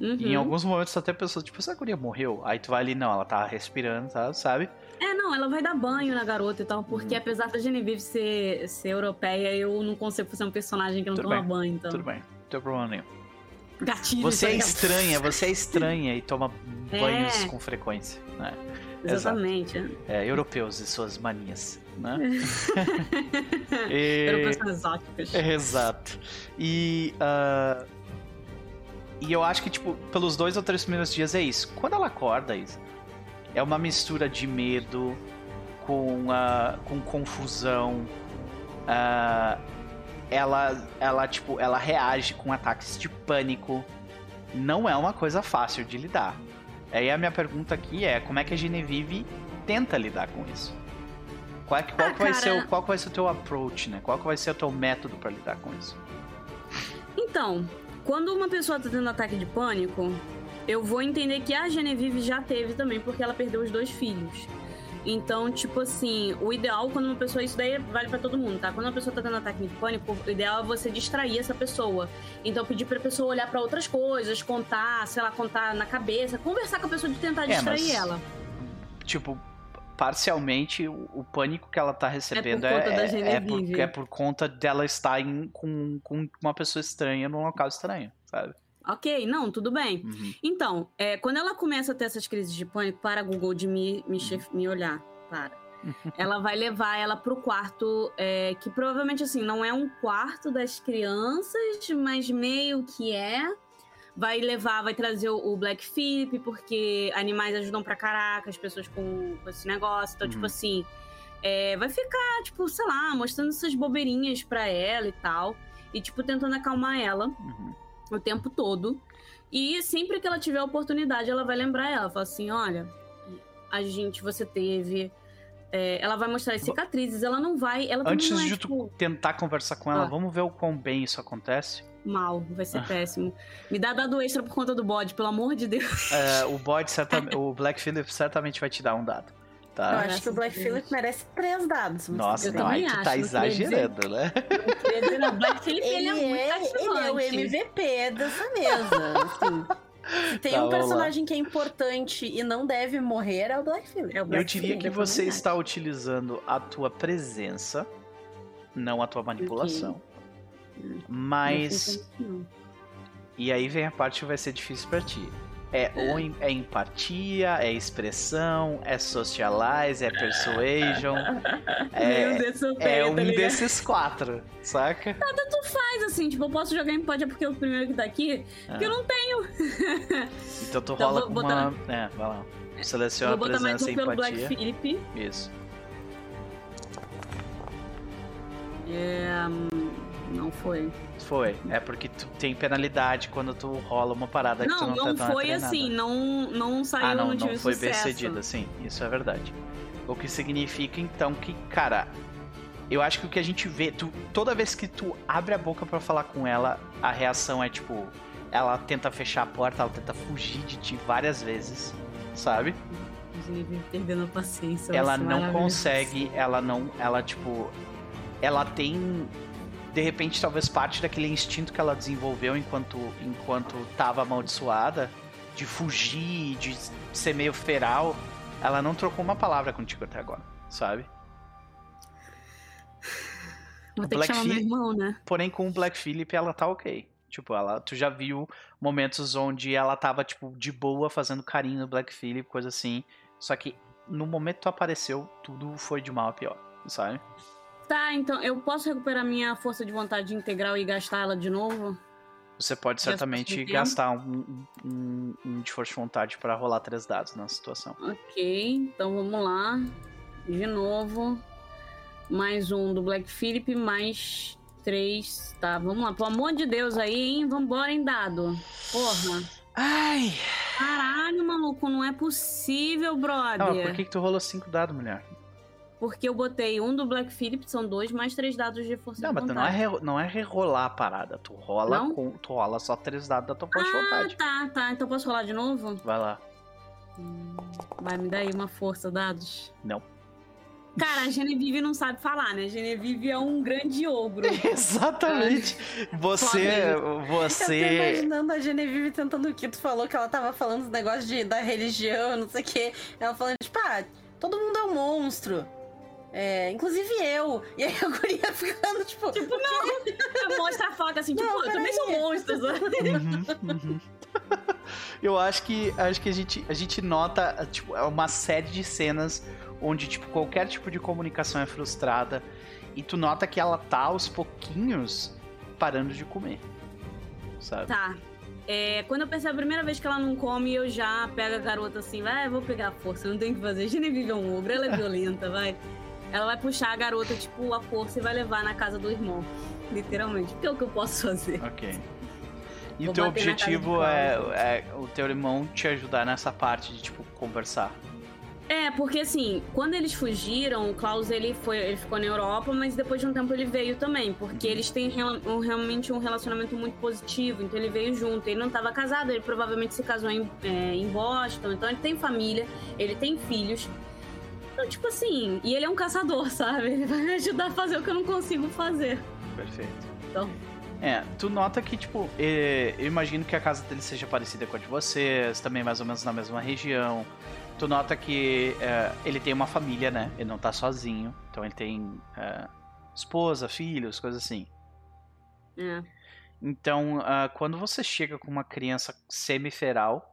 Uhum. E em alguns momentos tu até pensou, tipo, essa guria morreu? Aí tu vai ali, não, ela tá respirando, tá, sabe? É, não, ela vai dar banho na garota e tal, porque Uhum. apesar da Genevieve ser, ser europeia, eu não consigo ser um personagem que não Tudo toma bem, banho, então. Tudo bem, não tem problema nenhum. Gatilho. Você é estranha, você é estranha e toma É. banhos com frequência, né? Exatamente. É, europeus e suas manias, né? E- são exóticos. Exato. E. ah, e eu acho que, tipo, pelos dois ou três primeiros dias é isso. Quando ela acorda, Isa, é uma mistura de medo com, ah, com confusão. Ah, ela, ela, tipo, ela reage com ataques de pânico. Não é uma coisa fácil de lidar. Aí a minha pergunta aqui é como é que a Genevieve tenta lidar com isso? Qual, é que- qual Ah, que vai ser, o- qual vai ser o teu approach, né? Qual que vai ser o teu método pra lidar com isso? Então, quando uma pessoa tá tendo ataque de pânico, eu vou entender que a Genevieve já teve também, porque ela perdeu os dois filhos. Então, tipo assim, o ideal quando uma pessoa. Isso daí vale pra todo mundo, tá? Quando uma pessoa tá tendo ataque de pânico, o ideal é você distrair essa pessoa. Então, pedir pra pessoa olhar pra outras coisas, contar, sei lá, contar na cabeça, conversar com a pessoa de tentar É, distrair mas- ela. Tipo, parcialmente o, o pânico que ela tá recebendo é, conta da é, é, por, é por conta dela estar em- com, com uma pessoa estranha num local estranho, sabe? Ok, não, tudo bem. Uhum. Então, é, quando ela começa a ter essas crises de pânico, para Google de me, me, chef- me olhar, para. ela vai levar ela pro quarto, é, que provavelmente, assim, não é um quarto das crianças, mas meio que é. Vai levar, vai trazer o Black Phillip, porque animais ajudam pra caraca, as pessoas com, com esse negócio. Então, Uhum. tipo assim, é, vai ficar, tipo, sei lá, mostrando essas bobeirinhas pra ela e tal. E, tipo, tentando acalmar ela Uhum. o tempo todo. E sempre que ela tiver oportunidade, ela vai lembrar ela. Fala assim: olha, a gente, você teve. É, ela vai mostrar as cicatrizes, ela não vai. Ela Antes não é, de tipo, tu tentar conversar com ela, Ah. vamos ver o quão bem isso acontece. mal, vai Ah. ser péssimo. Me dá dado extra por conta do bode, pelo amor de Deus. É, o bode certamente, o Black Phillip certamente vai te dar um dado, Eu tá? acho Graças que o Black. Phillip merece três dados. Nossa, eu não, aí tu tá acho, dizer- exagerando, né? Dizer, não, Black Phillip, ele, Ele, é muito é, ele é o. MVP dessa mesa. Assim. Tem Tá, um personagem que é importante e não deve morrer, é o Black Phillip. É Eu diria que eu você está utilizando a tua presença, não a tua manipulação. Hum. Mas. E aí vem a parte que vai ser difícil pra ti. É, é empatia, é expressão, é socialize, é persuasion. É, é um tá desses quatro, saca? Mas assim, tipo, eu posso jogar em pode é porque é o primeiro que tá aqui, porque eu não tenho. Então tu Então rola com uma. É, vai lá. Seleciona Vou botar mais presença um pelo Black empatia. Phillip. Isso. É, hum, não foi. Foi. É porque tu tem penalidade quando tu rola uma parada que tu Não, não, não, tá não foi treinada. assim, não, não saiu Ah, não, não tive foi bem sucesso. cedida, sim, isso é verdade. O que significa então que, cara, eu acho que o que a gente vê, tu, toda vez que tu abre a boca pra falar com ela, a reação é tipo, ela tenta fechar a porta, ela tenta fugir de ti várias vezes, sabe? Perdendo a paciência. ela não consegue, ela não, ela tipo, ela tem de repente talvez parte daquele instinto que ela desenvolveu enquanto enquanto tava amaldiçoada de fugir, de ser meio feral, ela não trocou uma palavra contigo até agora, sabe? Vou ter Black que Phillip- irmão, né? Porém, com o Black Phillip, ela tá ok. Tipo, ela, tu já viu momentos onde ela tava, tipo, de boa, fazendo carinho no Black Phillip, coisa assim. Só que no momento que tu apareceu, tudo foi de mal a pior, sabe? Tá, então eu posso recuperar minha força de vontade integral e gastar ela de novo? Você pode certamente gastar um, um, um de força de vontade pra rolar três dados na situação. Ok, então vamos lá. De novo. Mais um do Black Phillip, mais três. Tá, vamos lá. Pelo amor de Deus aí, hein? Vambora, hein, dado. Porra. Ai! Caralho, maluco, não é possível, brother. Não, por que, que tu rolou cinco dados, mulher? Porque eu botei um do Black Phillip, são dois, mais três dados de força Não, de mas tu vontade. não é, re- não é rerolar a parada. Tu rola, Não? com, tu rola só três dados da tua força de Ah, vontade. tá, tá. Então posso rolar de novo? Vai lá. Hum, Vai me dar aí uma força, dados. Não. Cara, a Genevieve não sabe falar, né? Genevieve é um grande ogro. Exatamente. Você. Eu tô Você. imaginando a Genevieve tentando o que tu falou, que ela tava falando os negócios de, da religião, não sei o quê. Ela falando, tipo, ah, todo mundo é um monstro. É, inclusive eu. E aí a guria ficando, tipo, Tipo, não. Mostra a faca assim, tipo, Não, eu também sou peraí. monstro. sabe? Uhum, uhum. Eu acho que acho que a gente, a gente nota tipo, é uma série de cenas onde tipo, qualquer tipo de comunicação é frustrada e tu nota que ela tá aos pouquinhos parando de comer. Sabe? Tá. É, quando eu percebo a primeira vez que ela não come, eu já pego a garota assim, vai, eu vou pegar a força, não tem o que fazer. Genevieve é um ogro, ela é violenta, vai. Ela vai puxar a garota, tipo, a força e vai levar na casa do irmão. Literalmente. Porque é o que eu posso fazer. Ok. E Vou o teu objetivo é, é o teu irmão te ajudar nessa parte de tipo conversar. É, porque assim, quando eles fugiram, o Klaus ele foi, ele ficou na Europa, mas depois de um tempo ele veio também, porque eles têm um- realmente um relacionamento muito positivo, então ele veio junto. Ele não estava casado, ele provavelmente se casou em, é, em Boston, então ele tem família, ele tem filhos. Então, tipo assim, e ele é um caçador, sabe? Ele vai me ajudar a fazer o que eu não consigo fazer. Perfeito. Então. É, tu nota que, tipo, eh, eu imagino que a casa dele seja parecida com a de vocês, também mais ou menos na mesma região. Tu nota que eh, ele tem uma família, né? Ele não tá sozinho. Então ele tem eh, esposa, filhos, coisas assim. É. Então, ah, quando você chega com uma criança semiferal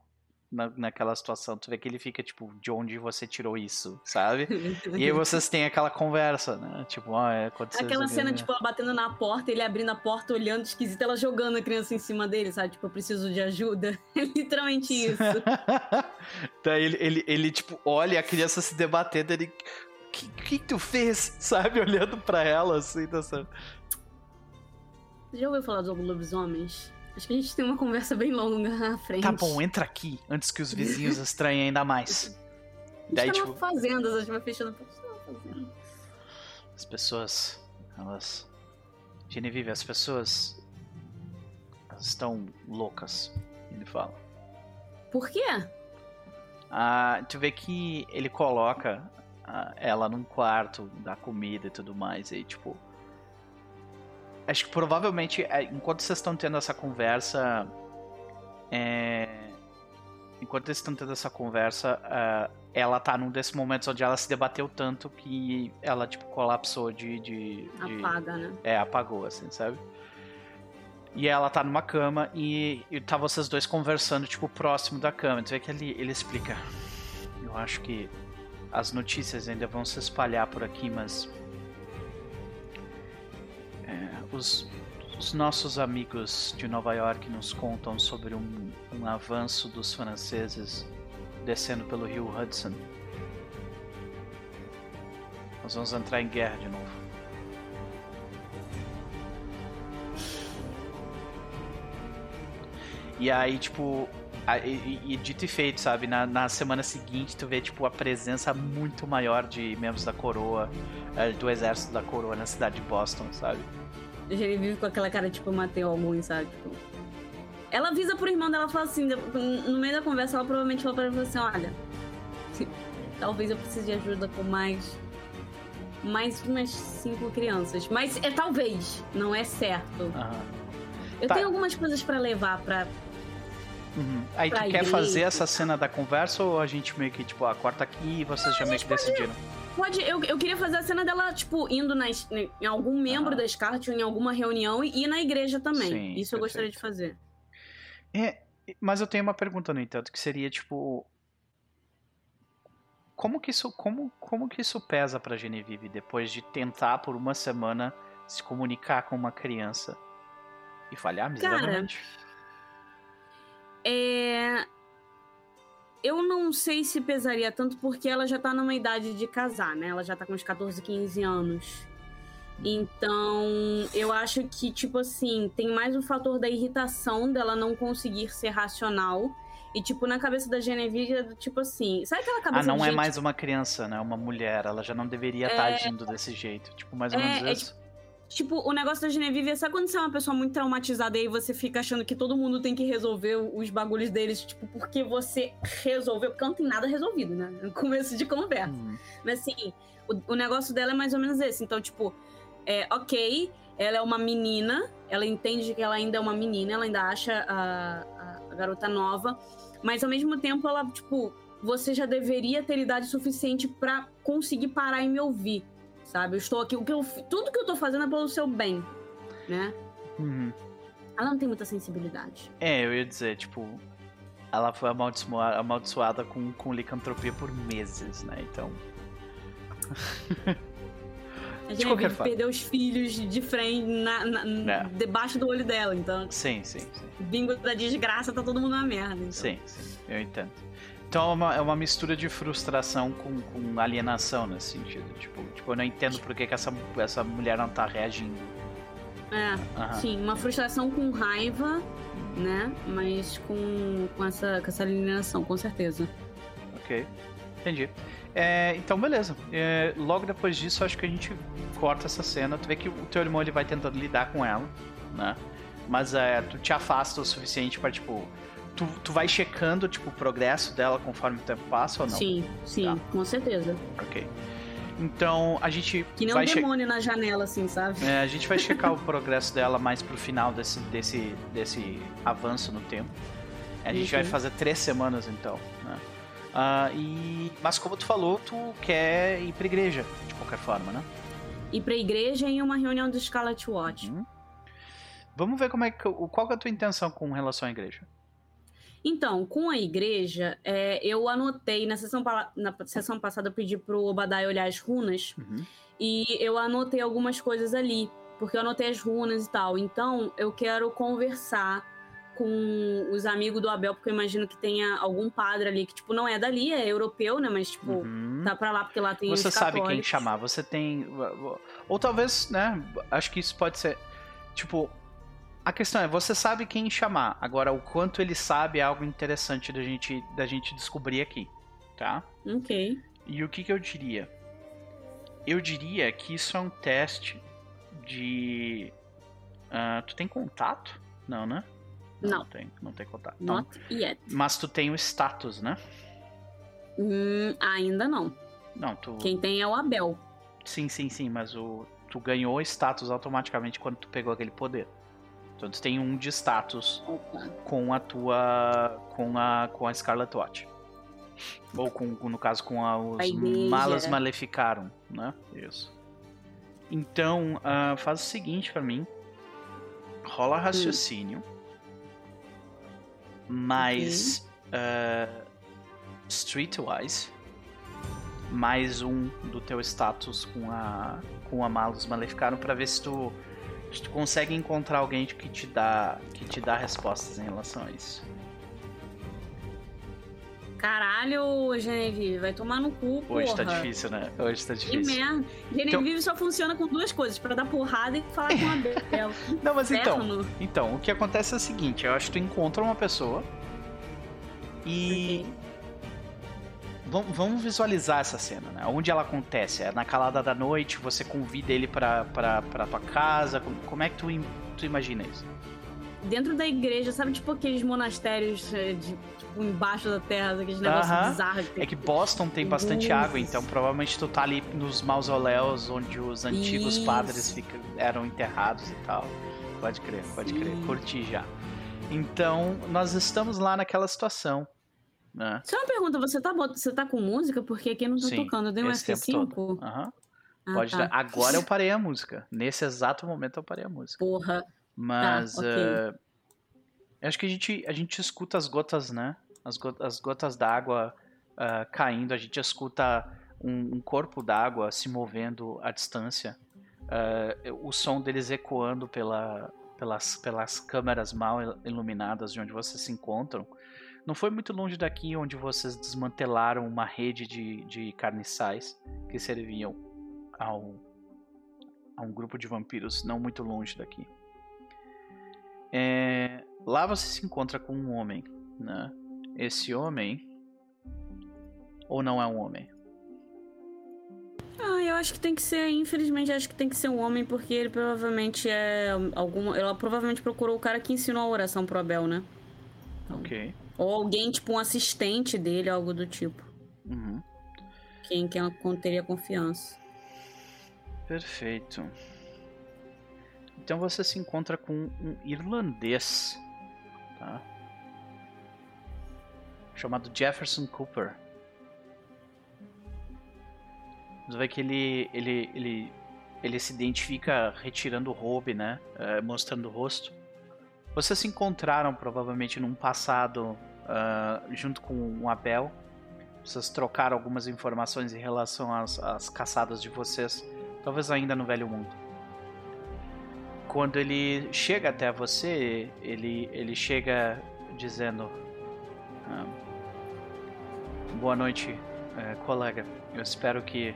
na, naquela situação, tu vê que ele fica, tipo, de onde você tirou isso, sabe? E aí vocês têm aquela conversa, né? Tipo, ah, é, aconteceu Aquela cena, aqui, tipo, ela batendo na porta, ele abrindo a porta, olhando esquisito, ela jogando a criança em cima dele, sabe? Tipo, eu preciso de ajuda. É literalmente isso. Daí ele, ele, ele, tipo, olha a criança se debatendo, ele. O que, que tu fez? Sabe? Olhando pra ela, assim, dessa. Você já ouviu falar dos lobisomens? Acho que a gente tem uma conversa bem longa na frente. Tá bom, entra aqui, antes que os vizinhos estranhem ainda mais. A Daí, gente tá tipo, numa fazenda, a gente vai fechando. Fazenda. as pessoas, elas. Genevieve, as pessoas. Elas estão loucas, ele fala. Por quê? Ah, tu vê que ele coloca ah, ela num quarto, dá comida e tudo mais, e tipo. Acho que provavelmente, é, enquanto vocês estão tendo essa conversa. É, enquanto eles estão tendo essa conversa, ah, ela tá num desses momentos onde ela se debateu tanto que ela, tipo, colapsou de. de, de- Apaga, né? é, apagou, assim, sabe? E ela tá numa cama e, e tá vocês dois conversando, tipo, próximo da cama. Tu vê que ele, ele explica. Eu acho que as notícias ainda vão se espalhar por aqui, mas. Os, os nossos amigos de Nova York nos contam sobre um, um avanço dos franceses descendo pelo rio Hudson. Nós vamos entrar em guerra de novo. E aí, tipo, e, e- dito e feito, sabe? Na, na semana seguinte, tu vê, tipo, a presença muito maior de membros da coroa, eh, do exército da coroa na cidade de Boston, sabe? Ele vive com aquela cara, tipo, matei alguns, sabe? Tipo... Ela avisa pro irmão dela, fala assim, no meio da conversa, ela provavelmente falou pra ele assim, olha, talvez eu precise de ajuda com mais. Mais umas cinco crianças. Mas é talvez, não é certo. Eu Tá. tenho algumas coisas pra levar pra. Uhum. Aí tu quer fazer essa cena da conversa ou a gente meio que, tipo, ah, corta aqui e vocês já meio que decidiram? Pode, eu, eu queria fazer a cena dela, tipo, indo nas, em algum membro Aham. da Scarlet ou em alguma reunião e ir na igreja também. Sim, Isso eu gostaria perfeito. de fazer. É, mas eu tenho uma pergunta, no entanto, que seria, tipo... Como que isso, como, como que isso pesa pra Genevieve depois de tentar por uma semana se comunicar com uma criança e falhar miseravelmente? É. Eu não sei se pesaria tanto porque ela já tá numa idade de casar, né? Ela já tá com uns 14, 15 anos. Então, eu acho que, tipo assim, tem mais o fator da irritação dela não conseguir ser racional. E, tipo, na cabeça da Genevieve, é do tipo assim. Sabe aquela Ah, cabeça não de é gente mais uma criança, né? Uma mulher. Ela já não deveria estar É. agindo desse jeito. Tipo, mais ou É, menos é isso. Tipo, o negócio da Genevieve é sabe quando você é uma pessoa muito traumatizada e aí você fica achando que todo mundo tem que resolver os bagulhos deles, tipo, porque você resolveu, porque não tem nada resolvido, né? No começo de conversa. Hum, Mas assim, o, o negócio dela é mais ou menos esse. Então, tipo, é, ok, ela é uma menina, ela entende que ela ainda é uma menina, ela ainda acha a, a- a garota nova, mas ao mesmo tempo ela, tipo, você já deveria ter idade suficiente pra conseguir parar e me ouvir, sabe? Eu estou aqui, o que eu, tudo que eu tô fazendo é pelo seu bem, né? uhum. Ela não tem muita sensibilidade. É, eu ia dizer, tipo, ela foi amaldiçoada, amaldiçoada com, com licantropia por meses, né? Então. A De qualquer forma. perdeu os filhos de frente na, na- É. debaixo do olho dela, então Sim, sim, sim. bingo da desgraça, tá todo mundo na merda. Então. Sim, sim, eu entendo. Então é uma, é uma mistura de frustração com, com alienação nesse sentido. Tipo, tipo, eu não entendo por que, que essa, essa mulher não tá reagindo. É, Aham. sim, uma frustração com raiva, né? Mas com, com, essa, com essa alienação, com certeza. Ok. Entendi. É, então, beleza. É, logo depois disso, acho que a gente corta essa cena. Tu vê que o teu irmão ele vai tentando lidar com ela, né? Mas é, tu te afasta o suficiente pra, tipo. Tu, tu vai checando, tipo, o progresso dela conforme o tempo passa ou não? Sim, sim, Tá. com certeza. Ok. Então, a gente Que nem vai um demônio na janela, assim, sabe? É, a gente vai checar o progresso dela mais pro final desse, desse, desse avanço no tempo. A gente vai Uhum. fazer três semanas então, né? Ah, e... Mas como tu falou, tu quer ir pra igreja, de qualquer forma, né? Ir pra igreja em uma reunião do Scarlet Watch. Uhum. Vamos ver como é que. Qual que é a tua intenção com relação à igreja? Então, com a igreja, é, eu anotei, na sessão, na sessão passada eu pedi pro Obadiah olhar as runas, Uhum. e eu anotei algumas coisas ali, porque eu anotei as runas e tal. Então, eu quero conversar com os amigos do Abel, porque eu imagino que tenha algum padre ali que, tipo, não é dali, é europeu, né? Mas, tipo, Uhum. tá pra lá porque lá tem Você sabe quem chamar, você tem. Ou talvez, né? Acho que isso pode ser. Tipo, a questão é, você sabe quem chamar. Agora, o quanto ele sabe é algo interessante da gente, da gente descobrir aqui, tá? Ok. E o que, que eu diria? Eu diria que isso é um teste de. ah, tu tem contato? Não, né? Não. tem, não tem contato. Então, Not yet. mas tu tem o status, né? Hum, ainda não. Não, tu. Quem tem é o Abel. Sim, sim, sim, mas o tu ganhou status automaticamente quando tu pegou aquele poder. Então tu tem um de status Opa. com a tua com a com a Scarlet Watch. Ou com, no caso com a, os A. Malas Maleficaram, né? Isso. Então, ah, faz o seguinte pra mim. Rola raciocínio. Mais ah, Streetwise. Mais um do teu status com a com a Malos Maleficaram pra ver se tu tu consegue encontrar alguém que te dá que te dá respostas em relação a isso. Caralho, Genevieve, vai tomar no cu, porra. Hoje tá difícil, né? Hoje tá Que difícil. merda. Genevieve só funciona com duas coisas, pra dar porrada e falar com a Abel. Não, mas então, Inferno. então, o que acontece é o seguinte, eu acho que tu encontra uma pessoa e Ok. Vamos, visualizar essa cena, né? Onde ela acontece? É na calada da noite, você convida ele pra, pra, pra tua casa, como, como é que tu, tu imagina isso? Dentro da igreja, sabe tipo aqueles monastérios eh, de, tipo, embaixo da terra, aqueles negócios Aham. bizarros. É que Boston tem bastante água, então provavelmente tu tá ali nos mausoléus onde os antigos Isso. padres ficam, eram enterrados e tal. Pode crer, pode crer. Sim. Curti já. Então, nós estamos lá naquela situação. Né? Só uma pergunta, você tá, você tá com música? Porque aqui não tá Sim, tocando. Deu um esse tempo F5? todo. Aham. Ah, Pode tá. dar. Agora eu parei a música. Nesse exato momento eu parei a música. Porra. Mas ok. eh, eu acho que a gente, a gente escuta as gotas, né? As, go- as gotas d'água ah, caindo, a gente escuta um, um corpo d'água se movendo à distância. Ah, o som deles ecoando pela, pelas, pelas câmeras mal il- iluminadas de onde vocês se encontram. Não foi muito longe daqui onde vocês desmantelaram uma rede de, de carniçais que serviam ao, a um grupo de vampiros não muito longe daqui. É, lá você se encontra com um homem, né? Esse homem ou não é um homem? Ah, eu acho que tem que ser, infelizmente, acho que tem que ser um homem, porque ele provavelmente é alguma. Ela provavelmente procurou o cara que ensinou a oração pro Abel, né? Ok. Ou alguém, tipo, um assistente dele, algo do tipo. Uhum. Quem, quem teria confiança. Perfeito. Então você se encontra com um irlandês, tá? Chamado Jefferson Cooper. Você vê que ele, ele, ele, ele se identifica retirando o robe, né? Eh, mostrando o rosto. Vocês se encontraram provavelmente num passado ah, junto com o Abel. Vocês trocaram algumas informações em relação às, às caçadas de vocês. Talvez ainda no Velho Mundo. Quando ele chega até você, ele, ele chega dizendo: ah, Boa noite, eh, colega. Eu espero que.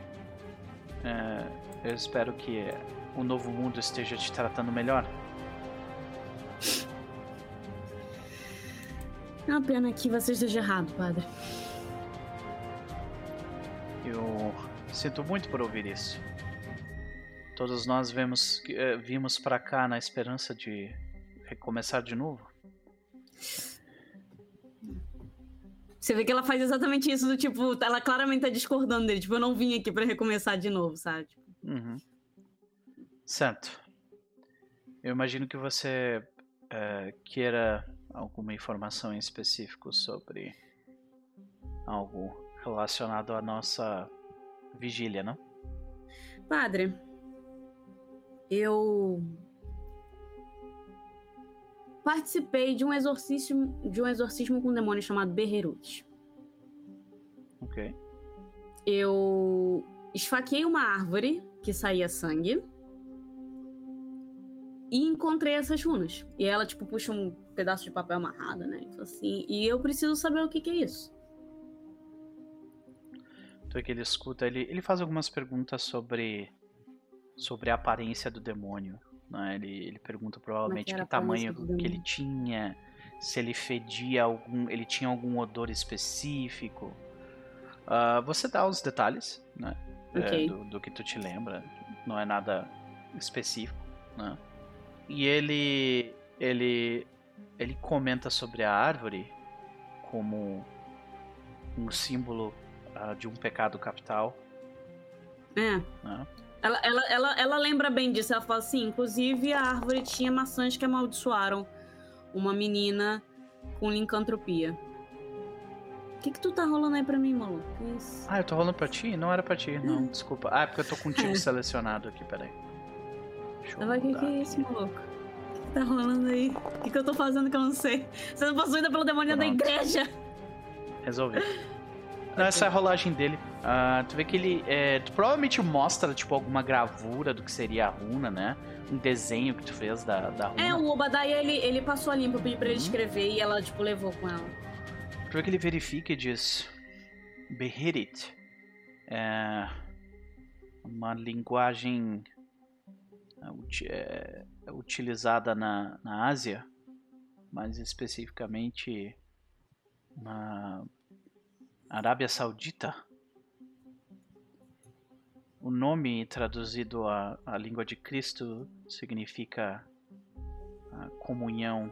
eh, eu espero que o novo mundo esteja te tratando melhor. É uma pena que você esteja errado, padre. Eu sinto muito por ouvir isso. Todos nós vemos, que- eh, vimos para cá na esperança de recomeçar de novo. Você vê que ela faz exatamente isso do tipo, ela claramente tá discordando dele. Tipo, eu não vim aqui pra recomeçar de novo, sabe? Uhum. Certo. Eu imagino que você eh, queira alguma informação em específico sobre algo relacionado à nossa vigília, não? Padre, eu participei de um exorcismo, de um exorcismo com um demônio chamado Berrerut. Ok. Eu esfaqueei uma árvore que saía sangue e encontrei essas runas. E ela tipo puxa um pedaço de papel amarrado, né? E fala assim, e eu preciso saber o que, que é isso. Então que ele escuta, ele, ele faz algumas perguntas sobre sobre a aparência do demônio. Né? Ele, ele pergunta provavelmente que tamanho que ele tinha, se ele fedia algum. ele tinha algum odor específico. Ah, você dá os detalhes, né? é, Ok. do, do que tu te lembra. Não é nada específico, né? E ele. ele. ele comenta sobre a árvore como um símbolo ah, de um pecado capital. É. Né? Ela, ela, ela, ela lembra bem disso. Ela fala assim: inclusive a árvore tinha maçãs que amaldiçoaram uma menina com lincantropia. O que, que tu tá rolando aí pra mim, maluco? Ah, eu tô rolando pra ti? Não era pra ti, não, desculpa. Ah, é porque eu tô contigo selecionado aqui, peraí. Ela, o que, que é isso, maluco? O que, que tá rolando aí? O que, que eu tô fazendo que eu não sei? Você não possuída pelo demônio da Pronto. igreja! Resolvi. Não, essa é a rolagem dele. Ah, tu vê que ele é, tu provavelmente mostra, tipo, alguma gravura do que seria a runa, né? Um desenho que tu fez da, da runa. É, o Obadiah, ele, ele passou a limpo, eu pedi pra ele Uhum. escrever e ela, tipo, levou com ela. Tu vê que ele verifica e diz... Behirit. É uma linguagem é, uti- é, é utilizada na, na Ásia, mais especificamente na Arábia Saudita. O nome traduzido à, à língua de Cristo significa comunhão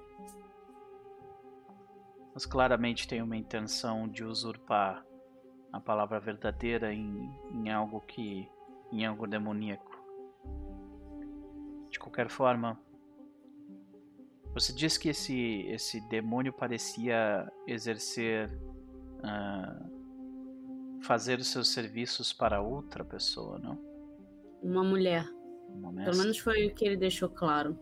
mas claramente tem uma intenção de usurpar a palavra verdadeira em, em algo que em algo demoníaco. De qualquer forma, Você disse que esse, esse demônio parecia exercer. Uh, fazer os seus serviços para outra pessoa, não? Uma mulher. Uma Pelo menos foi o que ele deixou claro.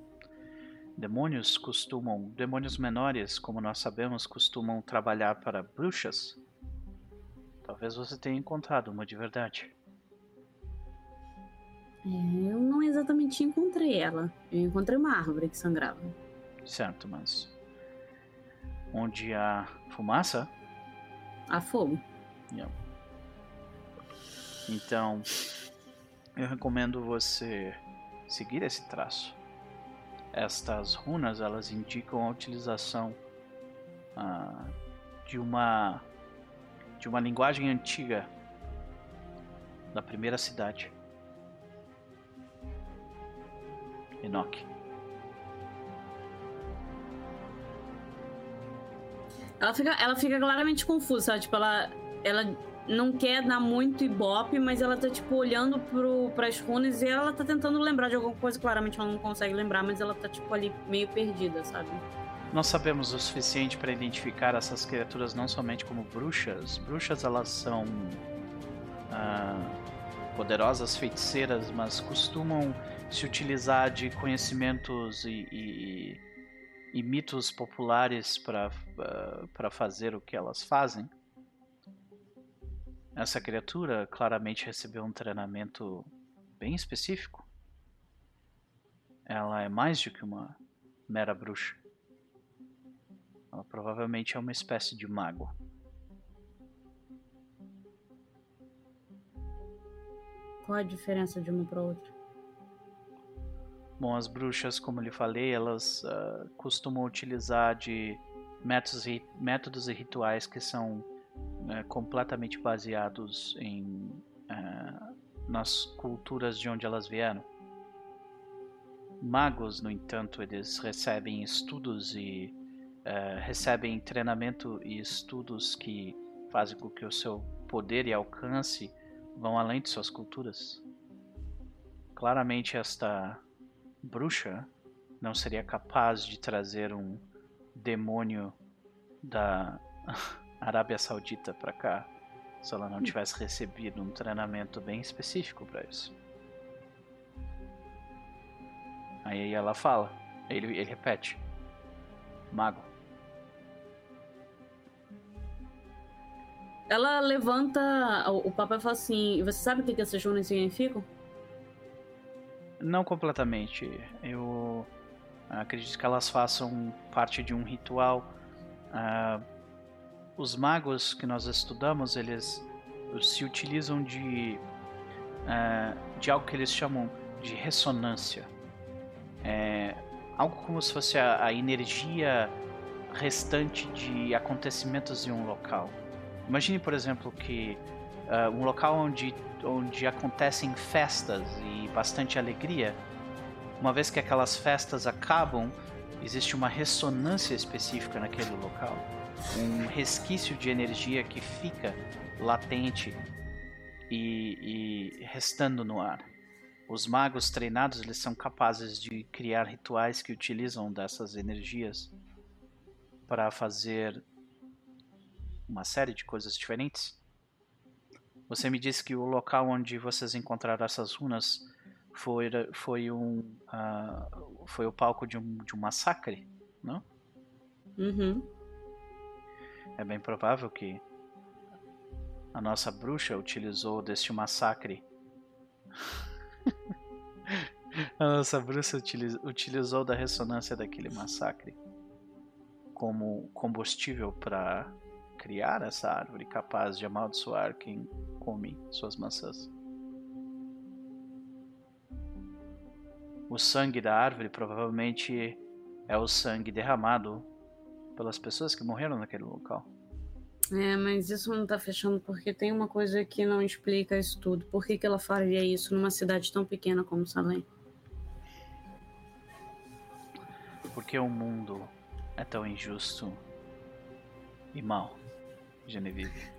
Demônios costumam. Demônios menores, como nós sabemos, costumam trabalhar para bruxas. Talvez você tenha encontrado uma de verdade. É, eu não exatamente encontrei ela. Eu encontrei uma árvore que sangrava. Certo, mas. Onde há fumaça? Há fogo. Yeah. Então, eu recomendo você seguir esse traço. Estas runas elas indicam a utilização uh, de uma de uma linguagem antiga da primeira cidade. Enoch. Ela fica, ela fica claramente confusa, sabe? Tipo, ela, ela não quer dar muito ibope, mas ela tá, tipo, olhando pro, pras runas e ela tá tentando lembrar de alguma coisa. Claramente ela não consegue lembrar, mas ela tá, tipo, ali meio perdida, sabe? Nós sabemos o suficiente para identificar essas criaturas não somente como bruxas. Bruxas, elas são ah, poderosas feiticeiras, mas costumam se utilizar de conhecimentos e, e, e mitos populares para uh, fazer o que elas fazem. Essa criatura claramente recebeu um treinamento bem específico. Ela é mais do que uma mera bruxa. Ela provavelmente é uma espécie de mago. Qual a diferença de uma para outra? Bom, as bruxas, como lhe falei, elas uh, costumam utilizar de métodos e, métodos e rituais que são uh, completamente baseados em uh, nas culturas de onde elas vieram. Magos, no entanto, eles recebem estudos e uh, recebem treinamento e estudos que fazem com que o seu poder e alcance vão além de suas culturas. Claramente esta bruxa não seria capaz de trazer um demônio da Arábia Saudita para cá se ela não tivesse recebido um treinamento bem específico para isso. Aí ela fala, ele, ele repete: Mago. Ela levanta. O, papai fala assim: Você sabe o que, que essas runas significam? Não completamente. Eu acredito que elas façam parte de um ritual. Uh, os magos que nós estudamos, eles se utilizam de, uh, de algo que eles chamam de ressonância. É algo como se fosse a, a energia restante de acontecimentos em um local. Imagine, por exemplo, que uh, um local onde, onde acontecem festas e bastante alegria, uma vez que aquelas festas acabam, existe uma ressonância específica naquele local, um resquício de energia que fica latente e, e restando no ar. Os magos treinados eles são capazes de criar rituais que utilizam dessas energias para fazer uma série de coisas diferentes. Você me disse que o local onde vocês encontraram essas runas foi, foi um uh, foi o palco de um, de um massacre, não? Uhum. É bem provável que a nossa bruxa utilizou deste massacre. a nossa bruxa utilizou da ressonância daquele massacre como combustível para criar essa árvore capaz de amaldiçoar quem come suas maçãs. O sangue da árvore provavelmente é o sangue derramado pelas pessoas que morreram naquele local. É, mas isso não tá fechando porque tem uma coisa que não explica isso tudo. Por que, que ela faria isso numa cidade tão pequena como Salem? Porque o mundo é tão injusto e mau. Genevieve.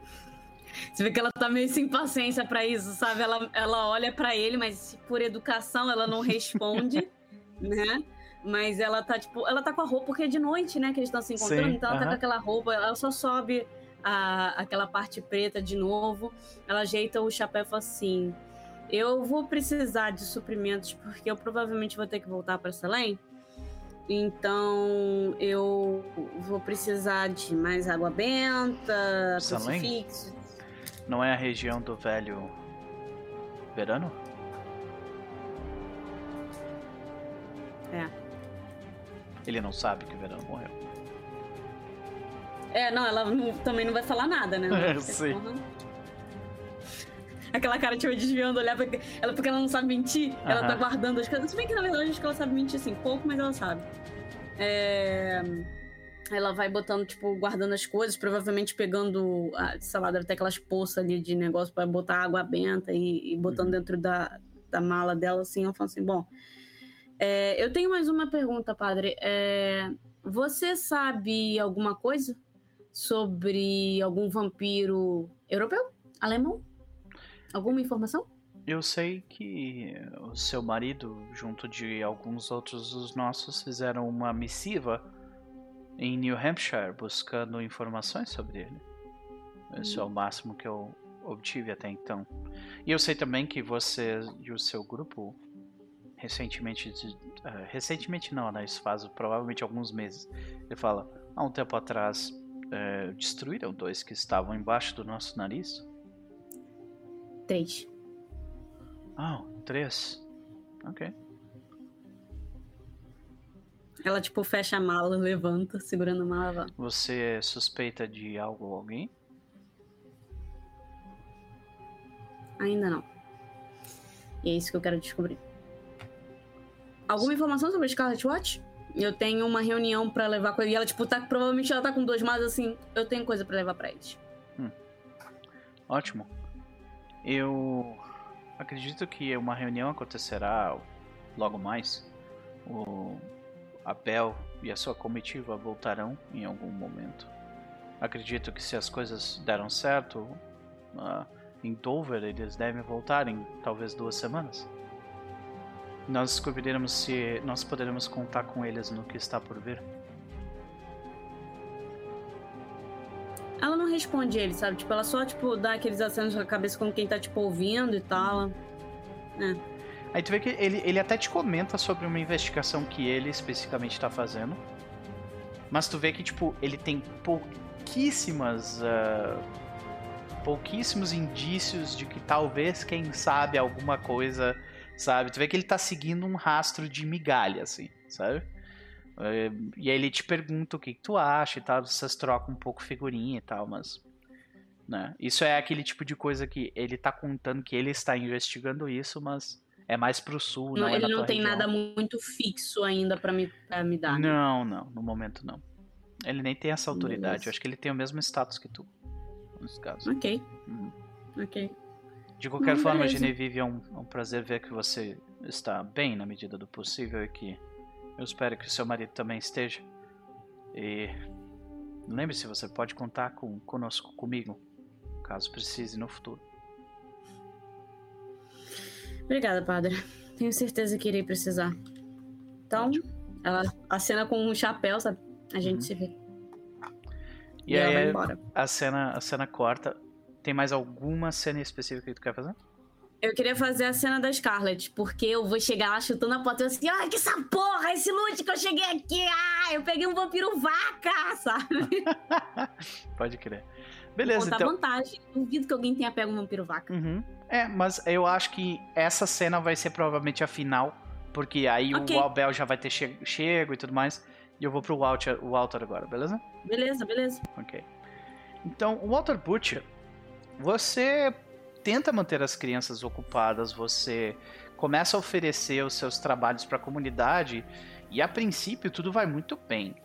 Você vê que ela tá meio sem paciência para isso, sabe? Ela, ela olha para ele, mas por educação ela não responde, né? Mas ela tá, tipo, ela tá com a roupa, porque é de noite, né, que eles estão se encontrando, Sim, então ela tá aham. com aquela roupa, ela só sobe a, aquela parte preta de novo, ela ajeita o chapéu e fala assim: Eu vou precisar de suprimentos, porque eu provavelmente vou ter que voltar pra Selém. Então eu vou precisar de mais água benta, Salém? crucifixo. Não é a região do velho verano? É. Ele não sabe que o verano morreu. É, não, ela não- também não vai falar nada, né? Eu sei. Uhum. Aquela cara, tipo, desviando, olhar porque ela, porque ela não sabe mentir, ela tá guardando as coisas. Se bem que na verdade acho que ela sabe mentir assim, pouco, mas ela sabe. É, Ela vai botando, tipo, guardando as coisas, provavelmente pegando, ah, sei lá, deve ter aquelas poças ali de negócio pra botar água benta e, e botando Uhum. dentro da, da mala dela, assim. Ela fala assim: bom, é, eu tenho mais uma pergunta, padre. É, você sabe alguma coisa sobre algum vampiro europeu? Alemão? Alguma informação? Eu sei que o seu marido, junto de alguns outros dos nossos, fizeram uma missiva em New Hampshire buscando informações sobre ele. Esse é o máximo que eu obtive até então. E eu sei também que você e o seu grupo recentemente, ah, recentemente não, né? Isso faz provavelmente alguns meses. Ele fala, há um tempo atrás eh, destruíram dois que estavam embaixo do nosso nariz. Três. Ah, três. Ok. Ela, tipo, fecha a mala, levanta, segurando a mala. Você suspeita de algo ou alguém? Ainda não. E é isso que eu quero descobrir. Alguma informação sobre Scarlet Watch? Eu tenho uma reunião pra levar com ele. E ela, tipo, tá, provavelmente ela tá com dois, mas assim, eu tenho coisa pra levar pra eles. Ótimo. Eu acredito que uma reunião acontecerá logo mais. O Abel e a sua comitiva voltarão em algum momento. Acredito que se as coisas deram certo, ah, em Dover eles devem voltar em talvez duas semanas. Nós descobriremos se nós poderemos contar com eles no que está por vir. Ela não responde ele, sabe? Tipo, ela só, tipo, dá aqueles acenos com a cabeça como quem tá, tipo, ouvindo e tal. Aí tu vê que ele, ele até te comenta sobre uma investigação que ele especificamente está fazendo. Mas tu vê que, tipo, ele tem pouquíssimas. ah, pouquíssimos indícios de que talvez, quem sabe, alguma coisa. Sabe? Tu vê que ele tá seguindo um rastro de migalha, assim, sabe? Eh, E aí ele te pergunta o que, que tu acha e tal. Vocês trocam um pouco figurinha e tal, mas. Né? Isso é aquele tipo de coisa que ele tá contando que ele está investigando isso, mas é mais pro sul, não, Não, é ele não tem região. nada muito fixo ainda pra me, pra me dar. né? Não, não, no momento não. Ele nem tem essa autoridade. Eu acho que ele tem o mesmo status que tu, nesse caso. Ok, Uhum. ok. De qualquer Não, forma, beleza. Genevieve, é um, é um prazer ver que você está bem na medida do possível e que eu espero que o seu marido também esteja. E lembre-se, você pode contar com, conosco, comigo, caso precise no futuro. Obrigada, padre. Tenho certeza que irei precisar. Então, ela acena com um chapéu, sabe? A gente Uhum. se vê. E, ela vai aí embora. a cena, a cena corta. Tem mais alguma cena específica que tu quer fazer? Eu queria fazer a cena da Scarlett, porque eu vou chegar lá chutando a porta e eu assim, ai, que essa porra, esse loot que eu cheguei aqui, ai, eu peguei um vampiro vaca, sabe? Pode crer. Beleza, então. vantagem. Duvido que alguém tenha pego um vampiro vaca. Uhum. É, mas eu acho que essa cena vai ser provavelmente a final, porque aí Ok. o Albel já vai ter che chego e tudo mais. E eu vou pro Walter, o Walter agora, beleza? Beleza, beleza. Ok. Então, o Walter Butcher, você tenta manter as crianças ocupadas, você começa a oferecer os seus trabalhos para a comunidade e a princípio tudo vai muito bem.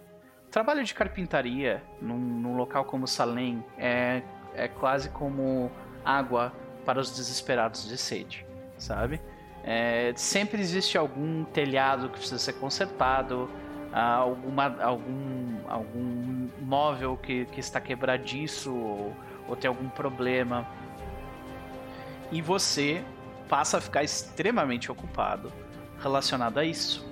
Trabalho de carpintaria num, num local como Salem é, é quase como água para os desesperados de sede, sabe? É, sempre existe algum telhado que precisa ser consertado, alguma, algum, algum móvel que, que está quebradiço ou, ou tem algum problema. E você passa a ficar extremamente ocupado relacionado a isso.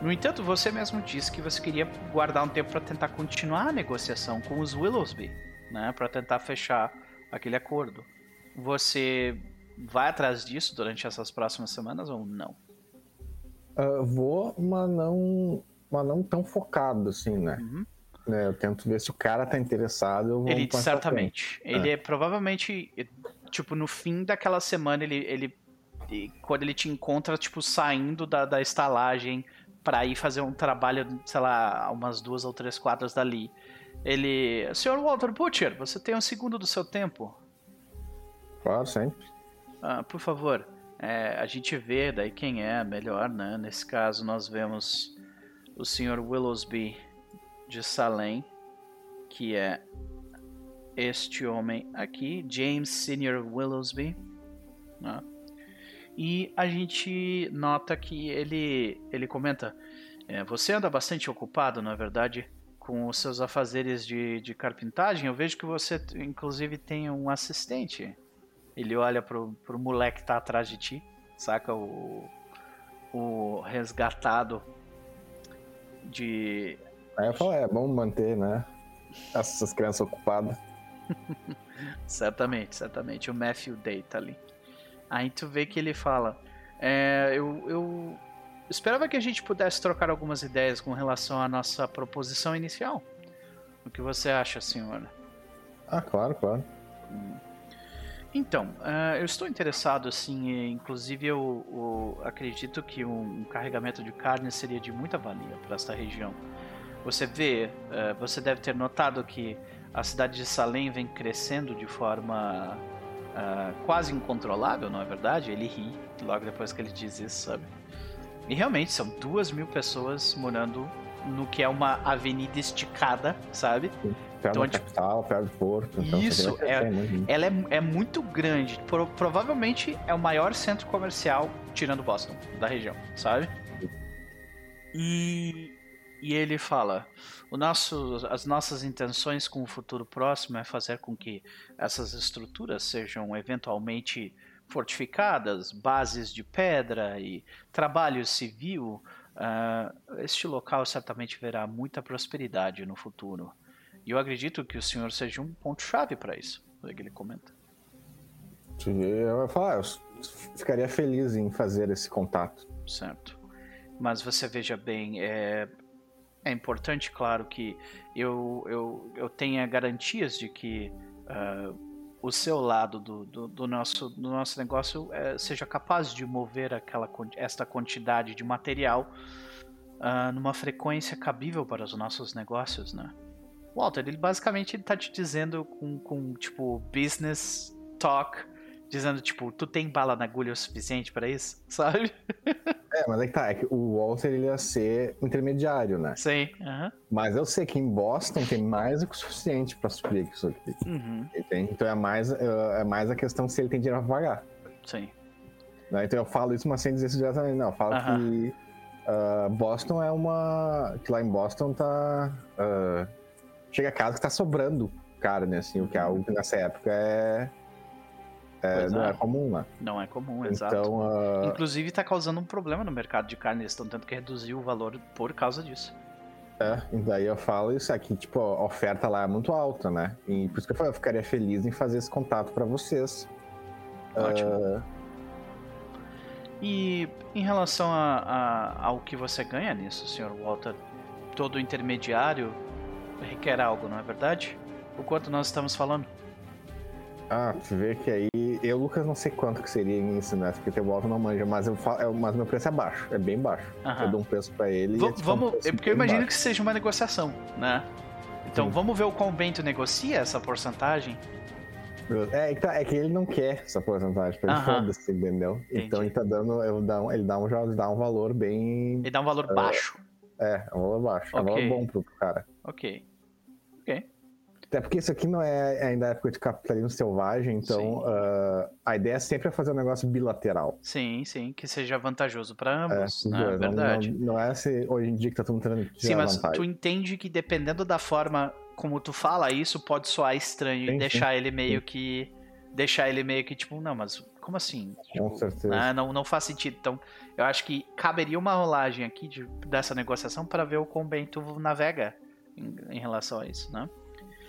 No entanto, você mesmo disse que você queria guardar um tempo para tentar continuar a negociação com os Willowsby, né, para tentar fechar aquele acordo. Você vai atrás disso durante essas próximas semanas ou não? Uh, vou, mas não, mas não tão focado assim, né? Uhum. É, eu tento ver se o cara tá interessado. Ele certamente. Ele é provavelmente tipo no fim daquela semana ele, ele e quando ele te encontra tipo saindo da, da estalagem pra ir fazer um trabalho, sei lá, umas duas ou três quadras dali. Ele, Sr. Walter Butcher, você tem um segundo do seu tempo? Claro, sempre. Ah, por favor, é, a gente vê daí quem é melhor, né? Nesse caso, nós vemos o Sr. Willowsby de Salem, que é este homem aqui, James Senior Willowsby. né? E a gente nota que ele, ele comenta: é, Você anda bastante ocupado, na verdade, com os seus afazeres de, de carpintagem. Eu vejo que você, inclusive, tem um assistente. Ele olha pro, pro moleque que tá atrás de ti, saca? O, o resgatado de. Aí eu falo, é bom manter, né? Essas crianças ocupadas. Certamente, certamente. O Matthew Day tá ali. Aí tu vê que ele fala: é, eu, eu esperava que a gente pudesse trocar algumas ideias com relação à nossa proposição inicial. O que você acha, senhora? Ah, claro, claro. Então, eh, eu estou interessado, assim, inclusive eu, eu acredito que um, um carregamento de carne seria de muita valia para esta região. Você vê, eh, você deve ter notado que a cidade de Salem vem crescendo de forma ah, quase incontrolável, não é verdade? Ele ri logo depois que ele diz isso, sabe? E realmente são duas mil pessoas morando no que é uma avenida esticada, sabe? Perto Então, da tipo- capital, perto do porto. Então Isso, crescer muito. Ela é, é muito grande. Pro- provavelmente é o maior centro comercial, tirando Boston, da região, sabe? E, e ele fala: o nosso, as nossas intenções com o futuro próximo é fazer com que essas estruturas sejam eventualmente fortificadas, bases de pedra e trabalho civil. Ah, este local certamente verá muita prosperidade no futuro. E eu acredito que o senhor seja um ponto-chave para isso. O que ele comenta. Eu ia falar, eu ficaria feliz em fazer esse contato. Certo. Mas você veja bem, é, é importante, claro, que eu, eu, eu tenha garantias de que ah, o seu lado do, do, do nosso, do nosso negócio eh, seja capaz de mover aquela, esta quantidade de material ah, numa frequência cabível para os nossos negócios, né? Walter, ele basicamente está te dizendo com, com, tipo, business talk, dizendo, tipo, tu tem bala na agulha o suficiente para isso, sabe? É, mas é que tá, é que o Walter ele ia ser intermediário, né? Sim. aham. Mas eu sei que em Boston tem mais do que o suficiente pra suprir isso aqui. Uhum. Então é mais, é é mais a questão se ele tem dinheiro pra pagar. Sim. né? Então eu falo isso, mas sem dizer isso diretamente. Não, eu falo Aham. que ah, Boston é uma. Que lá em Boston tá. ah, chega a casa que tá sobrando carne, assim, o que é algo que nessa época é. É, não é. é comum, né? Não é comum, exato. Então, ah, Inclusive tá causando um problema no mercado de carne. Eles estão tendo que reduzir o valor por causa disso. é, e daí eu falo isso aqui, tipo, a oferta lá é muito alta, né? E por isso que eu, falo, eu ficaria feliz em fazer esse contato pra vocês. Ótimo. Ah, E em relação a, a- ao que você ganha nisso, Sr. Walter, todo intermediário requer algo, não é verdade? O quanto nós estamos falando? Ah, tu vê que aí. Eu, Lucas, não sei quanto que seria isso, né? Porque o Walter não manja, mas, eu falo, é, mas meu preço é baixo, é bem baixo. Aham. Eu dou um preço pra ele. E é, tipo, um vamos, preço é porque eu imagino baixo. que seja uma negociação, né? Então Sim. vamos ver o quão bem tu negocia essa porcentagem. É, é que tá- é que ele não quer essa porcentagem, pra ele Aham. foda-se, entendeu? Então Entendi. ele tá dando. Eu dá um, ele dá um, já dá um valor bem. Ele dá um valor baixo. É, é um valor baixo. É um valor bom pro cara. Ok. Até porque isso aqui não é ainda época de capitalismo selvagem, então Sim. ah, a ideia é sempre fazer um negócio bilateral. Sim, sim, que seja vantajoso para É, ambos, os né? Não- Verdade. Não, não é se hoje em dia que tá todo mundo tentando Sim, mas vantagem. tu entende que dependendo da forma como tu fala isso, pode soar estranho e Sim, deixar ele meio que. Deixar ele meio que, tipo, não, mas como assim? Com certeza. Ah, não, não faz sentido. Então, eu acho que caberia uma rolagem aqui de- dessa negociação para ver o quão bem tu navega em, em relação a isso, né?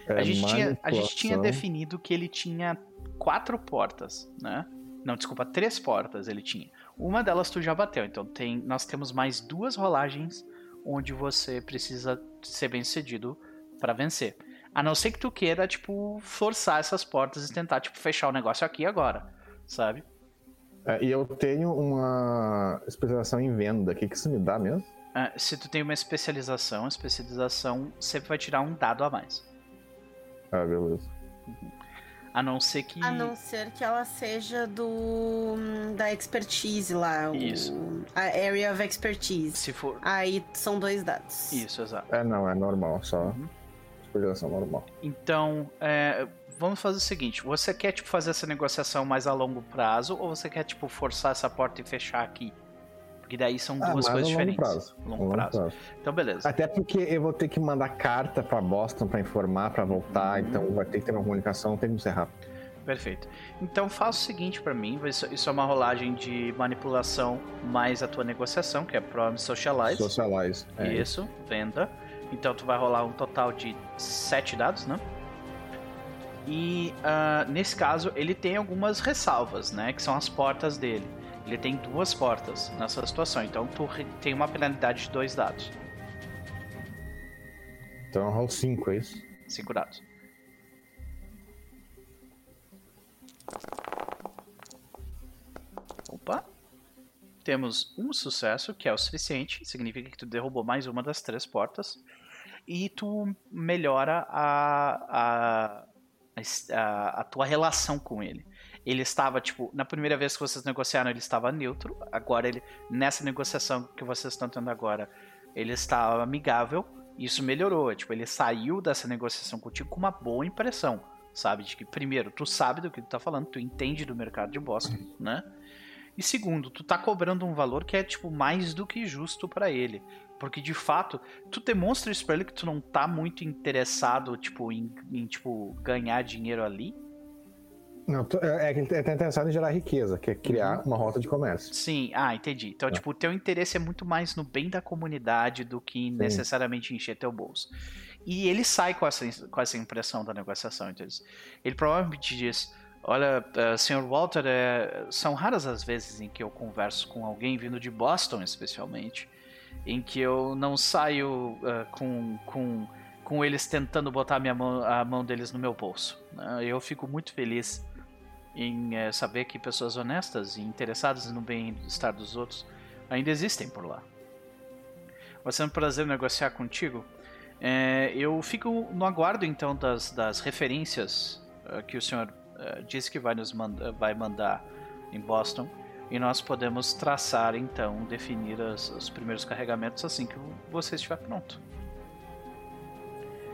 É a, gente tinha, a gente tinha definido que ele tinha quatro portas, né? Não, desculpa, três portas ele tinha. Uma delas tu já bateu, então tem, nós temos mais duas rolagens onde você precisa ser bem sucedido para vencer. A não ser que tu queira, tipo, forçar essas portas e tentar, tipo, fechar o negócio aqui agora, sabe? É, e eu tenho uma especialização em venda. O que, que isso me dá mesmo? Ah, se tu tem uma especialização, a especialização sempre vai tirar um dado a mais. Ah, beleza. A não ser que. A não ser que ela seja do da expertise lá. o- Isso. a area of expertise. Se for. Aí são dois dados. Isso, exato. É, não, é normal, só Uhum. normal. Então, é, vamos fazer o seguinte: você quer tipo fazer essa negociação mais a longo prazo ou você quer tipo forçar essa porta e fechar aqui? Porque daí são Ah, duas mas coisas diferentes. prazo. Longo longo prazo. prazo. Então, beleza. Até porque eu vou ter que mandar carta pra Boston pra informar, pra voltar, Uhum. então vai ter que ter uma comunicação, tem que ser rápido. Perfeito. Então faça o seguinte pra mim: isso, é uma rolagem de manipulação mais a tua negociação, que é Promise Socialize. Socialize. É. Isso, venda. Então tu vai rolar um total de sete dados, né? E ah, nesse caso ele tem algumas ressalvas, né? Que são as portas dele. Ele tem duas portas nessa situação, então tu tem uma penalidade de dois dados. Então rolo 5, é isso? Cinco dados. Opa. Temos um sucesso, que é o suficiente. Significa que tu derrubou mais uma das três portas. E tu melhora a, a, a, a tua relação com ele. Ele estava, tipo, na primeira vez que vocês negociaram, ele estava neutro. Agora, ele, nessa negociação que vocês estão tendo agora, ele está amigável. Isso melhorou. Tipo, ele saiu dessa negociação contigo com uma boa impressão. Sabe? De que, primeiro, tu sabe do que tu tá falando, tu entende do mercado de Boston, né? E segundo, tu tá cobrando um valor que é, tipo, mais do que justo pra ele. Porque, de fato, tu demonstra isso pra ele que tu não tá muito interessado, tipo, em, em, tipo, ganhar dinheiro ali. Não, é é que ele tá interessado em gerar riqueza, que é criar Uhum. uma rota de comércio. Sim, ah, entendi. Então, É. tipo, o teu interesse é muito mais no bem da comunidade do que necessariamente encher teu bolso. E ele sai com essa, com essa impressão da negociação, entendeu? Ele provavelmente diz: Olha, eh, Sr. Walter, eh, são raras as vezes em que eu converso com alguém vindo de Boston, especialmente, em que eu não saio eh, com, com, com eles tentando botar a, minha mão, a mão deles no meu bolso. né? Eu fico muito feliz em eh, saber que pessoas honestas e interessadas no bem-estar dos outros ainda existem por lá. Vai ser um prazer negociar contigo. Eh, eu fico no aguardo então das, das referências eh, que o senhor eh, disse que vai nos manda, vai mandar em Boston e nós podemos traçar então, definir as- os primeiros carregamentos assim que você estiver pronto.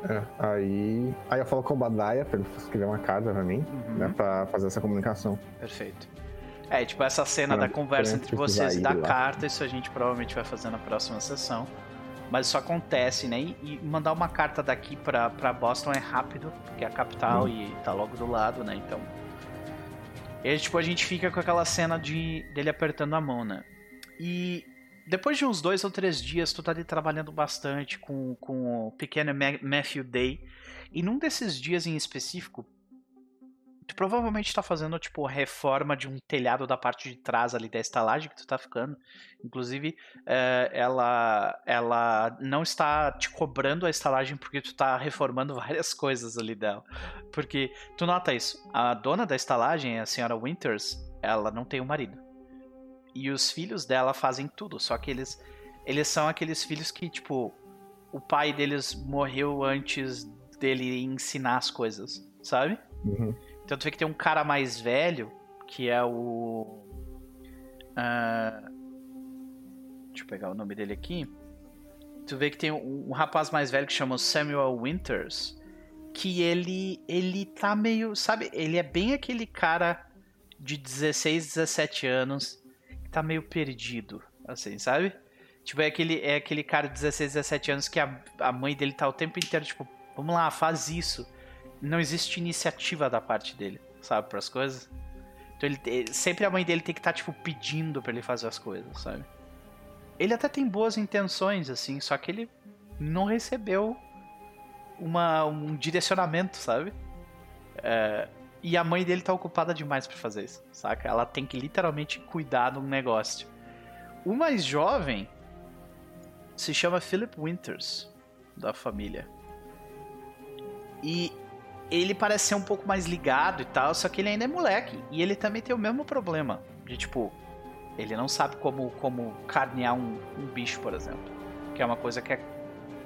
É, aí, aí eu falo com o Badaia pra ele escrever uma carta pra mim, Uhum. né, pra fazer essa comunicação. Perfeito. É, tipo, essa cena Pra- da conversa entre vocês e da lá. carta, isso a gente provavelmente vai fazer na próxima sessão. Mas isso acontece, né? E, mandar uma carta daqui pra, pra Boston é rápido, porque é a capital Hum. e tá logo do lado, né? Então. E aí, tipo, a gente fica com aquela cena de dele apertando a mão, né? E depois de uns dois ou três dias, tu tá ali trabalhando bastante com, com o pequeno Ma- Matthew Day. E num desses dias em específico, tu provavelmente tá fazendo, tipo, reforma de um telhado da parte de trás ali da estalagem que tu tá ficando. Inclusive, eh, ela, ela não está te cobrando a estalagem porque tu tá reformando várias coisas ali dela. Porque, tu nota isso, a dona da estalagem, a senhora Winters, ela não tem um marido. E os filhos dela fazem tudo, só que eles, eles são aqueles filhos que, tipo, o pai deles morreu antes dele ensinar as coisas, sabe? Uhum. Então tu vê que tem um cara mais velho, que é o. ah, deixa eu pegar o nome dele aqui. Tu vê que tem um, um rapaz mais velho que chama Samuel Winters. Que ele. Ele tá meio. Sabe? Ele é bem aquele cara de 16, 17 anos. Tá meio perdido. Assim, sabe? Tipo, é aquele, é aquele cara de 16, 17 anos que a, a mãe dele tá o tempo inteiro, tipo, vamos lá, faz isso não existe iniciativa da parte dele, sabe, para as coisas. Então ele, sempre a mãe dele tem que estar, tipo, pedindo pra ele fazer as coisas, sabe? Ele até tem boas intenções, assim, só que ele não recebeu uma, um direcionamento, sabe? É, e a mãe dele tá ocupada demais pra fazer isso, saca? Ela tem que literalmente cuidar de um negócio. O mais jovem se chama Philip Winters, da família. E ele parece ser um pouco mais ligado e tal, só que ele ainda é moleque. E ele também tem o mesmo problema. De tipo, ele não sabe como, como carnear um, um bicho, por exemplo. Que é uma coisa que é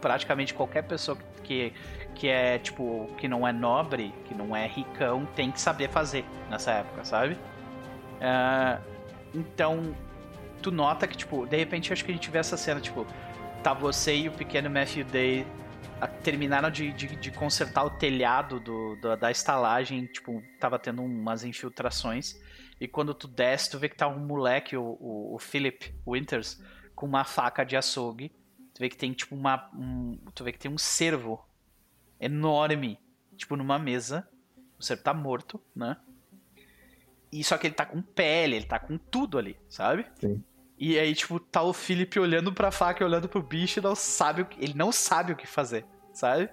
praticamente qualquer pessoa que, que é, tipo, que não é nobre, que não é ricão, tem que saber fazer nessa época, sabe? Ah, então, tu nota que, tipo, de repente acho que a gente vê essa cena, tipo, tá você e o pequeno Matthew Day a- terminaram de, de, de consertar o telhado do, do- da estalagem, tipo, tava tendo umas infiltrações. E quando tu desce, tu vê que tá um moleque, o, o, o Philip Winters, com uma faca de açougue. Tu vê que tem, tipo, uma. Um, tu vê que tem um cervo enorme, tipo, numa mesa. O cervo tá morto, né? E só que ele tá com pele, ele tá com tudo ali, sabe? Sim. E aí, tipo, tá o Philip olhando pra faca e olhando pro bicho e não sabe o que. Ele não sabe o que fazer, sabe?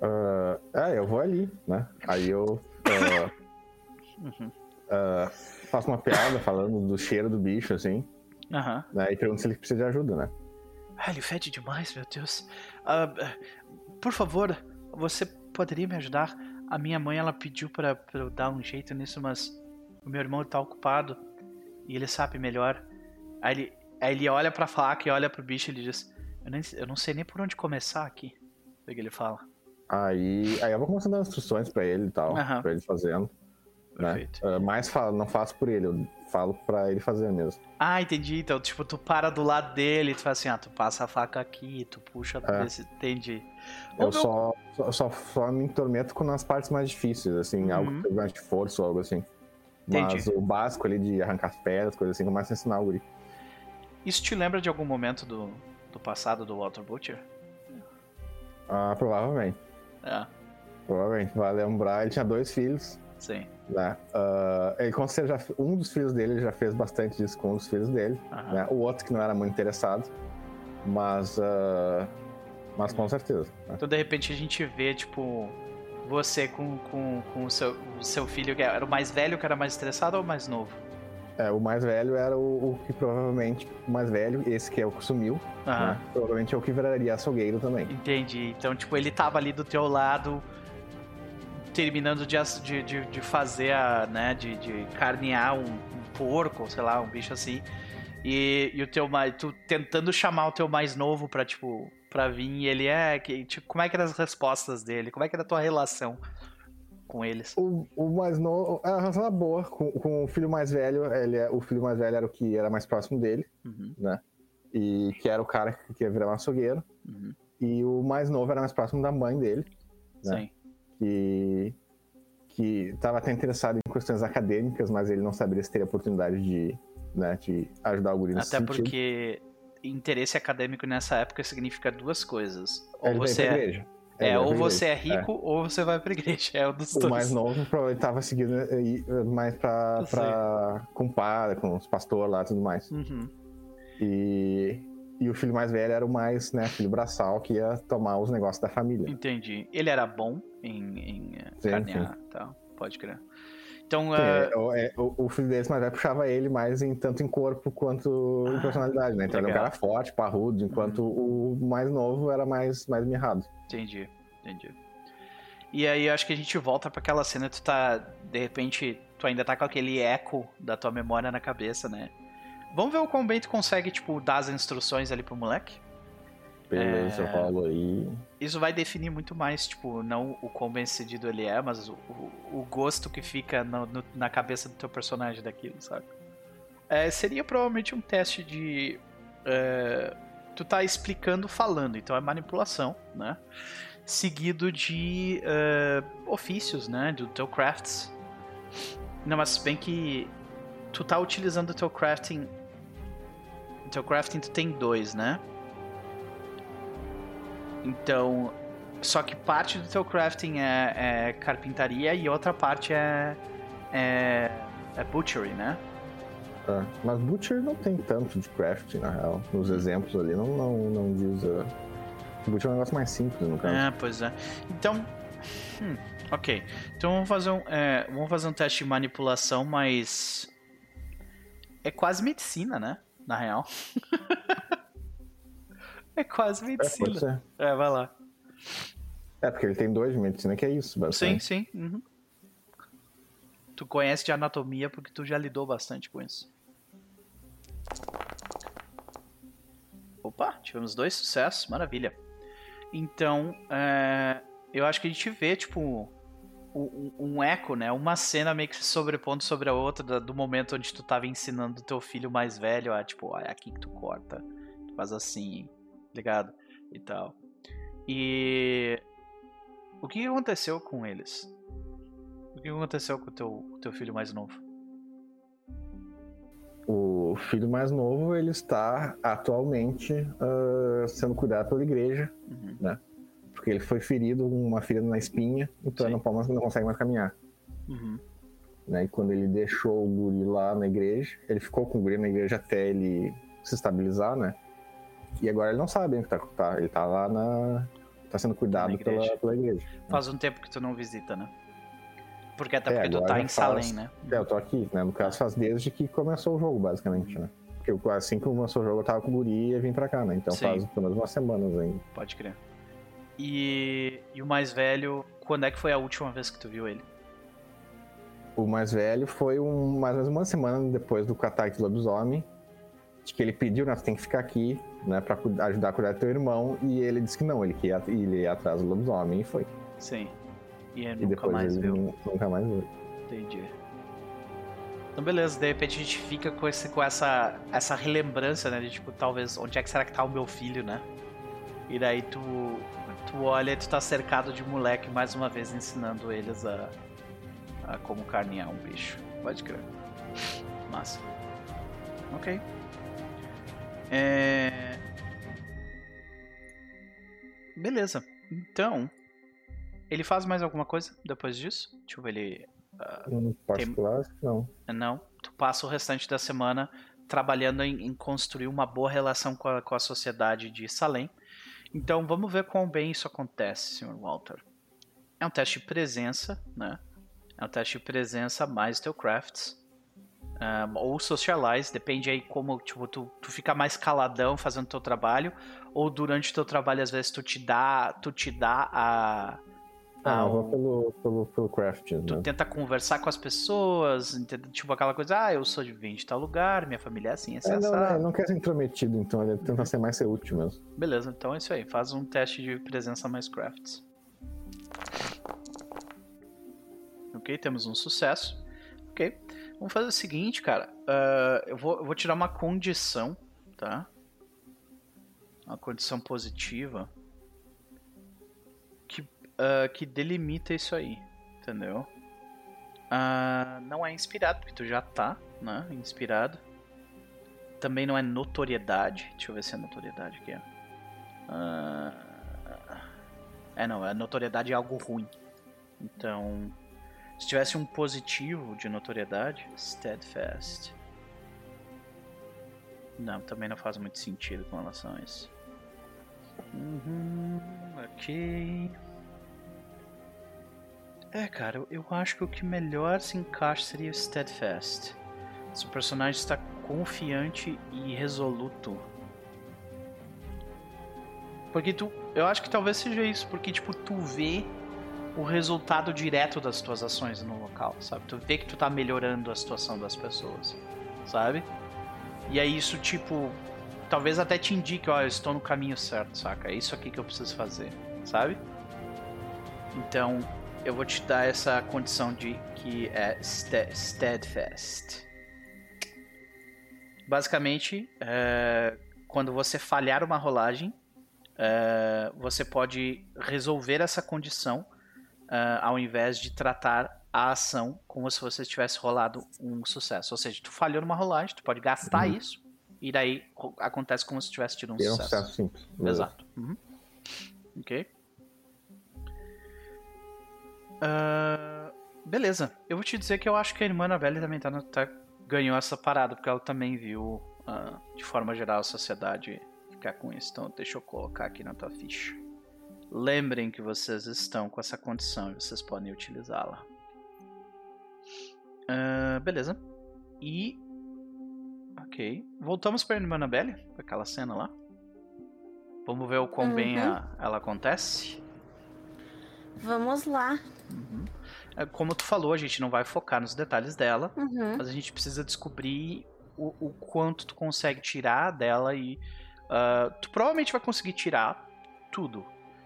Ah, é, eu vou ali, né? Aí eu ah, Uhum. ah, faço uma piada falando do cheiro do bicho, assim, Aham. né? E pergunto se ele precisa de ajuda, né? Ah, ele fede demais, meu Deus. Ah, por favor, você poderia me ajudar? A minha mãe, ela pediu pra, pra eu dar um jeito nisso, mas o meu irmão tá ocupado e ele sabe melhor. Aí ele, aí ele olha pra faca e olha pro bicho e ele diz: eu, nem, eu não sei nem por onde começar aqui. O que ele fala? Aí, aí eu vou começando a dar instruções pra ele e tal, Aham. pra ele fazendo. Né? Ah, mas falo, não faço por ele, eu falo pra ele fazer mesmo. Ah, entendi. Então, tipo, tu para do lado dele e tu faz assim, ah, tu passa a faca aqui, tu puxa É. desse. Entendi. Eu meu- só, só, só, me intrometo com nas partes mais difíceis, assim, Uhum. algo que precisa de força ou algo assim. Mas Entendi. o básico ali de arrancar as pedras, coisas assim, começa a ensinar o guri. Isso te lembra de algum momento do, do passado do Walter Butcher? Ah, provavelmente. É, Provavelmente. Vai lembrar, ele tinha dois filhos, sim. né? Ah, ele com certeza já, um dos filhos dele já fez bastante disso com um dos filhos dele, Aham. né? O outro que não era muito interessado, mas, ah, mas com certeza. né? Então, de repente, a gente vê, tipo, você com, com, com o, seu, o seu filho, que era o mais velho, que era mais estressado ou o mais novo? É, o mais velho era o, o que provavelmente, o mais velho, esse que é o que sumiu, Aham. né? Provavelmente é o que viraria açougueiro também. Entendi. Então, tipo, ele tava ali do teu lado, terminando de, de, de, fazer a, né, de, de carnear um, um porco, sei lá, um bicho assim. E, e o teu mais, tu tentando chamar o teu mais novo pra, tipo, pra vir, e ele é, que, tipo, como é que eram as respostas dele? Como é que era a tua relação com eles? O, o mais novo, a relação era boa com, com o filho mais velho, ele é, o filho mais velho era o que era mais próximo dele, Uhum, né? E que era o cara que ia virar um açougueiro. uhum, E o mais novo era mais próximo da mãe dele, Né? Sim. Que que estava até interessado em questões acadêmicas, mas ele não saberia se teria oportunidade de, né, de ajudar o guri nesse Até sentido. porque interesse acadêmico nessa época significa duas coisas. Ou você é, é, ou você é rico, ou você vai pra igreja. É um dos O dois. mais novo provavelmente estava seguindo aí, mais pra, Eu sei. pra com padre, com os pastores lá e tudo mais. Uhum. E, e o filho mais velho era o mais, né, filho braçal, que ia tomar os negócios da família. Entendi. Ele era bom em, em eh, Sim, carnear e tal. Pode crer. Então, eh, é, o- é, o, o filho desse mais velho puxava ele mais em tanto em corpo quanto em Ah, personalidade, né? Então ele é um legal. cara forte, parrudo, enquanto o mais novo era mais, mais mirrado. entendi, entendi. E aí eu acho que a gente volta pra aquela cena, tu tá, de repente, tu ainda tá com aquele eco da tua memória na cabeça, né? Vamos ver o quão bem tu consegue, tipo, dar as instruções ali pro moleque? Beleza, É. eu rolo aí. Isso vai definir muito mais, tipo, não o quão bem sucedido ele é, mas o, o, o gosto que fica no- no- na cabeça do teu personagem daquilo, sabe? É, seria provavelmente um teste de. é, tu tá explicando falando, então é manipulação, né? Seguido de é, ofícios, né? Do teu crafts. Não, mas se bem que tu tá utilizando o teu crafting. Teu crafting tu tem dois, né? Então, só que parte do teu crafting é, é carpintaria e outra parte é, é, é Butchery, né? É, mas Butcher não tem tanto de craft, na real. Nos exemplos ali, não, não, não diz. Uh... Butcher é um negócio mais simples, no caso. É, pois é. Então. Hum, ok. Então vamos fazer um, é, vamos fazer um teste de manipulação, mas. É quase medicina, né? Na real. é quase medicina. É. É, vai lá. É, porque ele tem dois de medicina, que é isso, Sim, sim. uhum. Tu conhece de anatomia porque tu já lidou bastante com isso. Opa, tivemos dois sucessos, maravilha. Então, é, eu acho que a gente vê, tipo, um, um eco, né? Uma cena meio que se sobrepondo sobre a outra do momento onde tu tava ensinando o teu filho mais velho a, tipo, ó, é aqui que tu corta, tu faz assim, ligado? E tal. E o que aconteceu com eles? O que aconteceu com o teu, teu filho mais novo? O filho mais novo, ele está atualmente ah, sendo cuidado pela igreja, Uhum. Porque ele foi ferido, uma ferida na espinha, então Sim. não, pode mais, não consegue mais caminhar. Uhum. né? E quando ele deixou o guri lá na igreja, ele ficou com o guri na igreja até ele se estabilizar, né? E agora ele não sabe o que tá, tá- ele tá lá na tá sendo cuidado igreja. pela, pela igreja. Faz um tempo que tu não visita, né? Porque até É, porque tu tá em faz- Salem, né? É, eu tô aqui, né? No caso faz desde que começou o jogo, basicamente, né? Porque eu- assim que começou o jogo eu tava com o guri e vim pra cá, né? Então Sim. faz pelo menos umas semanas ainda. Pode crer. E, e o mais velho, quando é que foi a última vez que tu viu ele? O mais velho foi um, mais ou menos uma semana depois do ataque do lobisomem, de que ele pediu, né, tu tem que ficar aqui, né, pra ajudar a cuidar do teu irmão, e ele disse que não, ele, que ia, ele ia atrás do lobisomem, e foi. Sim. E ele E nunca mais ele viu. nu- nunca mais viu. Entendi. Então beleza, de repente a gente fica com, esse, com essa, essa relembrança, né? De tipo, talvez, onde é que será que tá o meu filho, né? E daí tu, tu olha e tu tá cercado de moleque mais uma vez ensinando eles a, a como carnear um bicho. Pode crer. Massa. Ok. É... Beleza. Então, ele faz mais alguma coisa depois disso? Tipo, ele Em particular, acho que não. não, tu passa o restante da semana trabalhando em, em construir uma boa relação com a, com a sociedade de Salem. Então vamos ver quão bem isso acontece, Sr. Walter. É um teste de presença, né? É um teste de presença mais teu crafts. Um, ou socialize, depende aí como tipo, tu, tu fica mais caladão fazendo teu trabalho, ou durante teu trabalho às vezes tu te dá, tu te dá a, Ah, eu vou pelo, pelo, pelo craft, Tu né? tenta conversar com as pessoas, tipo aquela coisa, ah, eu sou de vim de tal lugar, minha família é assim, assim, É, não, não, não quer ser intrometido, então ele tenta ser mais ser útil mesmo. Beleza, então é isso aí. Faz um teste de presença mais crafts. Ok, temos um sucesso. Ok, vamos fazer o seguinte, cara. ah, eu, vou, eu vou tirar uma condição, tá? Uma condição positiva ah, que delimita isso aí, entendeu? Ah, não é inspirado, porque tu já tá, né? Inspirado. Também não é notoriedade. Deixa eu ver se é notoriedade aqui. Ah, é, não, é notoriedade é algo ruim. Então, se tivesse um positivo de notoriedade, steadfast. Não, também não faz muito sentido com relação a isso. Uhum, ok. É, cara, eu, acho que o que melhor se encaixa seria o steadfast. Se o personagem está confiante e resoluto. Porque tu. Eu acho que talvez seja isso, porque tipo, tu vê o resultado direto das tuas ações no local, sabe? Tu vê que tu tá melhorando a situação das pessoas, sabe? E aí isso, tipo, talvez até te indique, ó, eu estou no caminho certo, saca? É isso aqui que eu preciso fazer, sabe? Então, eu vou te dar essa condição de que é ste- steadfast. Basicamente, é, quando você falhar uma rolagem, é, você pode resolver essa condição é, ao invés de tratar a ação como se você tivesse rolado um sucesso. Ou seja, tu falhou numa rolagem, tu pode gastar Uhum. isso e daí co- acontece como se tivesse tido um E é um sucesso. sucesso simples. Exato. Uhum. Ok. Ah, beleza. Eu vou te dizer que eu acho que a irmã Annabelle também tá, no- tá- ganhou essa parada, porque ela também viu, ah, de forma geral, a sociedade ficar com isso. Então, deixa eu colocar aqui na tua ficha. Lembrem que vocês estão com essa condição e vocês podem utilizá-la. Ah, beleza. E. Ok. Voltamos pra irmã Annabelle, pra aquela cena lá. Vamos ver o quão bem Uhum. a- ela acontece. Vamos lá. Uhum. É, Como tu falou, a gente não vai focar nos detalhes dela, Uhum. mas a gente precisa descobrir o, o quanto tu consegue tirar dela e ah, tu provavelmente vai conseguir tirar tudo.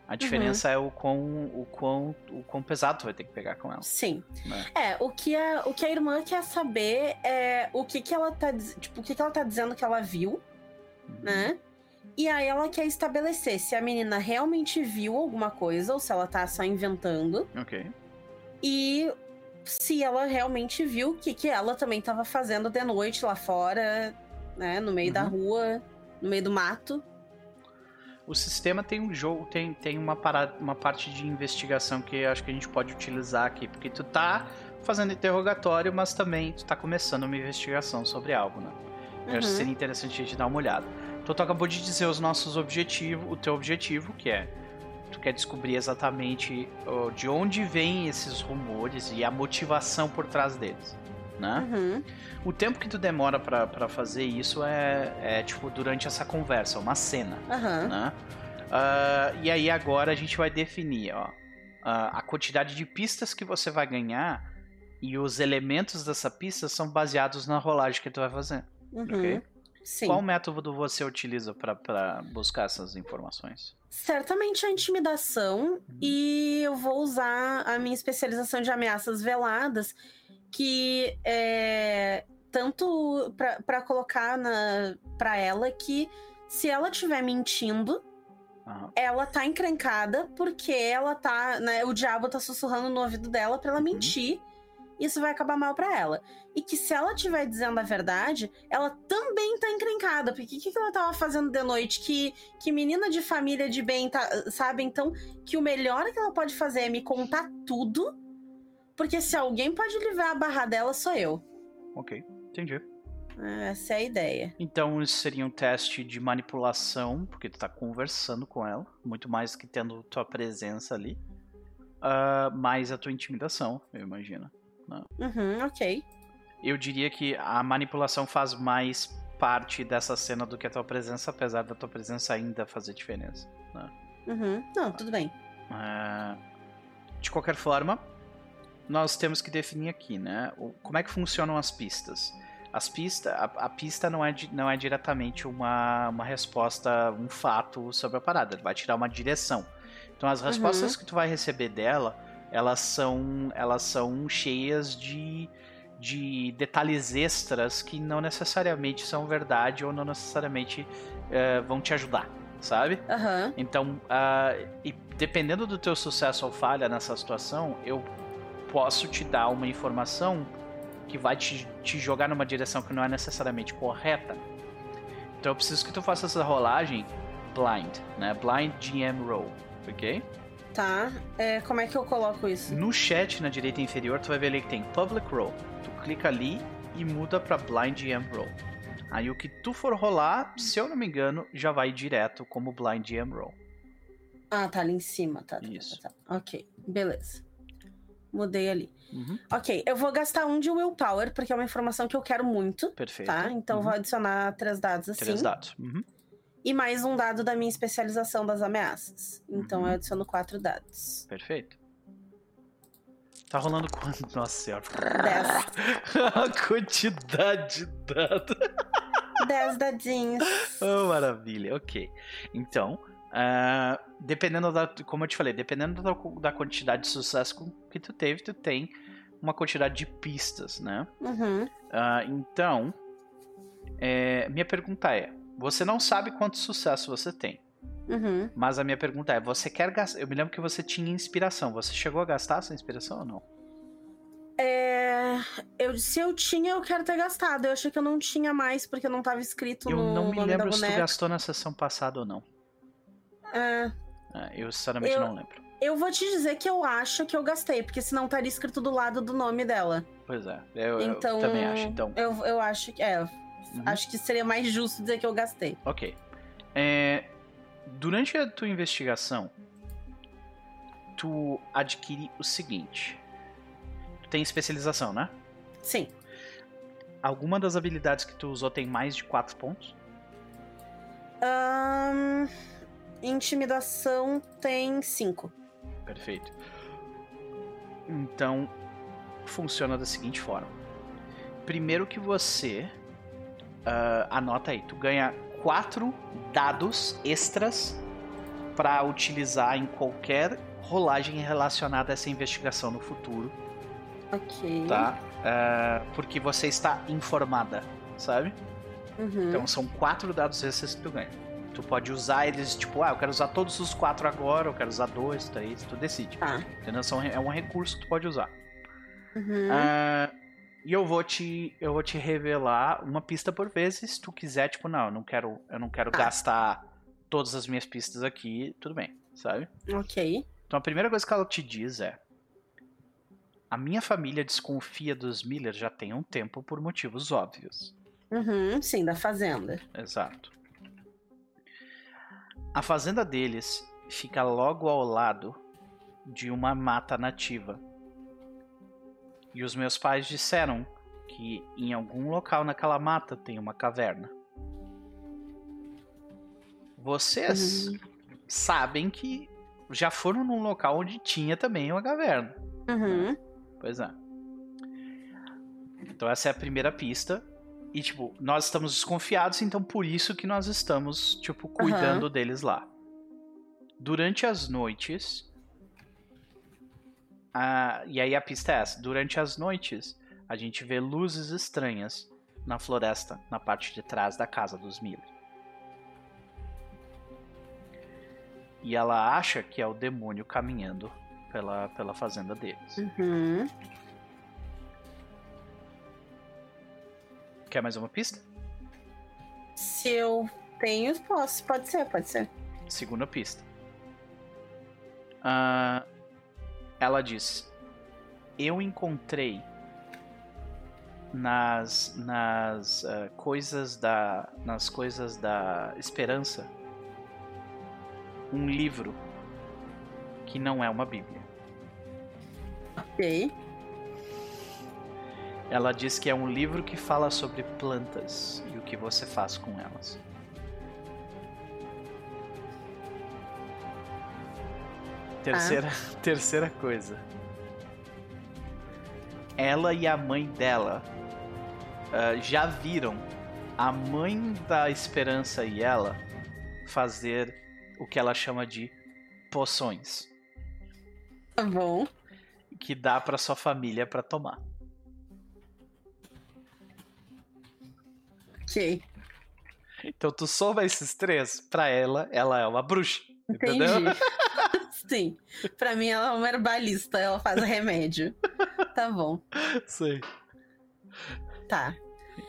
A diferença é o quão, o, quão, o quão pesado tu vai ter que pegar com ela. Sim. Né? É, o que a, o que a irmã quer saber é o que que ela tá, tipo, o que que ela tá dizendo que ela viu, Uhum. né? E aí ela quer estabelecer se a menina realmente viu alguma coisa ou se ela tá só inventando Ok. e se ela realmente viu o que que ela também tava fazendo de noite lá fora, né, no meio da Uhum. rua, no meio do mato. O sistema tem um jogo, tem, tem uma, parada, uma parte de investigação que acho que a gente pode utilizar aqui, porque tu tá fazendo interrogatório, mas também tu tá começando uma investigação sobre algo, né? Eu acho que Uhum. seria interessante a gente dar uma olhada. Então tu acabou de dizer os nossos objetivos, o teu objetivo, que é tu quer descobrir exatamente ó, de onde vêm esses rumores e a motivação por trás deles, né? Uhum. O tempo que tu demora pra pra fazer isso é, é tipo durante essa conversa, uma cena Aham. né? Ah, e aí agora a gente vai definir ó, a a quantidade de pistas que você vai ganhar e os elementos dessa pista são baseados na rolagem que tu vai fazer. Uhum. Ok. Sim. Qual método você utiliza para buscar essas informações? Certamente a intimidação e eu vou usar a minha especialização de ameaças veladas, que é tanto pra colocar na para ela que se ela estiver mentindo, Aham. ela tá encrencada porque ela tá, né, o diabo tá sussurrando no ouvido dela pra ela Uhum. mentir. Isso vai acabar mal pra ela. E que se ela estiver dizendo a verdade, ela também tá encrencada. Porque o que, que ela tava fazendo de noite? Que, que menina de família de bem, tá, sabe? Então, que o melhor que ela pode fazer é me contar tudo. Porque se alguém pode livrar a barra dela, sou eu. Ok, entendi. Essa é a ideia. Então isso seria um teste de manipulação, porque tu tá conversando com ela, muito mais que tendo tua presença ali. Ah, mais a tua intimidação, eu imagino. Uhum, ok. Eu diria que a manipulação faz mais parte dessa cena do que a tua presença, apesar da tua presença ainda fazer diferença. Uhum. Não, tudo bem. Ah, de qualquer forma, nós temos que definir aqui, né? o- como é que funcionam as pistas. As pistas, a, a pista não é, di- não é diretamente uma, uma resposta, um fato sobre a parada, ele vai tirar uma direção. Então as respostas que tu vai receber dela, elas são, elas são cheias de, de detalhes extras que não necessariamente são verdade ou não necessariamente eh, vão te ajudar, sabe? Aham. Então, ah, e dependendo do teu sucesso ou falha nessa situação, eu posso te dar uma informação que vai te, te jogar numa direção que não é necessariamente correta. Então eu preciso que tu faça essa rolagem blind, né? Blind GM roll, ok? Tá. É, como é que eu coloco isso? No chat na direita inferior tu vai ver ali que tem public roll. Tu clica ali e muda para blind GM roll. Aí o que tu for rolar, se eu não me engano, já vai direto como blind GM roll. Ah, tá ali em cima, tá. tá, Isso. Tá, tá. Ok, beleza. Mudei ali. Uhum, Ok, eu vou gastar um de willpower, porque é uma informação que eu quero muito, perfeito. tá? Então Uhum. vou adicionar três dados assim. Três dados. Uhum. E mais um dado da minha especialização das ameaças. Então Uhum. eu adiciono quatro dados. Perfeito. Tá rolando quanto? Nossa senhora. Dez. A quantidade de dados. Dez dadinhos. Oh, maravilha. Ok. Então, ah, dependendo da. Como eu te falei, dependendo da, da quantidade de sucesso que tu teve, tu tem uma quantidade de pistas, né? Uhum. Ah, então, é, minha pergunta é: você não sabe quanto sucesso você tem. Uhum. Mas a minha pergunta é: você quer gastar? Eu me lembro que você tinha inspiração. Você chegou a gastar essa inspiração ou não? É, eu, se eu tinha, eu quero ter gastado. Eu achei que eu não tinha mais, porque não tava escrito Eu no não me lembro se tu gastou na sessão passada ou não. É, É, eu sinceramente Eu- não lembro. Eu vou te dizer que eu acho que eu gastei, porque senão estaria escrito do lado do nome dela. Pois é, eu, eu Então, também acho. Então, Eu, eu acho que. É, Uhum. acho que seria mais justo dizer que eu gastei. ok. É, durante a tua investigação, tu adquire o seguinte. Tu tem especialização, né? Sim. Alguma das habilidades que tu usou tem mais de 4 pontos? Ahn, intimidação tem cinco. Perfeito. Então, funciona da seguinte forma. Primeiro que você ah, anota aí, tu ganha quatro dados extras para utilizar em qualquer rolagem relacionada a essa investigação no futuro, Ok. tá? Ah, porque você está informada, sabe? Uhum. Então são quatro dados extras que tu ganha. Tu pode usar eles, tipo, ah, eu quero usar todos os quatro agora, eu quero usar dois, três, tu decide. Tá. Entendeu? São, é um recurso que tu pode usar. Uhum. Ah, e eu vou te eu vou te revelar uma pista por vez, se tu quiser, tipo, não, eu não quero, eu não quero Tá. gastar todas as minhas pistas aqui, tudo bem, sabe? Ok. Então a primeira coisa que ela te diz é: A minha família desconfia dos Miller já tem um tempo por motivos óbvios. Uhum. Sim, da fazenda. Exato. A fazenda deles fica logo ao lado de uma mata nativa. E os meus pais disseram que em algum local naquela mata tem uma caverna. Vocês sabem que já foram num local onde tinha também uma caverna. Uhum. Pois é. Então essa é a primeira pista. E, tipo, nós estamos desconfiados, então por isso que nós estamos, tipo, cuidando deles lá. Durante as noites. Ah, e aí a pista é essa. Durante as noites, a gente vê luzes estranhas na floresta, na parte de trás da casa dos Miller. E ela acha que é o demônio caminhando pela, pela fazenda deles. Uhum. Quer mais uma pista? Se eu tenho, posso. Pode ser, pode ser. Segunda pista. Ah, ela diz: Eu encontrei nas nas ah, coisas da nas coisas da esperança um livro que não é uma Bíblia. Ok. Ela diz que é um livro que fala sobre plantas e o que você faz com elas. Terceira, terceira coisa. Ela e a mãe dela ah, já viram a mãe da Esperança e ela fazer o que ela chama de poções, Tá bom. que dá para sua família para tomar. Ok. Então tu soma esses três, pra ela, ela é uma bruxa. Entendi. Entendeu? Sim. Pra mim, ela é uma herbalista, ela faz remédio. Tá bom. Sei. Tá.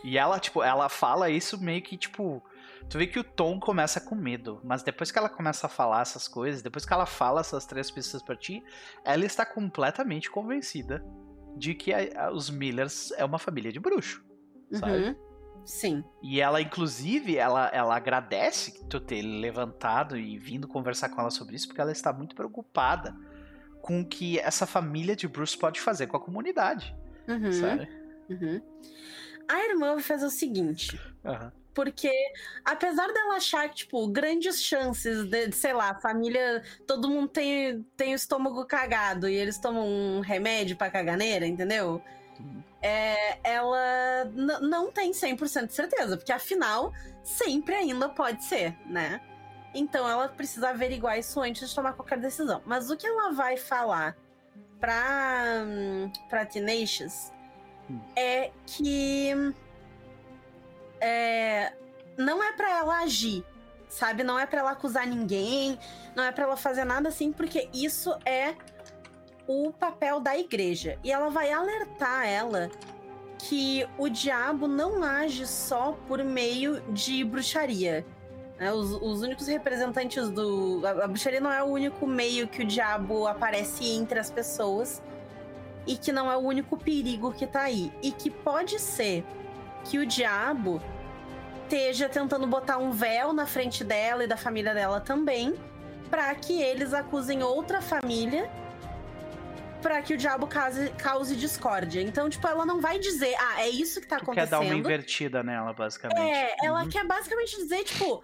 E ela, tipo, ela fala isso meio que, tipo. Tu vê que o Tom começa com medo, mas depois que ela começa a falar essas coisas, depois que ela fala essas três pistas pra ti, ela está completamente convencida de que a- a- os Millers é uma família de bruxo, sabe? Uhum. Sim. E ela, inclusive, ela, ela agradece tu ter levantado e vindo conversar com ela sobre isso, porque ela está muito preocupada com o que essa família de Bruce pode fazer com a comunidade, Uhum. sabe? Uhum. A irmã vai fazer o seguinte. Aham. Porque, apesar dela achar, tipo, grandes chances de, sei lá, família, todo mundo tem, tem o estômago cagado e eles tomam um remédio pra caganeira, entendeu? Uhum. É, ela não tem 100% de certeza, porque afinal, sempre ainda pode ser, né? Então ela precisa averiguar isso antes de tomar qualquer decisão. Mas o que ela vai falar pra, pra Tenacious Hum. é que é, não é pra ela agir, sabe? Não é pra ela acusar ninguém, não é pra ela fazer nada assim, porque isso é o papel da igreja. E ela vai alertar ela que o diabo não age só por meio de bruxaria. né? Os, os únicos representantes do. A, a bruxaria não é o único meio que o diabo aparece entre as pessoas. E que não é o único perigo que tá aí. E que pode ser que o diabo esteja tentando botar um véu na frente dela e da família dela também, para que eles acusem outra família para que o diabo cause, cause discórdia. Então, tipo, ela não vai dizer, ah, é isso que tá Tu acontecendo. quer dar uma invertida nela, basicamente. É, ela Uhum, quer basicamente dizer, tipo,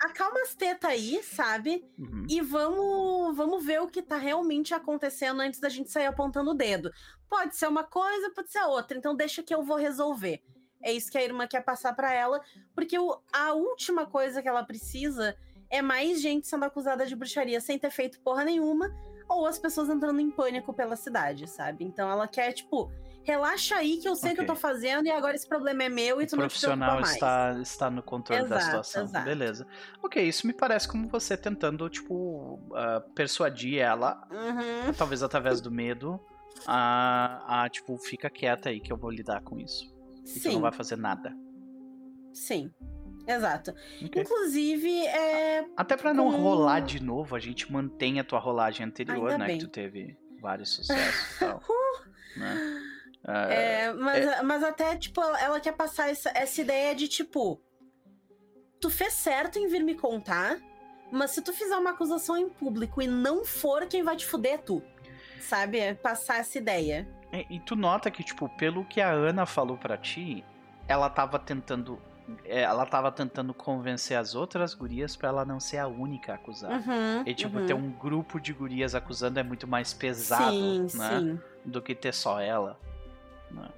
acalma as tetas aí, sabe? uhum. E vamos, vamos ver o que tá realmente acontecendo antes da gente sair apontando o dedo. Pode ser uma coisa, pode ser outra, então deixa que eu vou resolver. É isso que a irmã quer passar pra ela, porque o- a última coisa que ela precisa é mais gente sendo acusada de bruxaria sem ter feito porra nenhuma, ou as pessoas entrando em pânico pela cidade, sabe? Então ela quer, tipo, relaxa aí que eu sei o que eu tô fazendo e agora esse problema é meu e O tu não te profissional está, está no controle da Exato, situação. exato. Beleza. Ok, isso me parece como você tentando, tipo, ah, persuadir ela, Uhum. talvez através do medo, a, a, tipo, fica quieta aí que eu vou lidar com isso. E tu não Sim, vai fazer nada. sim. Exato. Ok. Inclusive, é. Até pra não com- rolar de novo, a gente mantém a tua rolagem anterior, Ainda né? bem. Que tu teve vários sucessos e tal. né? Ah, É, mas, mas até, tipo, ela quer passar essa, essa ideia de, tipo, tu fez certo em vir me contar, mas se tu fizer uma acusação em público e não for, quem vai te fuder é tu. Sabe? É passar essa ideia. É, E tu nota que, tipo, pelo que a Ana falou pra ti, ela tava tentando. É, Ela tava tentando convencer as outras gurias pra ela não ser a única acusada. Uhum, E, tipo, uhum. ter um grupo de gurias acusando é muito mais pesado, Sim, né? sim. Do que ter só ela. né?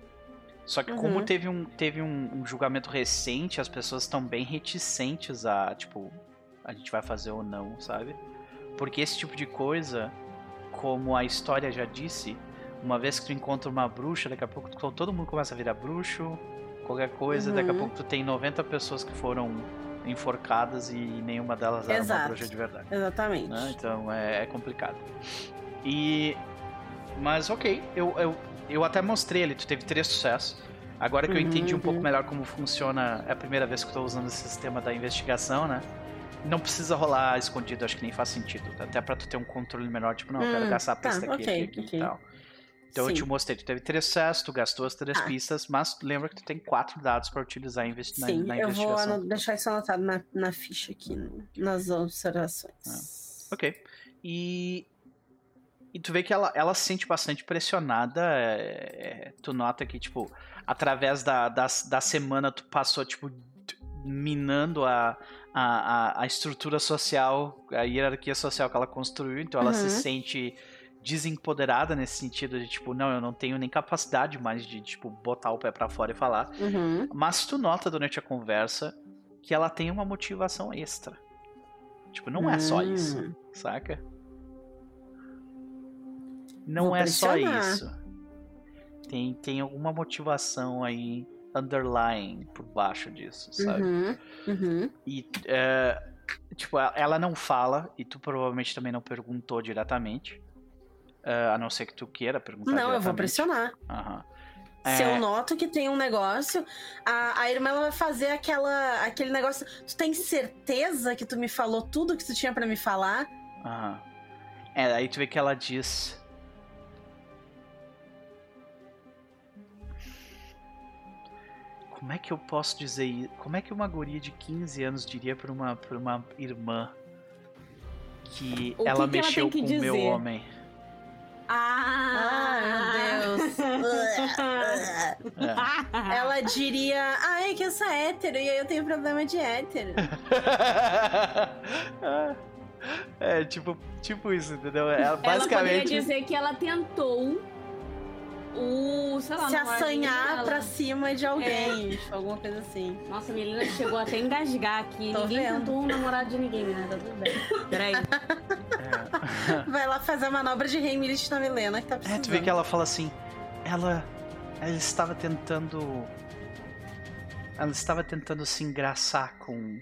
Só que como Uhum. teve, um, teve um, um julgamento recente, as pessoas estão bem reticentes a, tipo, a gente vai fazer ou não, sabe? Porque esse tipo de coisa, como a história já disse, uma vez que tu encontra uma bruxa, daqui a pouco todo mundo começa a virar bruxo, qualquer coisa, daqui a Uhum. pouco tu tem 90 pessoas que foram enforcadas e nenhuma delas era uma Exato. bruxa de verdade Exatamente. né? Então é, é complicado. E. Mas ok, eu, eu, eu até mostrei ali, tu teve três sucessos. Agora que eu Uhum, entendi um pouco uhum. melhor como funciona, é a primeira vez que eu tô usando esse sistema da investigação, né? Não precisa rolar escondido, acho que nem faz sentido. Até pra tu ter um controle melhor, tipo, não, eu quero Hum, gastar a tá, pista aqui, ok, aqui, aqui ok. e tal. Então eu Sim. te mostrei, tu teve três sucessos, tu gastou as três Ah. pistas, mas lembra que tu tem quatro dados pra utilizar investi na, Sim, na eu vou deixar isso anotado na, na ficha aqui, no- nas observações. Ok. E. E tu vê que ela, ela se sente bastante pressionada. é, é, tu nota que, tipo, através da, da, da semana tu passou, tipo, minando a, a, a, estrutura social, a hierarquia social que ela construiu. Então ela se Uhum. sente desempoderada nesse sentido de, tipo, não, eu não tenho nem capacidade mais de, tipo, botar o pé pra fora e falar. Uhum. Mas tu nota durante a conversa que ela tem uma motivação extra. Tipo, não é só isso, Hum. saca? Não Vou é só pressionar. isso. Tem, tem alguma motivação aí underlying por baixo disso, sabe? Uhum. Uhum. E, é, tipo, ela não fala, e tu provavelmente também não perguntou diretamente. É, a não ser que tu queira perguntar Não, eu vou pressionar. Se É, eu noto que tem um negócio, a, a irmã ela vai fazer aquela, aquele negócio. Tu tem certeza que tu me falou tudo que tu tinha pra me falar? Aham. É, aí tu vê que ela diz. Como é que eu posso dizer isso? Como é que uma guria de 15 anos diria pra uma, pra uma irmã que O que ela que ela mexeu tem com o meu homem? Ah, meu Deus. É. ela diria, ah, é que eu sou hétero e aí eu tenho problema de hétero. é, tipo, tipo isso, entendeu? Ela, Ela poderia basicamente. dizer que ela tentou o, sei lá, Se namoradinho assanhar pra cima de alguém, tipo, alguma coisa assim. Nossa, a menina chegou até a engasgar aqui. Tô ninguém vendo. tentou um namorado de ninguém, né? Tá tudo bem. Peraí. É. Vai lá fazer a manobra de Heimlich na Milena que tá É, precisando. tu vê que ela fala assim, ela, ela estava tentando, ela estava tentando se engraçar com,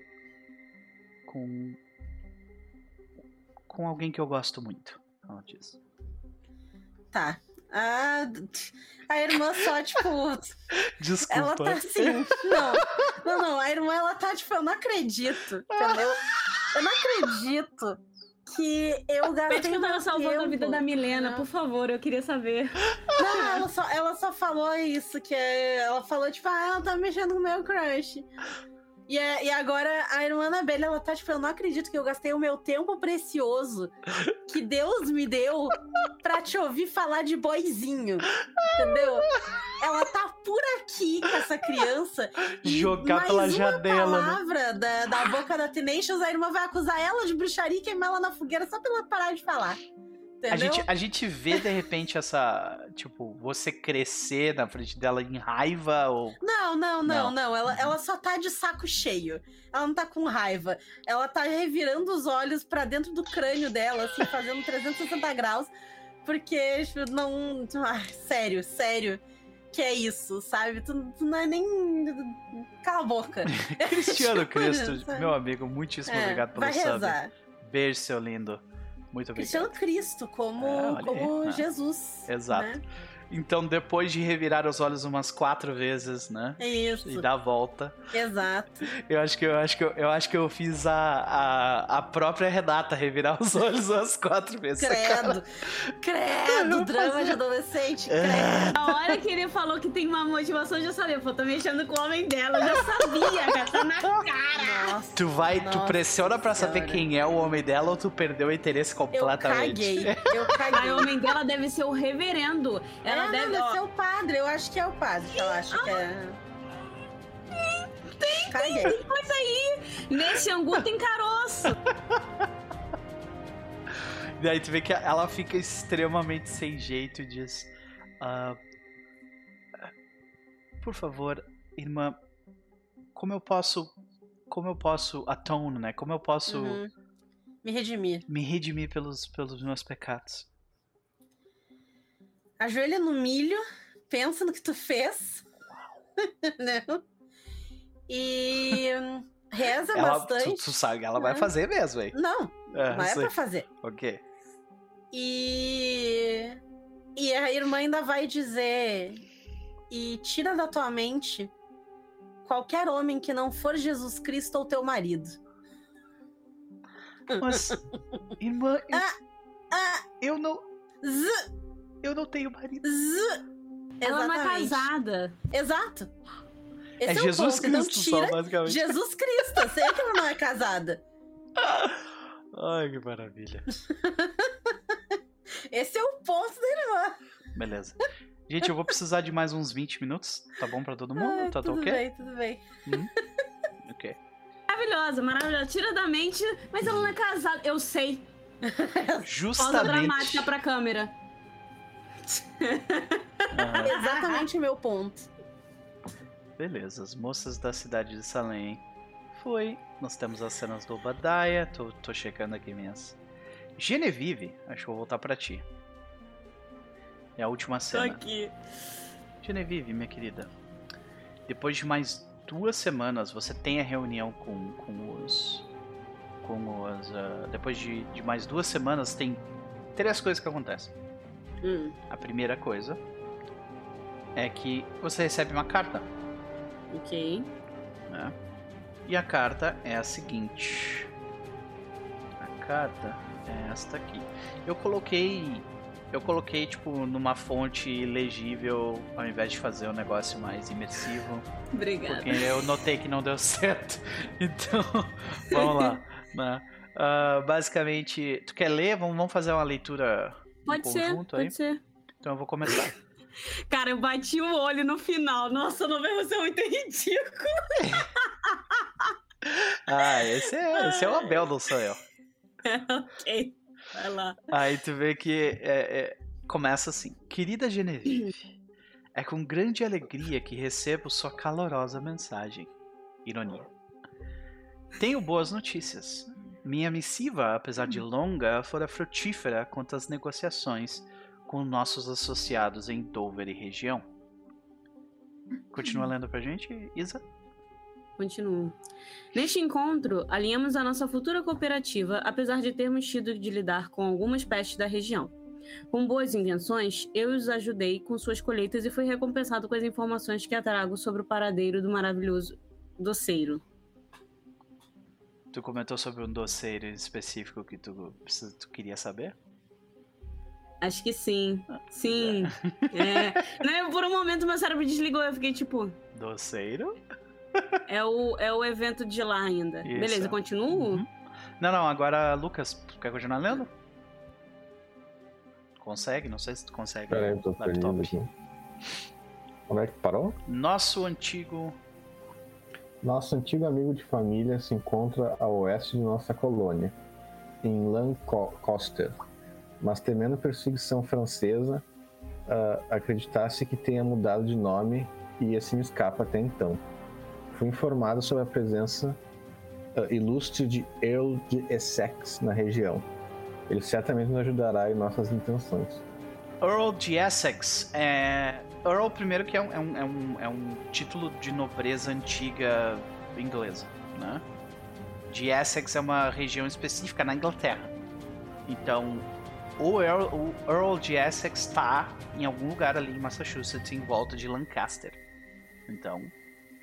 com, com alguém que eu gosto muito. Ela diz. Tá. Ah, a irmã só, tipo. Desculpa. Ela tá assim. Não, não, não. A irmã, ela tá, tipo, eu não acredito. Entendeu? Eu não acredito que eu gastei. Pede que tava salvando a vida da Milena, Não. por favor, eu queria saber. Não, ela só, ela só falou isso, que é- ela falou, tipo, ah, ela tá mexendo com o meu crush. E, é- e agora a irmã Anabelle, ela tá, tipo, eu não acredito que eu gastei o meu tempo precioso que Deus me deu pra te ouvir falar de boizinho. Entendeu? Ela tá por aqui com essa criança. Jogar pela uma janela, né? palavra da, da boca da Tenacious, a irmã vai acusar ela de bruxaria e queimar ela na fogueira só pra ela parar de falar. Entendeu? A gente, a gente vê de repente essa. Tipo, você crescer na frente dela em raiva ou. Não, não, Não. não, não. Ela, ela só tá de saco cheio. Ela não tá com raiva. Ela tá revirando os olhos pra dentro do crânio dela, assim, fazendo 360 graus. Porque, tipo, não. Ai, sério, sério. Que é isso, sabe? Tu, tu não é nem. Cala a boca. Cristiano Cristo, Sabe? meu amigo, muitíssimo É, obrigado pelo sub. Beijo, seu lindo. Muito obrigado. Cristiano Cristo, como, É, como né? Jesus. Exato. né? Então, depois de revirar os olhos umas quatro vezes, né? É isso. E dar a volta. Exato. Eu acho que eu acho que eu, eu acho que eu fiz a, a, a própria Renata revirar os olhos umas quatro vezes. Credo. Credo, Eu drama fazia- de adolescente. É. Credo. A hora que ele falou que tem uma motivação, eu já sabia. Pô, tô mexendo com o homem dela, eu já sabia, cara. Tá na cara. Nossa. Tu vai, tu Nossa pressiona pra saber Senhora. quem é o homem dela ou tu perdeu o interesse Eu completamente? caguei. Eu caguei. o homem dela deve ser o reverendo. Ela é, deve. não, deve ser o padre. Eu acho que é o padre que ela acha que é. Caguei. Coisa aí! Nesse angu tem caroço. E aí tu vê que ela fica extremamente sem jeito e diz: "Ah, Por favor, irmã, como eu posso. Como eu posso atone, né? Como eu posso Uhum. Me redimir. me redimir pelos, pelos meus pecados? Ajoelha no milho, pensa no que tu fez. Não? E reza Ela, bastante. tu, tu sabe, ela vai né? fazer mesmo, hein? Não, É, não é sei. pra fazer. Ok. E. E a irmã ainda vai dizer. E tira da tua mente qualquer homem que não for Jesus Cristo ou teu marido. Mas, irmã, eu, Ah, eu não. z, Eu não tenho marido. z. Ela não é casada. Exato. Esse É é, Jesus ponto. Então Cristo só, tira basicamente. Jesus Cristo. Eu sei que ela não é casada. Ai, que maravilha. Esse é o ponto da irmã. Beleza. Gente, eu vou precisar de mais uns 20 minutos. Tá bom pra todo mundo? Ai, tá tudo ok? bem, tudo bem. Ok. Maravilhosa, maravilhosa. Tira da mente, mas ela não é casada. Eu sei. Pausa Justamente. dramática pra câmera. Exatamente o meu ponto. Beleza, as moças da cidade de Salem. Foi. Nós temos as cenas do Obadiah. Tô, tô checando aqui minhas. Genevieve, acho que eu vou voltar pra ti. É a última Tô cena. aqui. Genevieve, minha querida. Depois de mais duas semanas, você tem a reunião com, com os. Com os. ah, depois de, de mais duas semanas, tem três coisas que acontecem. Hum, A primeira coisa é que você recebe uma carta. Ok. né? E a carta é a seguinte. A carta é esta aqui. Eu coloquei. Eu coloquei, tipo, numa fonte legível ao invés de fazer um negócio mais imersivo. Obrigada. Porque eu notei que não deu certo. Então, vamos lá. né? Ah, basicamente, tu quer ler? Vamos, fazer uma leitura Pode ser, conjunto aí? pode ser. Então eu vou começar. Cara, eu bati o olho no final. Nossa, não vai ser muito ridículo. Ah, esse é, esse é o Abel, não sou eu. ok. Vai lá. Aí tu vê que é, é, começa assim. Querida Genevieve, é com grande alegria que recebo sua calorosa mensagem. Ironia. Tenho boas notícias. Minha missiva, apesar de longa, fora frutífera quanto às negociações com nossos associados em Dover e região. Continua lendo pra gente, Isa? Continuo. Neste encontro, alinhamos a nossa futura cooperativa, apesar de termos tido de lidar com algumas pestes da região. Com boas intenções, eu os ajudei com suas colheitas e fui recompensado com as informações que trago sobre o paradeiro do maravilhoso doceiro. Tu comentou sobre um doceiro específico que tu, tu queria saber? Acho que sim. Sim. é. Né, por um momento meu cérebro desligou, eu fiquei tipo. Doceiro? É o, é o evento de lá ainda. Isso. Beleza, continuo? Uhum. Não, não, agora, Lucas, quer continuar lendo? Consegue? Não sei se tu consegue. Peraí, eu tô perdido aqui. Como é que parou? Nosso antigo. Nosso antigo amigo de família se encontra a oeste de nossa colônia, em Lancaster, mas temendo perseguição francesa, uh, acreditasse que tenha mudado de nome e assim escapa até então. Fui informado sobre a presença uh, ilustre de Earl de Essex na região. Ele certamente nos ajudará em nossas intenções. Earl de Essex é. Earl, primeiro, que é um, é um, é um, é um título de nobreza antiga inglesa, né? De Essex é uma região específica na Inglaterra. Então, o Earl, o Earl de Essex está em algum lugar ali em Massachusetts, em volta de Lancaster. Então,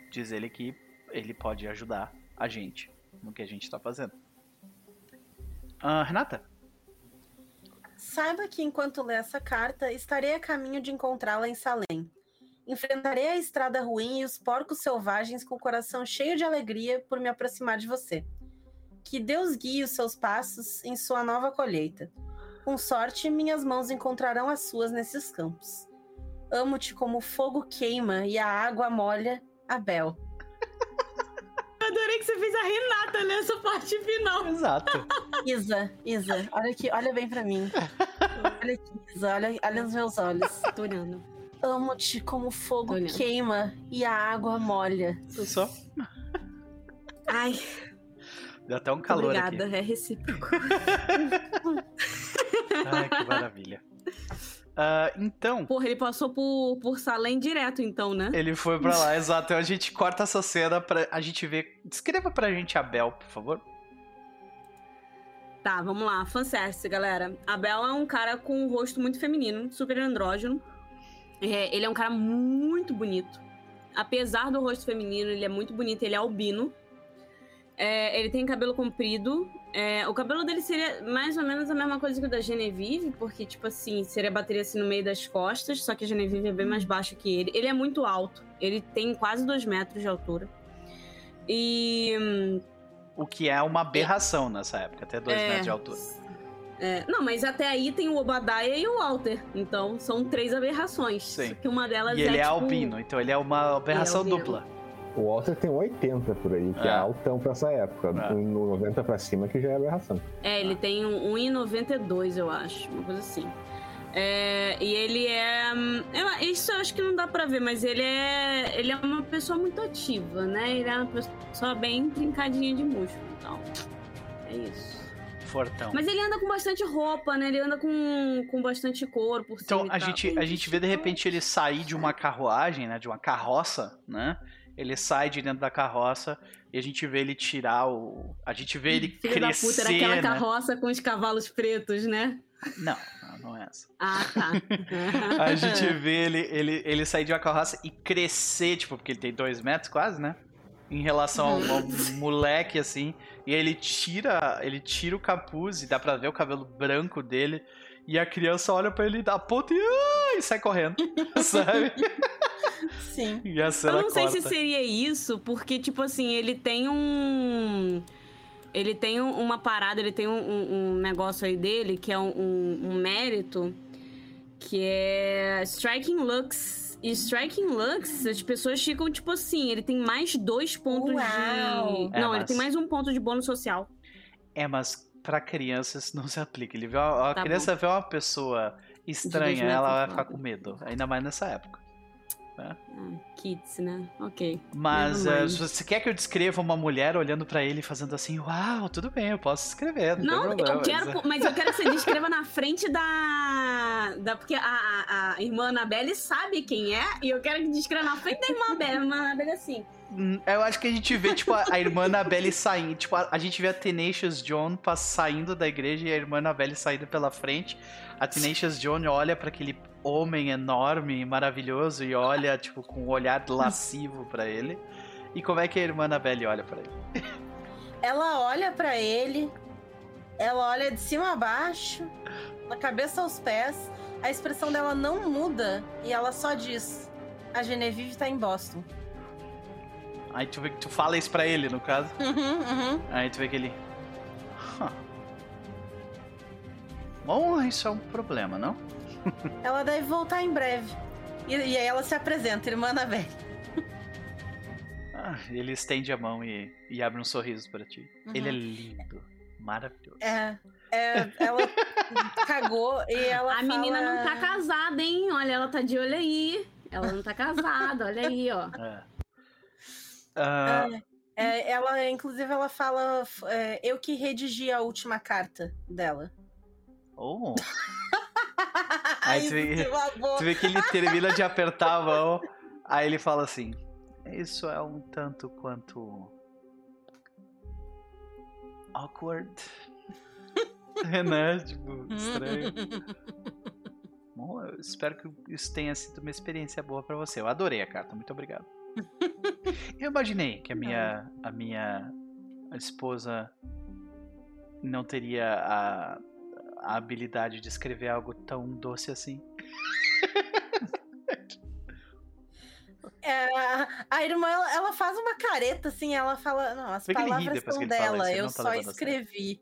diz ele que ele pode ajudar a gente no que a gente está fazendo. Uh, Renata? Saiba que enquanto lê essa carta, estarei a caminho de encontrá-la em Salem. Enfrentarei a estrada ruim e os porcos selvagens com o coração cheio de alegria por me aproximar de você. Que Deus guie os seus passos em sua nova colheita. Com sorte, minhas mãos encontrarão as suas nesses campos. Amo-te como o fogo queima e a água molha, Abel. adorei que você fez a Renata nessa parte final. Exato. Isa, Isa, olha aqui, olha bem pra mim. Olha aqui, Isa, olha, olha nos meus olhos. Tô olhando. Amo-te como o fogo queima e a água molha. Só. Ai. Deu até um calor Obrigada, aqui. é recíproco. Ai, que maravilha. Uh, então. Porra, ele passou por, por Salem direto, então, né? Ele foi pra lá, exato. Então a gente corta essa cena pra a gente ver. Descreva pra gente a Bel, por favor. Tá, vamos lá. Fanservice, galera. A Bel é um cara com um rosto muito feminino, super andrógeno. É, ele é um cara muito bonito. Apesar do rosto feminino, ele é muito bonito, ele é albino. É, ele tem cabelo comprido. É, o cabelo dele seria mais ou menos a mesma coisa que o da Genevieve, porque, tipo assim, seria bateria assim no meio das costas, só que a Genevieve é bem mais baixa que ele. Ele é muito alto. Ele tem quase dois metros de altura. E. O que é uma aberração nessa época, até dois É. metros de altura. É, não, mas até aí tem o Obadiah e o Walter. Então são três aberrações. Sim. Que uma delas E ele é, tipo, albino, então ele é uma aberração albino. dupla. O Walter tem 80 por aí, que é, É. altão pra essa época. É. No 90 pra cima que já é aberração. É, ele tem um 1,92, eu acho. Uma coisa assim. É, e ele é. hum, eu- isso eu acho que não dá pra ver, mas ele é. Ele é uma pessoa muito ativa, né? Ele é uma pessoa bem trincadinha de músculo e tal. É isso. Fortão. Mas ele anda com bastante roupa, né? Ele anda com, com bastante couro por cima. Então a gente, a gente vê de repente ele sair de uma carruagem, né? De uma carroça, né? Ele sai de dentro da carroça e a gente vê ele tirar o. A gente vê ele Filho da crescer. puta, era aquela né? carroça com os cavalos pretos, né? Não, não, é essa. Ah, tá. A gente vê ele, ele, ele sair de uma carroça e crescer, tipo, porque ele tem dois metros quase, né? Em relação ao, ao moleque, assim. E aí ele tira. Ele tira o capuz e dá pra ver o cabelo branco dele. E a criança olha pra ele, dá ponta e, ah, e sai correndo. sabe? Sim. E a Eu não sei corta. se seria isso, porque, tipo assim, ele tem um. Ele tem um- uma parada, ele tem um, um- negócio aí dele que é um, um- um mérito que é Striking Looks. E Striking Looks, as pessoas ficam tipo assim, ele tem mais dois pontos Uau! de. É, não, ele mas- tem mais um ponto de bônus social. É, mas pra crianças não se aplica. Ele vê uma, a Tá criança vê uma pessoa estranha, ela vai ficar com medo. Ainda mais nessa época. Ah, kids, né? Ok. Mas se você quer que eu descreva uma mulher olhando pra ele fazendo assim, uau, tudo bem, eu posso escrever. Não, Não, problema, eu quero, mas, pô- mas eu quero que você descreva na frente da. da porque a, a, a irmã Anabelle sabe quem é, e eu quero que descreva na frente da irmã Anabelle. A irmã Anabelle assim. Hum, Eu acho que a gente vê, tipo, a, a irmã Annabelle saindo. Tipo, a, a gente vê a Tenacious John saindo da igreja e a irmã Annabelle saindo pela frente. A Tenacious John olha pra aquele homem enorme e maravilhoso e olha, tipo, com um olhar lascivo pra ele. E como é que a irmã Annabelle olha pra ele? Ela olha pra ele, ela olha de cima a baixo, da cabeça aos pés. A expressão dela não muda e ela só diz: A Genevieve tá em Boston. Aí tu vê que tu fala isso pra ele, no caso. Uhum, uhum. Aí tu vê que ele. "Huh. Bom, isso é um problema, não? Ela deve voltar em breve. E, e aí ela se apresenta, irmã Annabelle. Ah, ele estende a mão e, e abre um sorriso pra ti. Uhum. Ele é lindo, maravilhoso. É, é, ela cagou e ela A menina fala- não tá casada, hein? Olha, ela tá de olho aí. Ela não tá casada, olha aí, ó. É. Ah, É, ela, inclusive, ela fala: é, Eu que redigi a última carta dela. oh, Aí tu vê- tu vê que ele termina de apertar a mão, aí ele fala assim: Isso é um tanto quanto. awkward. né? Tipo, estranho. Bom, eu espero que isso tenha sido uma experiência boa pra você. Eu adorei a carta, muito obrigado. Eu imaginei que a minha, a minha esposa não teria a, a habilidade de escrever algo tão doce assim. É, a irmã, ela, faz uma careta, assim, ela fala, não, as Vê palavras são dela, eu tá só escrevi.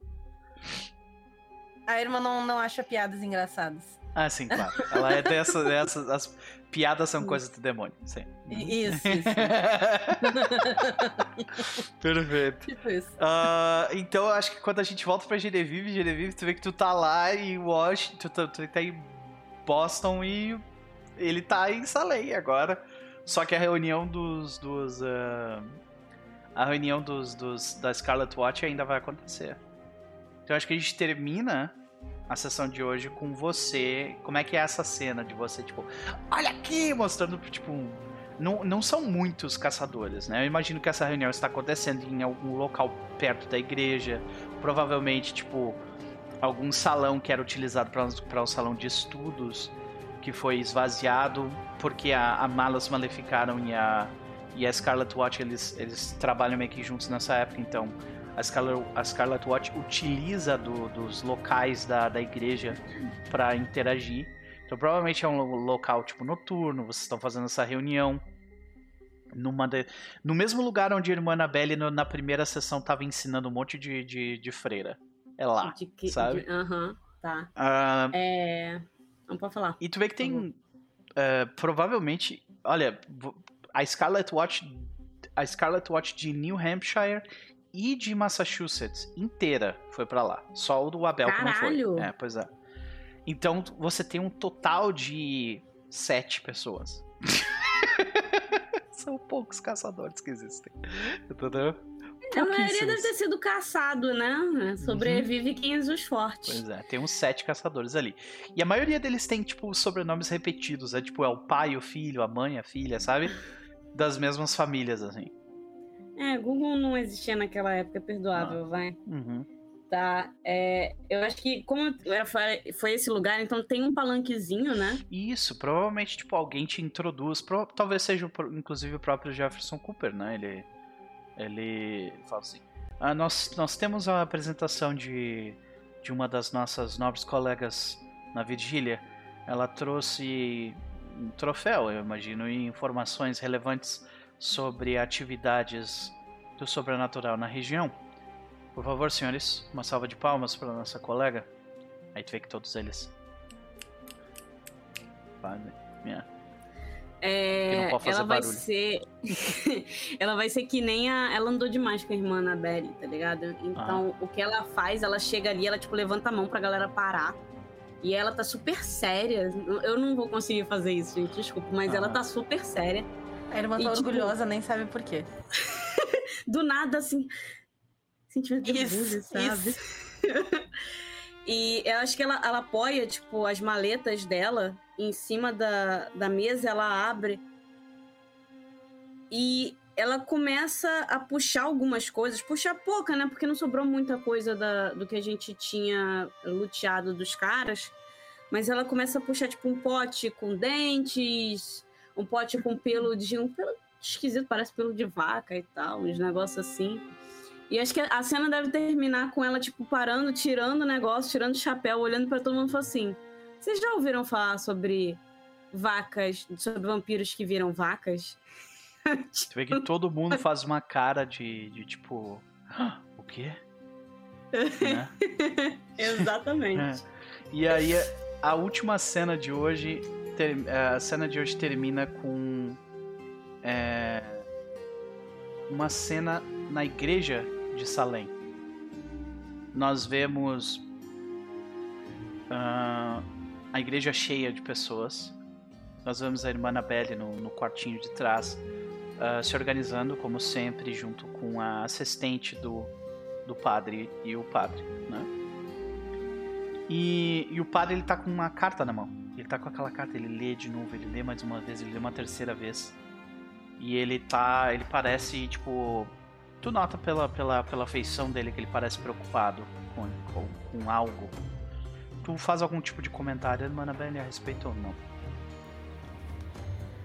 A irmã não, não acha piadas engraçadas. Ah, sim, claro. Ela é dessas, dessas as piadas são coisas do demônio, sim. Isso, isso. Perfeito. tipo isso. Ah, então eu acho que quando a gente volta pra Genevieve, Genevieve, tu vê que tu tá lá em Washington, tu, tá- tu tá em Boston e ele tá em Salem agora. Só que a reunião dos. dos ah, a reunião dos, dos da Scarlet Watch ainda vai acontecer. Então eu acho que a gente termina a sessão de hoje com você. Como é que é essa cena de você, tipo, olha aqui, mostrando, tipo, um- não, não são muitos caçadores, né? Eu imagino que essa reunião está acontecendo em algum local perto da igreja, provavelmente, tipo, algum salão que era utilizado para um salão de estudos que foi esvaziado porque a, a Malas Maleficaram e a, e a Scarlet Watch eles, eles trabalham meio que juntos nessa época, então a Scarlet, a Scarlet Watch utiliza do- dos locais da, da igreja para interagir. Então provavelmente é um lo- local tipo noturno, vocês estão fazendo essa reunião numa de- no mesmo lugar onde a irmã Annabelle no- na primeira sessão estava ensinando um monte de, de, de freira. É lá, De que- sabe? Aham, tá. Ah, É. Não pode falar. e tu vê que tem eh, provavelmente, olha, a Scarlet Watch, a Scarlet Watch de New Hampshire e de Massachusetts inteira foi pra lá. Só o do Abel que não Caralho! foi. É, pois é. Então você tem um total de sete pessoas. São poucos caçadores que existem. Entendeu? A maioria deve ter sido caçado, né? Sobrevive quem os fortes. Pois é, tem uns sete caçadores ali. E a maioria deles tem, tipo, sobrenomes repetidos. É tipo, é o pai, o filho, a mãe, a filha, sabe? Das mesmas famílias, assim. É, Google não existia naquela época, é perdoável, vai. Uhum. Tá. É, eu acho que, como foi esse lugar, então tem um palanquezinho, né? Isso, provavelmente, tipo, alguém te introduz. pro- talvez seja, inclusive, o próprio Jefferson Cooper, né? Ele. Ele fala assim. "Ah, nós, nós temos a apresentação de, de uma das nossas nobres colegas na vigília. Ela trouxe um troféu, eu imagino, e informações relevantes sobre atividades do sobrenatural na região. Por favor, senhores, uma salva de palmas para nossa colega. Aí tu vê que todos eles fazem. Yeah. Que É, ela vai barulho. ser. ela vai ser que nem a. Ela andou demais com a irmã Annabelle, tá ligado? Então, Ah. o que ela faz, ela chega ali, ela, tipo, levanta a mão pra galera parar. E ela tá super séria. Eu não vou conseguir fazer isso, gente, desculpa, mas ela Aham. tá super séria. A irmã tá E, tipo, orgulhosa, nem sabe por quê. Do nada, assim. Sentimento de Isso, orgulho, sabe? e eu acho que ela, ela apoia, tipo, as maletas dela em cima da, da mesa, ela abre. E ela começa a puxar algumas coisas, puxar pouca, né? Porque não sobrou muita coisa da, do que a gente tinha luteado dos caras. Mas ela começa a puxar, tipo, um pote com dentes, um pote com pelo de. um pelo esquisito, parece pelo de vaca e tal, uns negócios assim. E acho que a cena deve terminar com ela, tipo, parando, tirando o negócio, tirando o chapéu, olhando para todo mundo e falando assim: Vocês já ouviram falar sobre vacas, sobre vampiros que viram vacas? Você vê que todo mundo faz uma cara de, de tipo. "Ah, o quê? Né? Exatamente. É. E aí, a última cena de hoje. ter- a cena de hoje termina com. é, uma cena na igreja de Salem. Nós vemos. ah, a igreja cheia de pessoas. Nós vemos a irmã Annabelle no, no quartinho de trás, ah, se organizando, como sempre, junto com a assistente do, do padre e o padre, né? E, e o padre ele tá com uma carta na mão. Ele tá com aquela carta, ele lê de novo, ele lê mais uma vez, ele lê uma terceira vez. E ele tá. Ele parece, tipo. Tu nota pela, pela, pela feição dele que ele parece preocupado com, com, com algo. Tu faz algum tipo de comentário, irmã Annabelle, a respeito ou não?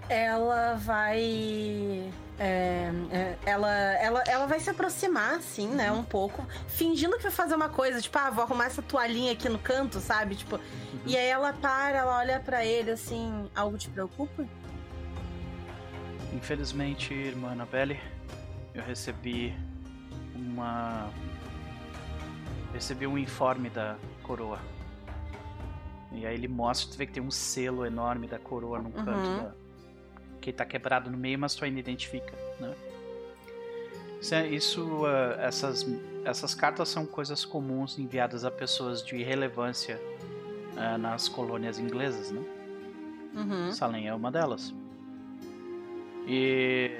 Ela vai. é, é, ela, ela, ela vai se aproximar, assim, né, um pouco, fingindo que vai fazer uma coisa, tipo, ah, vou arrumar essa toalhinha aqui no canto, sabe? Tipo, e aí ela para, ela olha pra ele assim, algo te preocupa? Infelizmente, irmã Annabelle, eu recebi uma. Recebi um informe da coroa. E aí ele mostra, tu vê que tem um selo enorme da coroa no canto Uhum. da. Que tá quebrado no meio, mas tu ainda identifica, né? Isso, ah, essas, essas cartas são coisas comuns enviadas a pessoas de relevância ah, nas colônias inglesas, né? Uhum. Salem é uma delas. E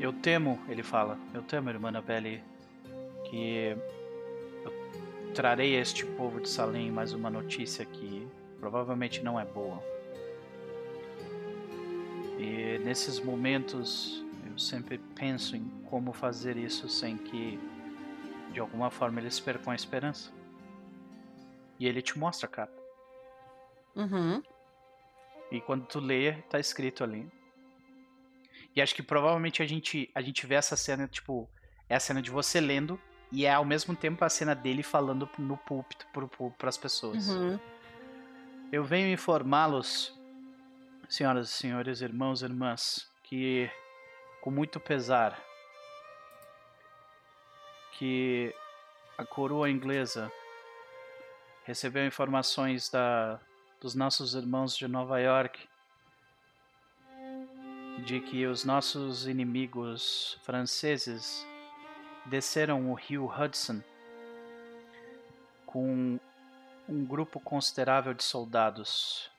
eu temo, ele fala, eu temo, irmã Annabelle, que eu trarei a este povo de Salem mais uma notícia que provavelmente não é boa. E nesses momentos eu sempre penso em como fazer isso sem que de alguma forma eles percam a esperança. E ele te mostra a carta. Uhum. E quando tu lê, tá escrito ali. E acho que provavelmente a gente, a gente vê essa cena, tipo, é a cena de você lendo e é ao mesmo tempo a cena dele falando no púlpito pro, pras pessoas. Uhum. Eu venho informá-los, senhoras e senhores, irmãos e irmãs, que com muito pesar que a coroa inglesa recebeu informações da, dos nossos irmãos de Nova York de que os nossos inimigos franceses desceram o rio Hudson com um grupo considerável de soldados.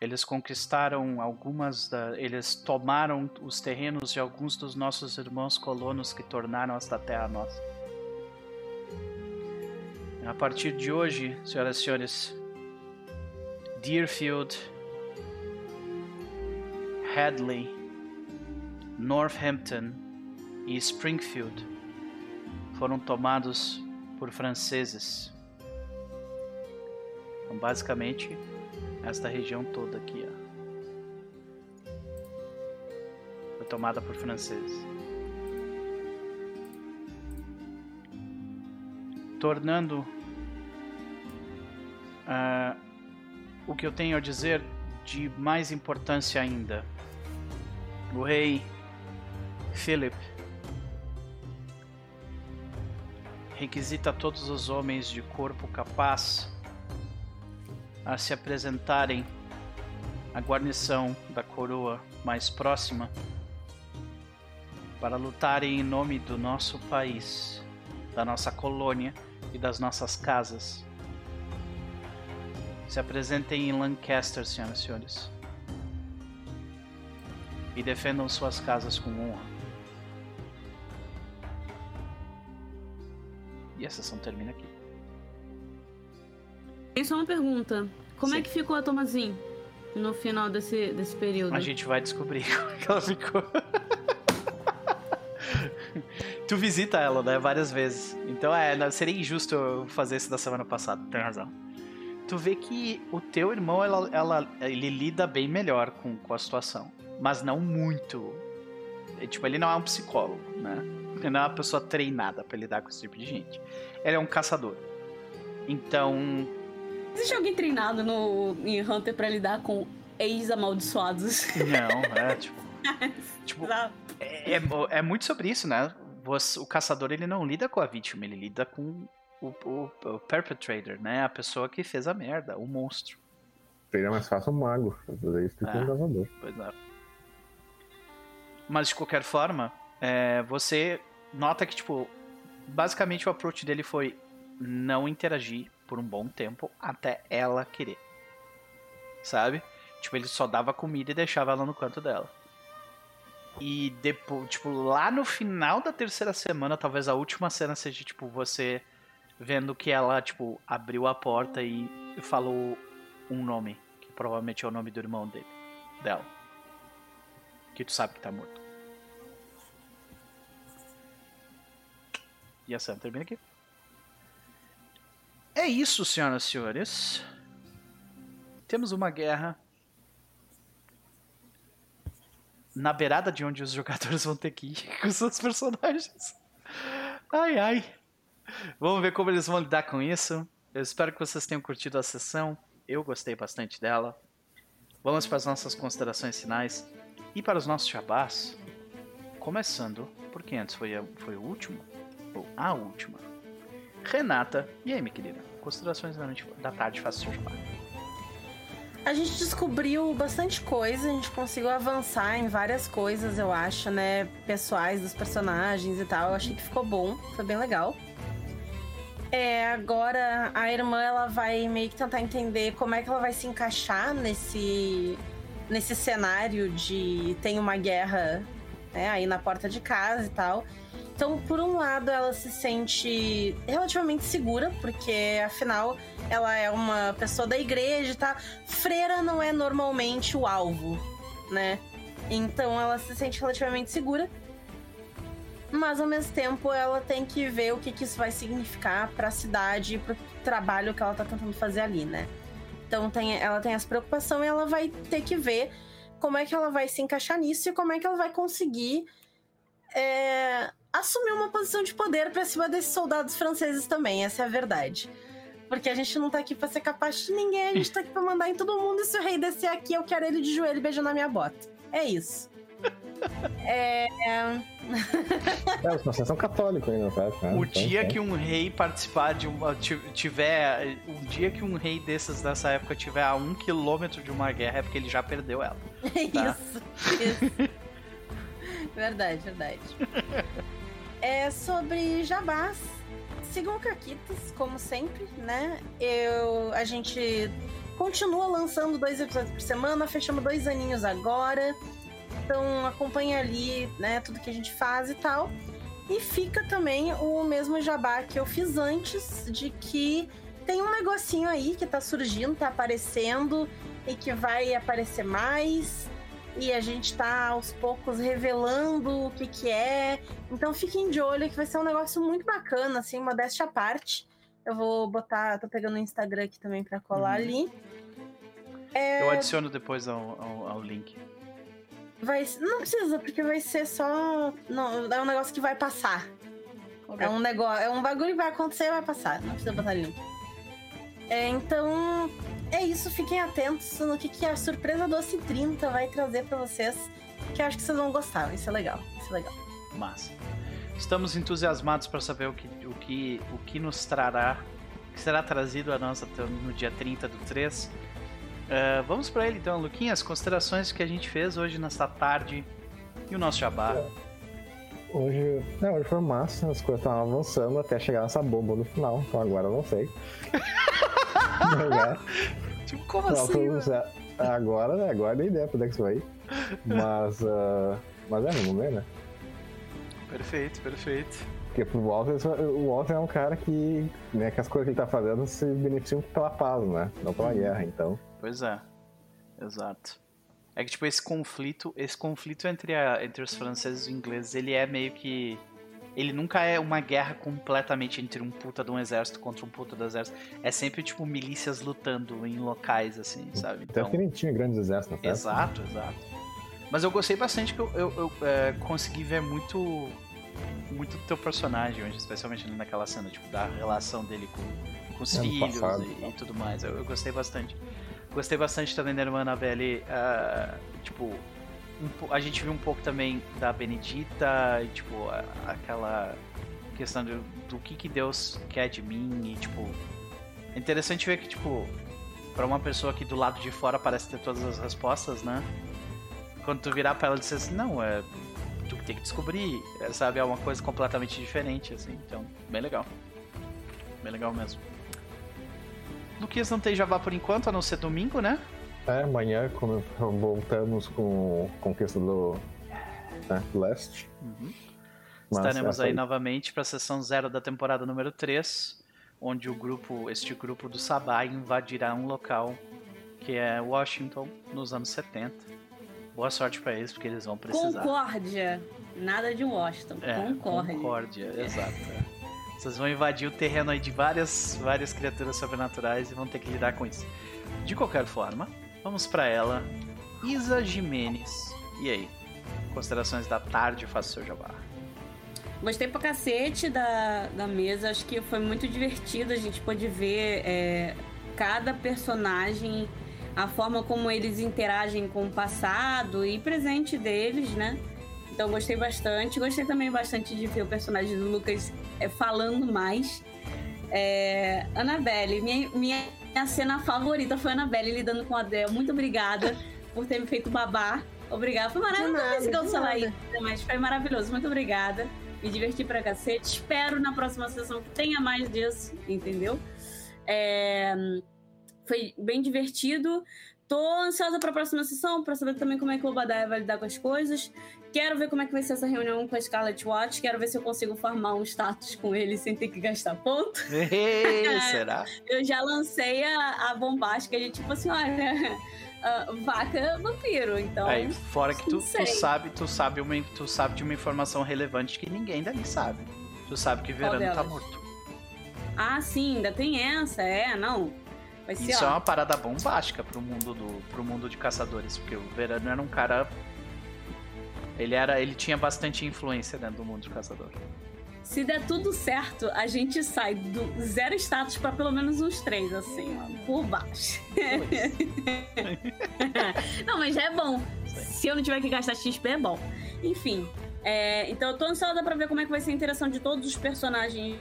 Eles conquistaram algumas da, eles tomaram os terrenos de alguns dos nossos irmãos colonos que tornaram esta terra nossa. A partir de hoje, senhoras e senhores, Deerfield, Hadley, Northampton e Springfield foram tomados por franceses. Então, basicamente, esta região toda aqui, ó, foi tomada por franceses. Tornando ah, o que eu tenho a dizer de mais importância ainda. O rei Philip requisita todos os homens de corpo capaz a se apresentarem à guarnição da coroa mais próxima para lutarem em nome do nosso país, da nossa colônia e das nossas casas. Se apresentem em Lancaster, senhoras e senhores. E defendam suas casas com honra. E a sessão termina aqui. Tem só uma pergunta. Como é Sim. que ficou a Tomazinho? no final desse, desse período? A gente vai descobrir como é que ela ficou. tu visita ela, né, várias vezes. Então é, não- seria injusto eu fazer isso da semana passada, tem razão. Tu vê que o teu irmão, ela, ela- ele lida bem melhor com, com a situação. Mas não muito. É, tipo, ele não é um psicólogo, né? Ele não é uma pessoa treinada pra lidar com esse tipo de gente. Ele é um caçador. Então, Existe alguém treinado no, em Hunter pra lidar com ex-amaldiçoados? não, é tipo. tipo. É, é, é muito sobre isso, né? Você- o caçador ele não lida com a vítima, ele lida com o, o- o perpetrator, né? A pessoa que fez a merda, o monstro. Seria mais fácil um mago fazer isso do que Ah. um caçador. Pois é. Mas de qualquer forma, é, você nota que, tipo, basicamente o approach dele foi não interagir por um bom tempo até ela querer. Sabe? Tipo, ele só dava comida e deixava ela no canto dela. E depois, tipo, lá no final da terceira semana, talvez a última cena seja, tipo, você vendo que ela, tipo, abriu a porta e falou um nome, que provavelmente é o nome do irmão dele, dela. Que tu sabe que tá morto. E a cena termina aqui. É isso, senhoras e senhores. Temos uma guerra na beirada de onde os jogadores vão ter que ir com seus personagens. Ai, ai. Vamos ver como eles vão lidar com isso. Eu espero que vocês tenham curtido a sessão. Eu gostei bastante dela. Vamos para as nossas considerações finais e para os nossos jabás. Começando, porque antes foi, a- foi o último, ou a última. Renata, e aí, minha querida? Considerações da, noite, da tarde, faça seu jabá. A gente descobriu bastante coisa, a gente conseguiu avançar em várias coisas, eu acho, né? Pessoais dos personagens e tal. Eu achei que ficou bom, foi bem legal. É, agora a irmã ela vai meio que tentar entender como é que ela vai se encaixar nesse, nesse cenário de tem uma guerra né, aí na porta de casa e tal. Então, por um lado, ela se sente relativamente segura, porque afinal ela é uma pessoa da igreja tá. Freira não é normalmente o alvo, né? Então ela se sente relativamente segura. Mas ao mesmo tempo ela tem que ver o que, que isso vai significar pra cidade e pro trabalho que ela tá tentando fazer ali, né? Então tem, ela tem essa preocupação e ela vai ter que ver como é que ela vai se encaixar nisso e como é que ela vai conseguir é, assumir uma posição de poder pra cima desses soldados franceses também, essa é a verdade. Porque a gente não tá aqui pra ser capaz de ninguém, a gente tá aqui pra mandar em todo mundo. E se o rei descer aqui, eu quero ele de joelho beijando a minha bota. É isso. É. É, vocês são católicos ainda, sabe? Ah, o então, dia então. que um rei participar de uma. ti- tiver. O dia que um rei desses dessa época tiver a um quilômetro de uma guerra é porque ele já perdeu ela. É Tá. isso. isso. verdade, verdade. É sobre jabás. Sigam o Caquitas, como sempre, né? Eu, a gente continua lançando dois episódios por semana, fechamos dois aninhos agora. Então acompanha ali, né, tudo que a gente faz e tal. E fica também o mesmo jabá que eu fiz antes, de que tem um negocinho aí que tá surgindo, tá aparecendo e que vai aparecer mais. E a gente tá aos poucos revelando o que que é. Então fiquem de olho que vai ser um negócio muito bacana, assim, modéstia à parte. Eu vou botar, tô pegando o Instagram aqui também pra colar Uhum. ali. É. Eu adiciono depois ao, ao, ao link. Vai, não precisa, porque vai ser só. Não, é um negócio que vai passar. Ok. É um negócio, é um bagulho que vai acontecer e vai passar. Não precisa botar link. É, então, é isso. Fiquem atentos no que, que a surpresa doce 30 vai trazer pra vocês. Que eu acho que vocês vão gostar. Vai ser legal. Vai ser legal. Massa. Estamos entusiasmados para saber o que, o, que, o que nos trará, o que será trazido a nós até no dia 30 do 3. Ah, vamos para ele então, Luquinhas, considerações que a gente fez hoje nesta tarde e o nosso jabá. Hoje, é, hoje foi massa, as coisas estavam avançando até chegar nessa bomba no final, então agora eu não sei. Tipo, como não, assim? foi- mano? é, agora, né, agora nem ideia pra onde é que isso vai. Mas, ah, mas é, vamos ver, né? Perfeito, perfeito. Porque pro Walter, o Walter é um cara que, né, que as coisas que ele tá fazendo se beneficiam pela paz, né? Não pela Uhum. guerra, então. Pois é. exato. É que, tipo, esse conflito, esse conflito entre, a, entre os franceses e os ingleses, ele é meio que... Ele nunca é uma guerra completamente entre um puta de um exército contra um puta do exército. É sempre, tipo, milícias lutando em locais, assim, sabe? Até porque nem tinha grandes exércitos, né? Exato, exato. Mas eu gostei bastante que eu, eu, eu é, consegui ver muito muito do teu personagem hoje, especialmente naquela cena, tipo, da relação dele com, com os É, filhos e, e tudo mais. Eu, eu gostei bastante. Gostei bastante também da irmã Annabelle, ah, tipo, um a gente viu um pouco também da Benedita, tipo, a- aquela questão do, do que que Deus quer de mim e, tipo, é interessante ver que, tipo, pra uma pessoa que do lado de fora parece ter todas as respostas, né? Quando tu virar pra ela e dizer assim, não, é tu tem que descobrir, sabe? É uma coisa completamente diferente, assim. Então, bem legal. Bem legal mesmo. Luquinhas não tem Jabá por enquanto, a não ser domingo, né? É, amanhã como voltamos com Conquista do né, Leste. Uhum. Estaremos essa aí novamente para a sessão zero da temporada número 3, onde o grupo, este grupo do Sabá invadirá um local que é Washington nos anos 70. Boa sorte para eles, porque eles vão precisar. Concórdia. Nada de Washington. É, Concórdia. Concórdia, exato. Vocês vão invadir o terreno aí de várias, várias criaturas sobrenaturais e vão ter que lidar com isso. De qualquer forma, vamos pra ela. Isa Jimenez. E aí? Considerações da tarde, faça o seu jabá. Gostei pra cacete da, da mesa. Acho que foi muito divertido. A gente pôde ver é, cada personagem, a forma como eles interagem com o passado e presente deles, né? Então gostei bastante. Gostei também bastante de ver o personagem do Lucas é, falando mais. É, Annabelle, minha, minha cena favorita foi a Annabelle lidando com a Adele. Muito obrigada por ter me feito babar. Obrigada. Foi maravilhoso esse nada. aí, mas foi maravilhoso. Muito obrigada. Me diverti pra cacete. Espero na próxima sessão que tenha mais disso, entendeu? É, Foi bem divertido. Tô ansiosa pra próxima sessão, pra saber também como é que o Obadiah vai lidar com as coisas. Quero ver como é que vai ser essa reunião com a Scarlet Watch. Quero ver se eu consigo farmar um status com ele sem ter que gastar ponto. Ê, Será? Eu já lancei a, a bombástica de tipo assim, olha, ah, vaca vampiro, então. Aí, fora que tu, tu sabe, tu sabe, uma, tu sabe de uma informação relevante que ninguém dali sabe. Tu sabe que Verano tá morto. Ah, sim, ainda tem essa, é, não. Vai ser, Isso é uma parada bombástica pro mundo do pro mundo de caçadores, porque o Verano era um cara ele era, ele tinha bastante influência dentro do mundo de caçador. Se der tudo certo, a gente sai do zero status pra pelo menos uns três, assim, ó, por baixo. não, mas já é bom. Se eu não tiver que gastar XP, é bom. Enfim, é, então eu tô ansiosa pra ver como é que vai ser a interação de todos os personagens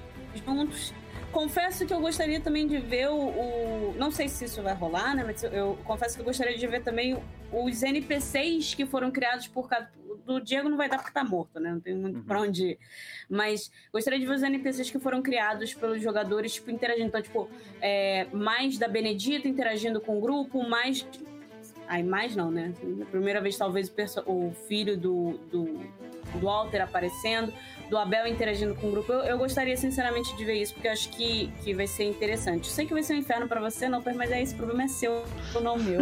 juntos. Confesso que eu gostaria também de ver o, o- Não sei se isso vai rolar, né? Mas eu, confesso que eu gostaria de ver também os NPCs que foram criados por causa. Do Diego não vai dar porque tá morto, né? Não tem muito Uhum. pra onde ir. Mas gostaria de ver os NPCs que foram criados pelos jogadores, tipo, interagindo. Então, tipo, é, mais da Benedita interagindo com o grupo, mais. Aí, mais não, né? Primeira vez, talvez, o, perso- o filho do, do, do Walter aparecendo, do Abel interagindo com o grupo. Eu, eu gostaria, sinceramente, de ver isso, porque eu acho que, que vai ser interessante. Eu sei que vai ser um inferno pra você, não, mas é esse problema é seu, não meu.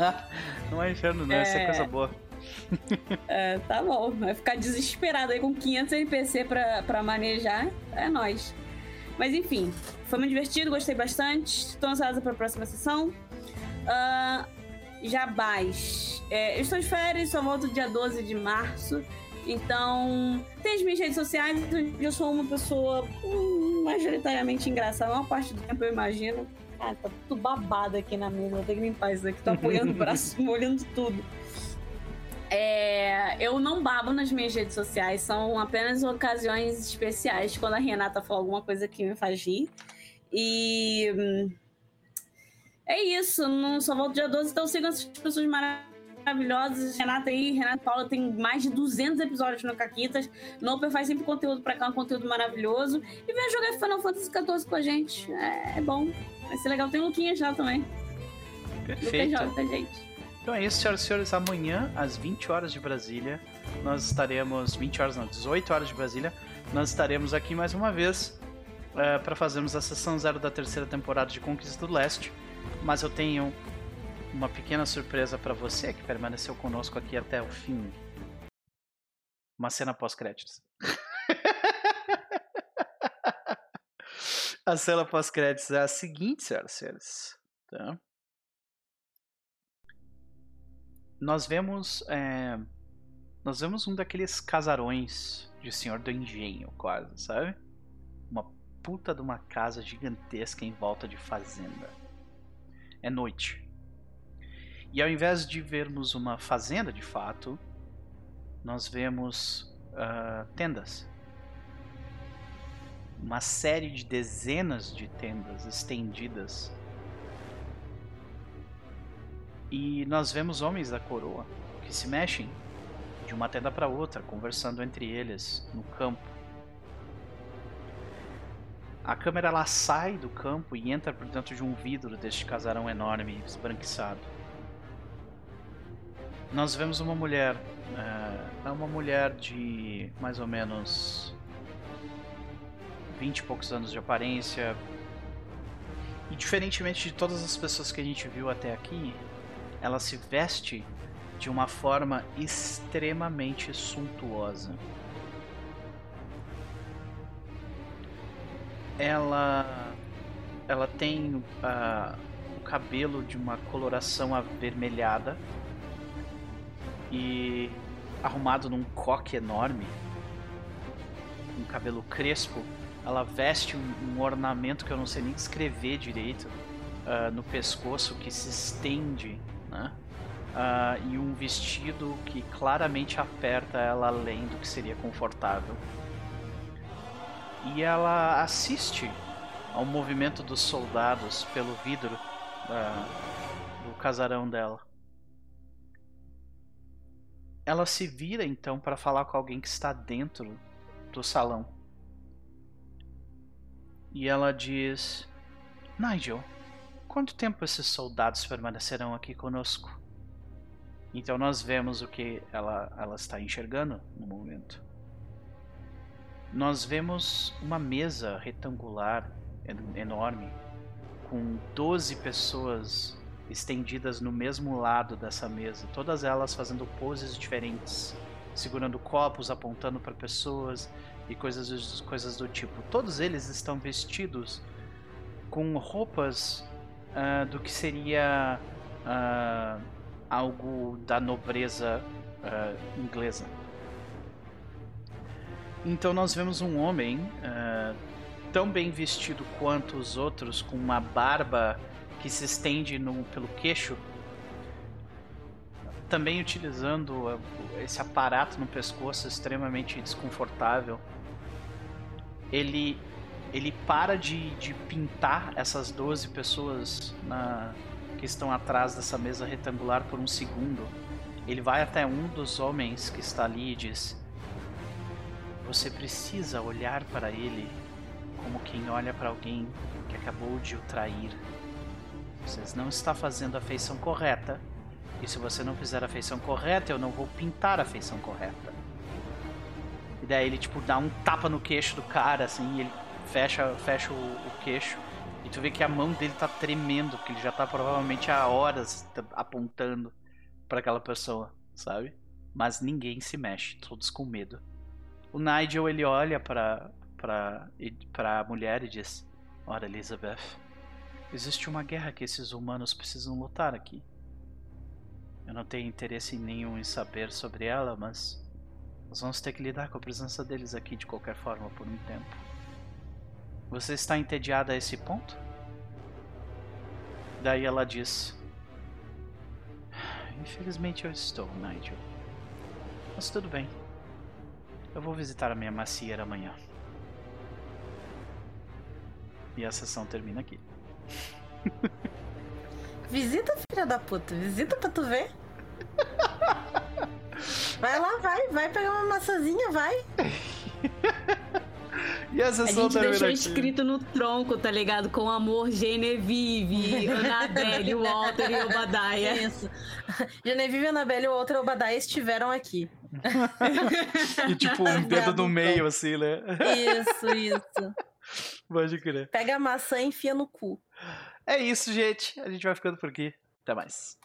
não é inferno, não, isso é É. coisa boa. É, tá bom. Vai ficar desesperado aí com 500 NPC pra, pra manejar. É nóis. Mas enfim, foi muito divertido, gostei bastante. Tô ansiosa pra próxima sessão. Ah, Jabás. É, eu estou de férias, só volto dia 12 de março. Então, tem as minhas redes sociais. Eu sou uma pessoa hum, majoritariamente engraçada. A maior parte do tempo eu imagino. Ah, tá tudo babado aqui na mesa. Vou ter que limpar isso aqui. Tô apoiando o braço, molhando tudo. É, eu não babo nas minhas redes sociais, são apenas ocasiões especiais quando a Renata fala alguma coisa que me faz rir. E hum, é isso, não só volto dia 12, então sigam essas pessoas maravilhosas. Renata aí, Renata e Paula tem mais de 200 episódios no Caquitas. Noper faz sempre conteúdo pra cá, um conteúdo maravilhoso. E vem jogar Final Fantasy XIV com a gente, é, é bom, vai ser legal. Tem o Luquinha já também. Perfeito. joga com a gente. Então é isso, senhoras e senhores. Amanhã, às 20 horas de Brasília, nós estaremos. 20 horas não, 18 horas de Brasília, nós estaremos aqui mais uma vez para fazermos a sessão zero da terceira temporada de Conquista do Leste. Mas eu tenho uma pequena surpresa para você que permaneceu conosco aqui até o fim. Uma cena pós-créditos. a cena pós-créditos é a seguinte, senhoras e senhores. Tá? Nós vemos. É, nós vemos um daqueles casarões de Senhor do Engenho, quase, sabe? Uma puta de uma casa gigantesca em volta de fazenda. É noite. E ao invés de vermos uma fazenda de fato, nós vemos uh, tendas. Uma série de dezenas de tendas estendidas. E nós vemos homens da coroa que se mexem de uma tenda para outra, conversando entre eles no campo. A câmera ela sai do campo e entra por dentro de um vidro deste casarão enorme, esbranquiçado nós vemos uma mulher, é, é uma mulher de mais ou menos vinte e poucos anos de aparência. E diferentemente de todas as pessoas que a gente viu até aqui, ela se veste de uma forma extremamente suntuosa. Ela ela tem uh, o cabelo de uma coloração avermelhada e arrumado num coque enorme, um cabelo crespo, ela veste um, um, ornamento que eu não sei nem descrever direito uh, no pescoço que se estende, né? Uh, e um vestido que claramente aperta ela além do que seria confortável. E ela assiste ao movimento dos soldados pelo vidro uh, do casarão dela. Ela se vira então para falar com alguém que está dentro do salão. E ela diz: Nigel, quanto tempo esses soldados permanecerão aqui conosco? Então nós vemos o que ela, ela está enxergando no momento. Nós vemos uma mesa retangular enorme com 12 pessoas estendidas no mesmo lado dessa mesa, todas elas fazendo poses diferentes, segurando copos, apontando para pessoas e coisas, coisas do tipo. Todos eles estão vestidos com roupas uh, do que seria uh, algo da nobreza uh, inglesa. Então nós vemos um homem tão bem vestido quanto os outros, com uma barba que se estende no, pelo queixo, também utilizando esse aparato no pescoço extremamente desconfortável. Ele ele para de, de pintar essas 12 pessoas na, que estão atrás dessa mesa retangular por um segundo. Ele vai até um dos homens que está ali e diz: Você precisa olhar para ele como quem olha para alguém que acabou de o trair. Você não está fazendo a feição correta. E se você não fizer a feição correta, eu não vou pintar a feição correta. E daí ele, tipo, dá um tapa no queixo do cara, assim, e ele fecha, fecha o, o queixo. E tu vê que a mão dele tá tremendo, porque ele já tá provavelmente há horas apontando para aquela pessoa, sabe? Mas ninguém se mexe, todos com medo. O Nigel ele olha para para para mulher e diz: "Ora, Elizabeth, Existe uma guerra que esses humanos precisam lutar aqui. Eu não tenho interesse nenhum em saber sobre ela, mas nós vamos ter que lidar com a presença deles aqui de qualquer forma por um tempo. Você está entediada a esse ponto? Daí ela diz: Infelizmente eu estou, Nigel. Mas tudo bem. Eu vou visitar a minha macieira amanhã. E a sessão termina aqui. Visita, filha da puta. Visita pra tu ver. Vai lá, vai. Vai pegar uma maçãzinha, vai. E a sessão A gente deixou escrito no tronco, tá ligado? Com amor, Genevieve, Annabelle, Walter e Obadiah. Isso. Genevieve, Annabelle e Walter e Obadiah estiveram aqui. e tipo, um dedo no meio, assim, né? Isso, isso. Pode crer. Pega a maçã e enfia no cu. É isso, gente. A gente vai ficando por aqui. Até mais.